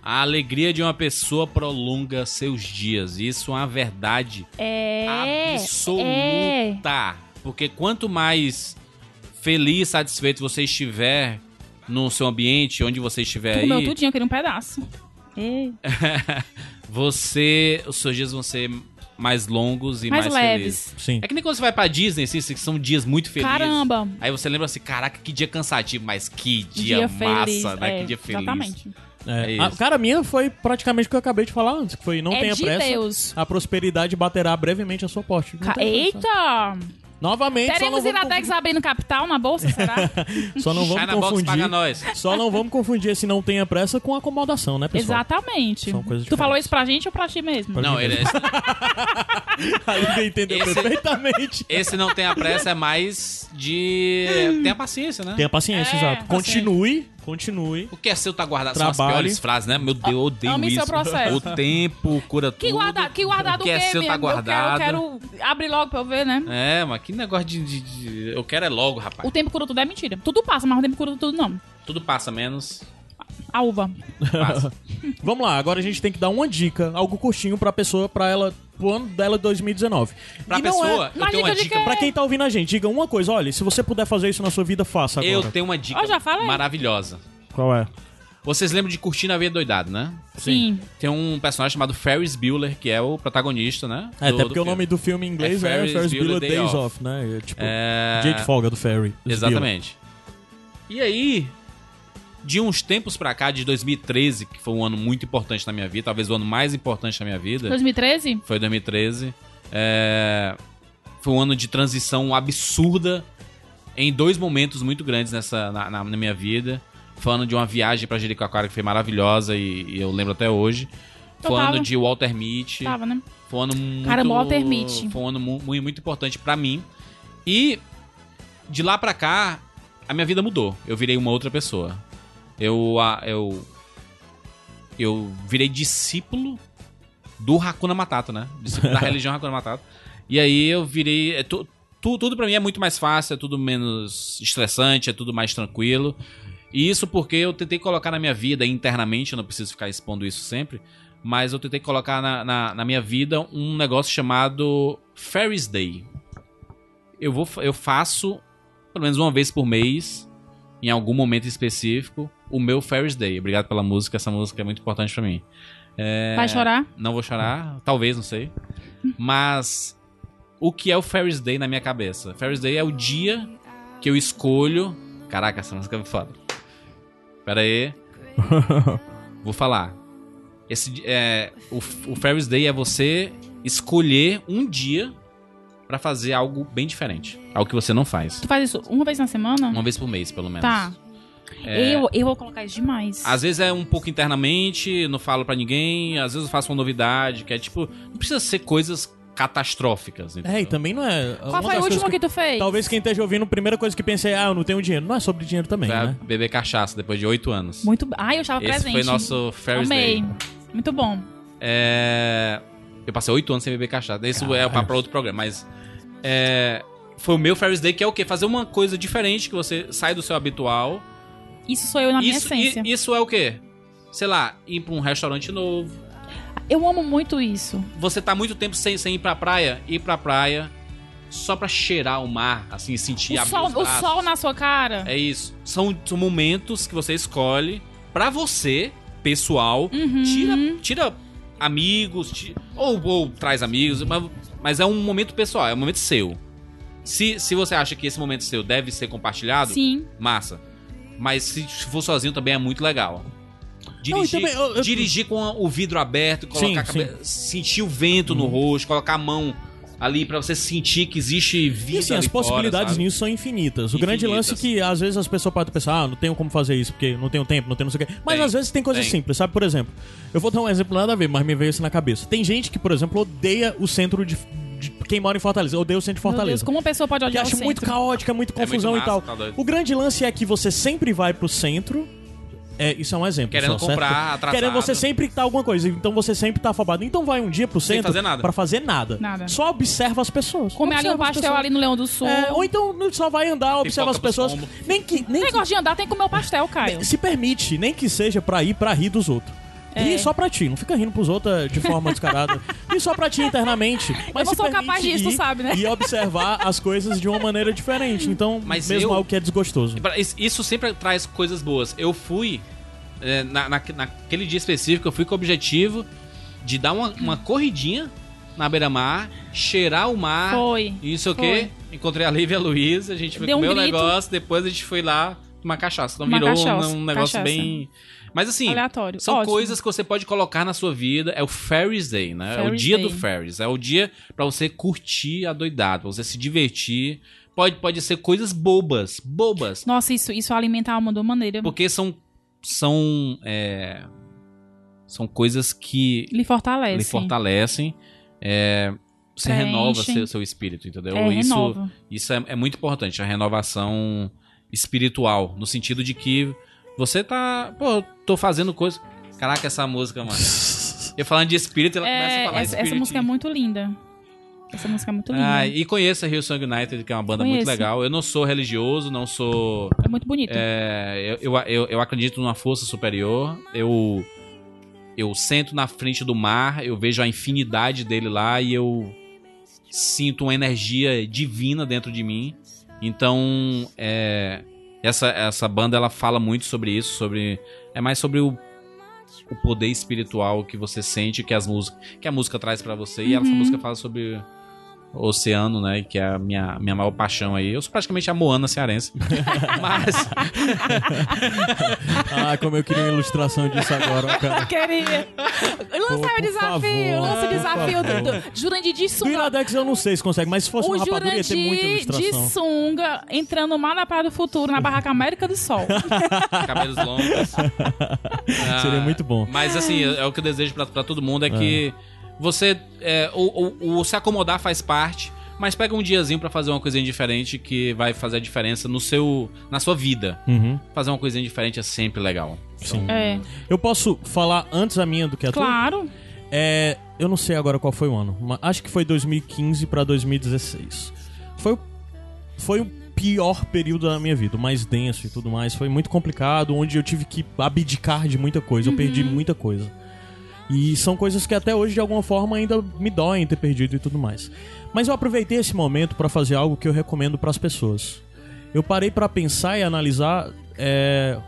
A alegria de uma pessoa prolonga seus dias. Isso é uma verdade É. absoluta. É. Porque quanto mais feliz, satisfeito você estiver no seu ambiente, onde você estiver Tu comeu aí, tudinho, eu queria um pedaço. (laughs) Você. Os seus dias vão ser mais longos e Mais mais, leves. felizes. Sim. É que nem quando você vai pra Disney, assim, que são dias muito felizes. Caramba. Aí você lembra assim, caraca, que dia cansativo, mas que dia, Dia, massa, feliz. né? É, que dia feliz. Exatamente. É. É A, cara, a minha foi praticamente o que eu acabei de falar antes, que foi não é tenha de pressa. Deus. A prosperidade baterá brevemente a sua porta. Ca- tenha pressa. Novamente, só não, Teremos vamos Iradex abrindo capital na bolsa, será? confundir, (laughs) só não vamos China Box paga confundir. nós. Só não vamos confundir esse não tenha pressa com acomodação, né, pessoal? Exatamente. São coisas Tu falou isso pra gente ou pra ti mesmo? Pra Não, ele, é (laughs) A Lívia entendeu Esse- perfeitamente. esse não tem a pressa, é mais de. (laughs) Tenha paciência, né? Tenha paciência, É, exato. Continue, continue. O que é seu tá guardado. São as Trabalhe. piores frases, né? Meu Deus, eu odeio Ame isso. seu processo. O tempo cura Que tudo. guardar, que guardar o que é quê, seu tá minha? Eu guardado. quero, eu quero abrir logo pra eu ver, né? É, mas que negócio de, de- de- Eu quero é logo, rapaz. O tempo cura tudo é mentira. Tudo passa, mas o tempo cura tudo não. Tudo passa menos. A uva. Passa. (laughs) Vamos lá, agora a gente tem que dar uma dica, algo curtinho pra pessoa, pra ela, pro ano dela de 2019. Pra E não pessoa, é- eu tenho uma dica quê? Pra quem tá ouvindo a gente, diga uma coisa, olha, se você puder fazer isso na sua vida, faça agora. Eu tenho uma dica maravilhosa. Qual é? Vocês lembram de Curtir na Vida Doidado, né? Sim. Tem um personagem chamado Ferris Bueller, que é o protagonista, né? É, do- até porque o nome do filme em inglês É é Ferris Ferris Bueller Bueller Day Days Off. Off, né? É, tipo, É... dia de folga do Ferry. Exatamente. E aí, de uns tempos pra cá, de 2013, que foi um ano muito importante na minha vida, talvez o ano mais importante na minha vida, 2013? foi 2013. É... Foi um ano de transição absurda em dois momentos muito grandes nessa, na, na- na minha vida. Foi um ano de uma viagem pra Jericoacoara que foi maravilhosa e, e eu lembro até hoje. Foi Eu um ano de Walter Mitty. Tava, né? Foi um ano muito... Caramba, Walter Mitty. Foi um ano mu- muito, muito importante pra mim. E de lá pra cá, a minha vida mudou. Eu virei uma outra pessoa. Eu, eu, eu virei discípulo do Hakuna Matata, né? Discípulo da (laughs) religião Hakuna Matata. E aí eu virei... é tu- tu- tudo pra mim é muito mais fácil, é tudo menos estressante, é tudo mais tranquilo. E isso porque eu tentei colocar na minha vida internamente, eu não preciso ficar expondo isso sempre, mas eu tentei colocar na, na, na minha vida um negócio chamado Ferris Day. Eu, vou, eu faço, pelo menos uma vez por mês, em algum momento específico, o meu Ferris Day. Obrigado pela música, essa música é muito importante pra mim. É, Vai chorar? Não vou chorar, talvez, não sei. Mas o que é o Ferris Day na minha cabeça? Ferris Day é o dia que eu escolho. Caraca, essa música é foda. Pera aí. (laughs) Vou falar. Esse, é, o, o Ferris Day é você escolher um dia pra fazer algo bem diferente. Algo que você não faz. Tu faz isso uma vez na semana? Uma vez por mês, pelo menos. Tá. É. Eu, eu vou colocar isso demais. Às vezes é um pouco internamente, não falo pra ninguém. Às vezes eu faço uma novidade, que é tipo. Não precisa ser coisas catastróficas. É, e entendeu? também não é. Qual foi o último coisas que tu fez? Talvez quem esteja ouvindo, a primeira coisa que pense é, ah, eu não tenho dinheiro. Não é sobre dinheiro também, né? beber cachaça depois de oito anos. Muito. Ai, eu estava Esse presente. foi nosso Ferris Amei. Day. Muito bom. É... Eu passei oito anos sem beber cachaça. Isso é Caralho. pra outro programa, mas. É... Foi o meu Ferris Day, que é o quê? Fazer uma coisa diferente, que você sai do seu habitual. Isso sou eu na minha isso, essência. i- isso é o quê? Sei lá, ir pra um restaurante novo. Eu amo muito isso. Você tá muito tempo sem, sem ir pra praia, ir pra praia só pra cheirar o mar, assim, sentir O abrir sol, o sol na sua cara. É isso. São, são momentos que você escolhe pra você, pessoal. Uhum. Tira, tira amigos, ti- ou, ou traz amigos, mas, mas é um momento pessoal, é um momento seu. Se, se você acha que esse momento seu deve ser compartilhado, Sim. massa. Mas se for sozinho também é muito legal. Dirigir, também, eu- eu- dirigir com o vidro aberto, colocar Sim, a cabe- sentir o vento no rosto, colocar a mão ali pra você sentir que existe vida E assim, as possibilidades fora, nisso são infinitas. O grande Infinitas. lance é que às vezes as pessoas podem pensar, ah, não tenho como fazer isso, porque não tenho tempo, não tenho não sei o quê. Mas Tem, às vezes tem coisas simples, sabe? Por exemplo, eu vou dar um exemplo nada a ver, mas me veio isso na cabeça. Tem gente que, por exemplo, odeia o centro de. Quem mora em Fortaleza, odeia o centro de Fortaleza. Deus, como uma pessoa pode que odiar o acha centro? muito caótica, muito É muito confusão e massa, tal. tá o grande lance é que você sempre vai pro centro. É, isso é um exemplo. Querendo só, comprar, certo? atrasado. Querendo você sempre tá alguma coisa. Então você sempre tá afobado. Então vai um dia pro Sem centro fazer nada. pra fazer nada. Nada. Só observa as pessoas. Comer ali um pastel ali no Leão do Sul. É, ou então só vai andar, observa as pessoas. Nem que, nem que Negócio de andar tem que comer o pastel, Caio. se permite, nem que seja pra ir pra rir dos outros. É. E só pra ti, não fica rindo pros outros eh, de forma descarada. (laughs) E só pra ti internamente. Mas não se sou capaz disso, tu ir sabe, né? E observar as coisas de uma maneira diferente. Então, Mas mesmo eu- algo que é desgostoso. Isso- sempre traz coisas boas. Eu fui. é, na, na- naquele dia específico, eu fui com o objetivo de dar uma, uma corridinha na beira-mar, cheirar o mar. Foi. E isso o quê? Encontrei a Lívia e a Luísa, a gente foi Deu um comer o grito. negócio, depois a gente foi lá tomar cachaça. Então Uma virou cachaça, um, um negócio cachaça. bem. Mas assim, Aleatório. são Ótimo. coisas que você pode colocar na sua vida. É o Ferris Day, né? é o Ferris dia Day. do Ferris. É o dia pra você curtir a doidada, pra você se divertir. Pode, pode ser coisas bobas, bobas. Nossa, isso, isso alimenta a alma de uma maneira. Porque são. São. é, são coisas que Lhe fortalece. lhe fortalecem. é, você Preenchem. renova seu, seu espírito, entendeu? É, isso renova. isso é, é muito importante, a renovação espiritual. No sentido de que você tá. Pô, tô fazendo coisa. Caraca, essa música, mano. Eu falando de espírito, ela começa a É, falar essa, essa espírito. música é muito linda. Essa música é muito linda. Ah, e conheça Rio Song United, que é uma banda muito Conheço. legal. Eu não sou religioso, não sou. É muito bonito. É, eu, eu, eu, eu acredito numa força superior. Eu eu sento na frente do mar, eu vejo a infinidade dele lá e eu sinto uma energia divina dentro de mim. Então, é, essa, essa banda ela fala muito sobre isso, sobre é mais sobre o, o poder espiritual que você sente que as músicas que a música traz pra você e essa música fala sobre oceano, né, que é a minha, minha maior paixão aí. Eu sou praticamente a Moana cearense. (laughs) Mas Ah, como eu queria uma ilustração disso agora, (laughs) cara. Queria. Lança o desafio. lança o desafio do, do Jurandir de sunga. Iradex eu não sei se consegue, mas se fosse O uma rapadura ia ter muita Jurandir de ilustração. sunga entrando mar da Praia do Futuro, na barraca América do Sol. (laughs) cabelos longos. Ah, Seria muito bom. Mas assim, é o que eu desejo pra, pra todo mundo é que você. É, o, o- o se acomodar faz parte, mas pega um diazinho pra fazer uma coisinha diferente que vai fazer a diferença no seu, na sua vida. Uhum. Fazer uma coisinha diferente é sempre legal. Sim. É. Eu posso falar antes a minha do que a tua? Claro. É, eu não sei agora qual foi o ano, mas acho que foi 2015 pra 2016. Foi o- foi o pior período da minha vida, o mais denso e tudo mais. Foi muito complicado, onde eu tive que abdicar de muita coisa, eu perdi muita coisa. E são coisas que até hoje de alguma forma ainda me doem ter perdido e tudo mais. Mas eu aproveitei esse momento pra fazer algo que eu recomendo pras pessoas. Eu parei pra pensar e analisar é,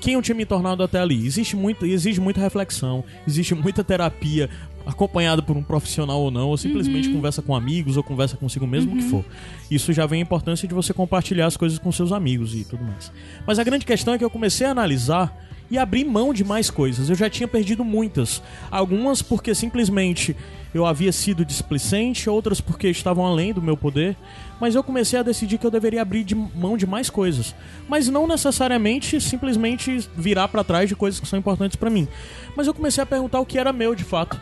quem eu tinha me tornado até ali. Existe muito, exige muita reflexão, existe muita terapia, acompanhada por um profissional ou não, ou simplesmente conversa com amigos ou conversa consigo mesmo, o que for. Isso já vem a importância de você compartilhar as coisas com seus amigos e tudo mais. Mas a grande questão é que eu comecei a analisar e abrir mão de mais coisas. Eu já tinha perdido muitas. Algumas porque simplesmente eu havia sido displicente, outras porque estavam além do meu poder. Mas eu comecei a decidir que eu deveria abrir de mão de mais coisas. Mas não necessariamente simplesmente virar pra trás de coisas que são importantes pra mim. Mas eu comecei a perguntar o que era meu de fato.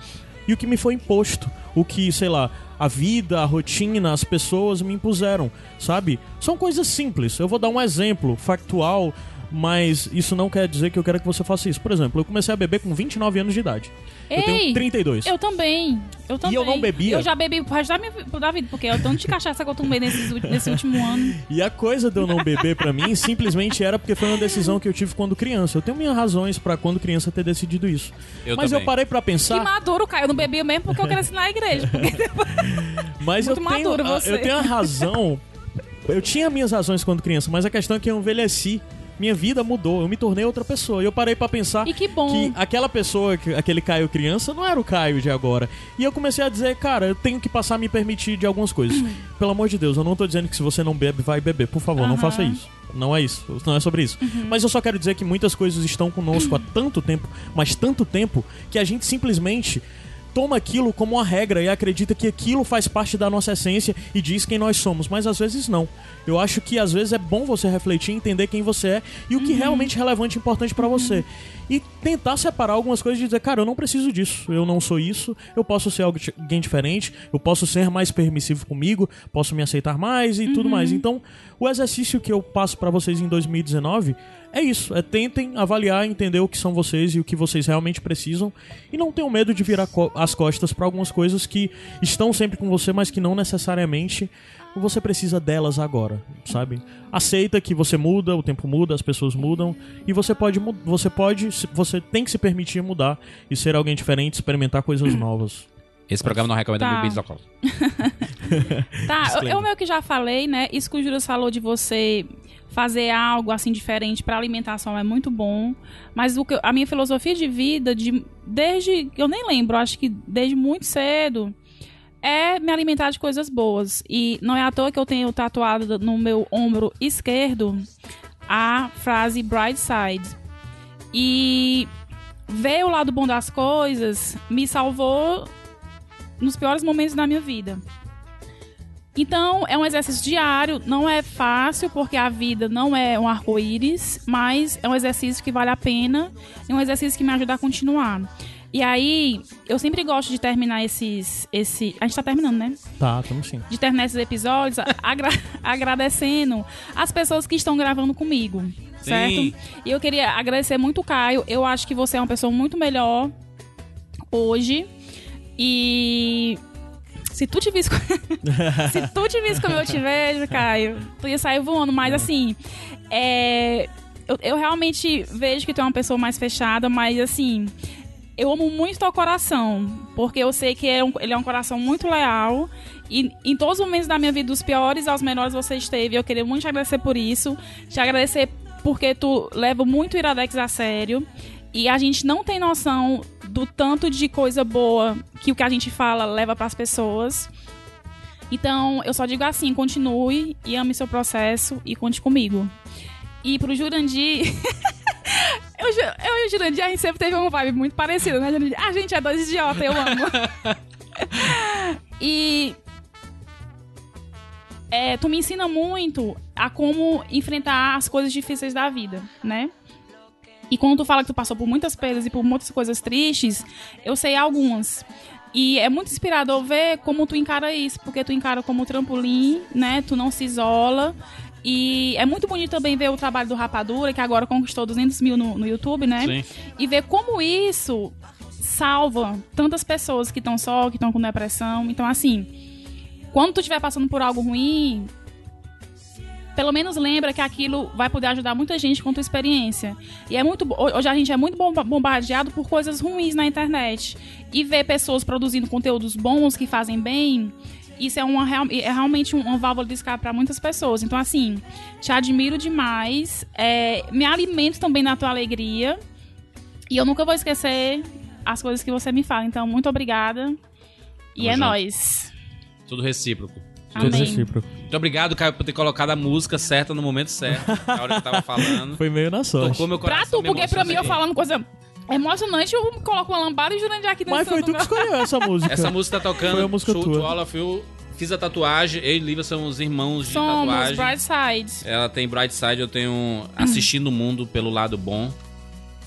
E o que me foi imposto. O que, sei lá, a vida, a rotina, as pessoas me impuseram, sabe? São coisas simples. Eu vou dar um exemplo factual, mas isso não quer dizer que eu quero que você faça isso. Por exemplo, eu comecei a beber com 29 anos de idade. eu Ei, tenho 32. Eu também. Eu também. eu não bebia? Eu já bebi pro resto da minha da vida, porque o tanto de cachaça que eu tomei nesses ulti- nesse último ano. (laughs) E a coisa de eu não beber pra mim simplesmente era porque foi uma decisão que eu tive quando criança. Eu tenho minhas razões pra quando criança ter decidido isso. Eu mas também. eu parei pra Que pensar, maduro, Caio. Eu não bebia mesmo porque eu cresci na igreja. Porque (laughs) mas muito eu tenho, a- você. eu tenho a razão. Eu tinha minhas razões quando criança, mas a questão é que eu envelheci. Minha vida mudou, eu me tornei outra pessoa. E eu parei pra pensar E que bom. que aquela pessoa, que- aquele Caio criança, não era o Caio de agora. E eu comecei a dizer, cara, eu tenho que passar a me permitir de algumas coisas. Pelo amor de Deus, eu não tô dizendo que se você não bebe, vai beber. Por favor, não Aham. faça isso. Não é isso, não é sobre isso. Mas eu só quero dizer que muitas coisas estão conosco há tanto tempo, mas tanto tempo, que a gente simplesmente toma aquilo como uma regra e acredita que aquilo faz parte da nossa essência e diz quem nós somos, mas às vezes não. Eu acho que às vezes é bom você refletir, entender quem você é e o que realmente é relevante e importante pra você. E tentar separar algumas coisas e dizer, cara, eu não preciso disso, eu não sou isso, eu posso ser alguém diferente, eu posso ser mais permissivo comigo, posso me aceitar mais e tudo mais. Então, o exercício que eu passo pra vocês em 2019 é isso, é tentem avaliar, entender o que são vocês e o que vocês realmente precisam. E não tenham medo de virar co- as costas pra algumas coisas que estão sempre com você, mas que não necessariamente você precisa delas agora, sabe? Aceita que você muda, o tempo muda, as pessoas mudam e você pode você pode, se- você tem que se permitir mudar e ser alguém diferente, experimentar coisas novas. Esse programa não recomenda Tá. bebidas (laughs) alcoólicas. Tá, eu, meio que já falei, né? Isso que o Júlio falou de você fazer algo assim diferente pra alimentação é muito bom. Mas o que, eu- a minha filosofia de vida, de, desde. Eu nem lembro, acho que desde muito cedo, é me alimentar de coisas boas. E não é à toa que eu tenho tatuado no meu ombro esquerdo a frase Bright Side. E ver o lado bom das coisas me salvou nos piores momentos da minha vida. Então, é um exercício diário, não é fácil, porque a vida não é um arco-íris, mas é um exercício que vale a pena e um exercício que me ajuda a continuar. E aí, eu sempre gosto de terminar esses. Esse, a gente tá terminando, né? Tá, tamo sim. De terminar esses episódios agra- (laughs) agradecendo as pessoas que estão gravando comigo. Certo? Sim. E eu queria agradecer muito o Caio. Eu acho que você é uma pessoa muito melhor hoje. E se tu te visse, (laughs) se tu te visse como eu te vejo, Caio, tu ia sair voando. Mas assim, é, eu, eu realmente vejo que tu é uma pessoa mais fechada, mas assim, eu amo muito teu coração, porque eu sei que é um- ele é um coração muito leal. E em todos os momentos da minha vida, dos piores aos melhores, você esteve. Eu queria muito te agradecer por isso. Te agradecer porque tu leva muito o Iradex a sério. E a gente não tem noção do tanto de coisa boa que o que a gente fala leva para as pessoas. Então, eu só digo assim, continue e ame seu processo e conte comigo. E pro Jurandir, (laughs) (laughs) eu, eu e o Jurandir, a gente sempre teve uma vibe muito parecida, né, Jurandir? A gente é dois idiotas, eu amo. (laughs) e é, tu me ensina muito a como enfrentar as coisas difíceis da vida, né? E quando tu fala que tu passou por muitas perdas e por muitas coisas tristes, eu sei algumas. E é muito inspirador ver como tu encara isso, porque tu encara como trampolim, né? Tu não se isola. E é muito bonito também ver o trabalho do Rapadura, que agora conquistou 200 mil no, no YouTube, né? Sim. E ver como isso salva tantas pessoas que estão só, que estão com depressão. Então, assim, quando tu estiver passando por algo ruim, pelo menos lembra que aquilo vai poder ajudar muita gente com tua experiência. E é muito hoje a gente é muito bomba- bombardeado por coisas ruins na internet e ver pessoas produzindo conteúdos bons que fazem bem, isso é uma é realmente um- uma válvula de escape para muitas pessoas. Então assim, te admiro demais, é, me alimento também na tua alegria e eu nunca vou esquecer as coisas que você me fala. Então muito obrigada e Tamo é nóis. Tudo recíproco. Tudo Amém. recíproco. Muito obrigado, Caio, por ter colocado a música certa no momento certo. Na hora que eu tava falando. (laughs) Foi meio na sorte. Tocou meu Pra coração. tu, me porque pra mim eu falando coisa emocionante, eu coloco uma lambada e Jurandir aqui Mas foi tu que escolheu essa (laughs) música. Essa música tá tocando. Foi a música Show tua. of You. Fiz a tatuagem. Eu e Lívia somos irmãos de Somos, tatuagem. Bright Side. Ela tem Bright Side, eu tenho assistindo o mundo pelo lado bom.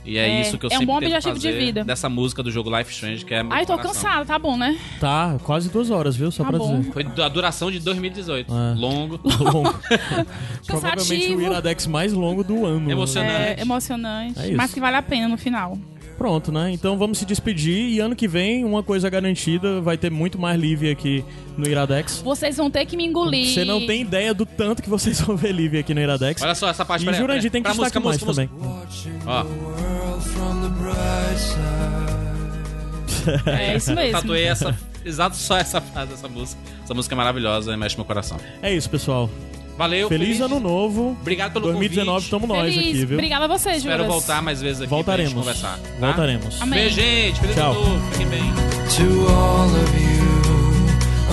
E é, É, isso que eu é um sempre bom tento objetivo de vida. dessa música do jogo Life Strange, que é meu Ai, tô coração. cansada, tá bom, né? Tá, quase duas horas, viu? Só Tá pra bom. dizer. Foi a duração de 2018. É. Longo. (laughs) Longo. (laughs) Provavelmente o Cansativo. Iradex mais longo do ano. Emocionante. É emocionante, É isso. mas que vale a pena no final. Pronto, né? Então vamos se despedir e ano que vem, uma coisa garantida, vai ter muito mais Livre aqui no Iradex. Vocês vão ter que me engolir. Você não tem ideia do tanto que vocês (laughs) vão ver Livre aqui no Iradex. Olha só essa parte. E Jurandir tem que. Pra destacar música, mais música, também. Ó. É isso eu mesmo. (laughs) tatuei essa. Exato, só essa frase dessa música. Essa música é maravilhosa e mexe meu coração. É isso, pessoal. Valeu. Feliz, feliz, ano novo. Obrigado pelo 2019 estamos nós aqui, viu? Obrigada a vocês, Júlio. Espero voltar mais vezes aqui Voltaremos. pra gente conversar. Tá? Voltaremos. Amém. Beijo, gente. Feliz Tchau. ano novo. Fiquem bem. To all of you,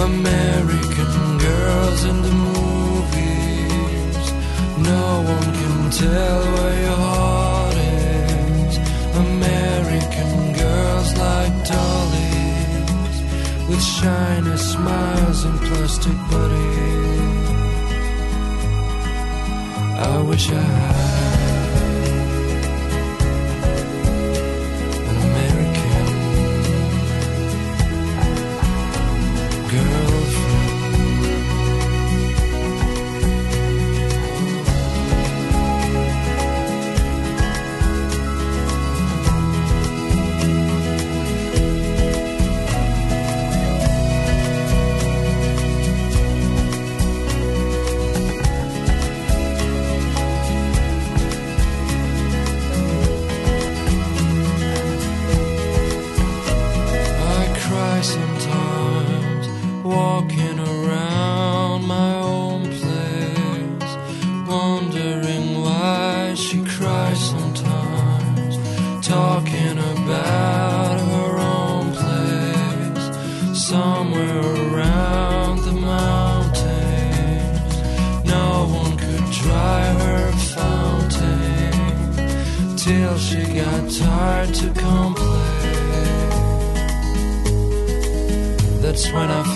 American girls in the movies, no one can tell where your heart is. American girls like dollies, with shiny smiles and plastic buddies. I wish I had an American girl. when I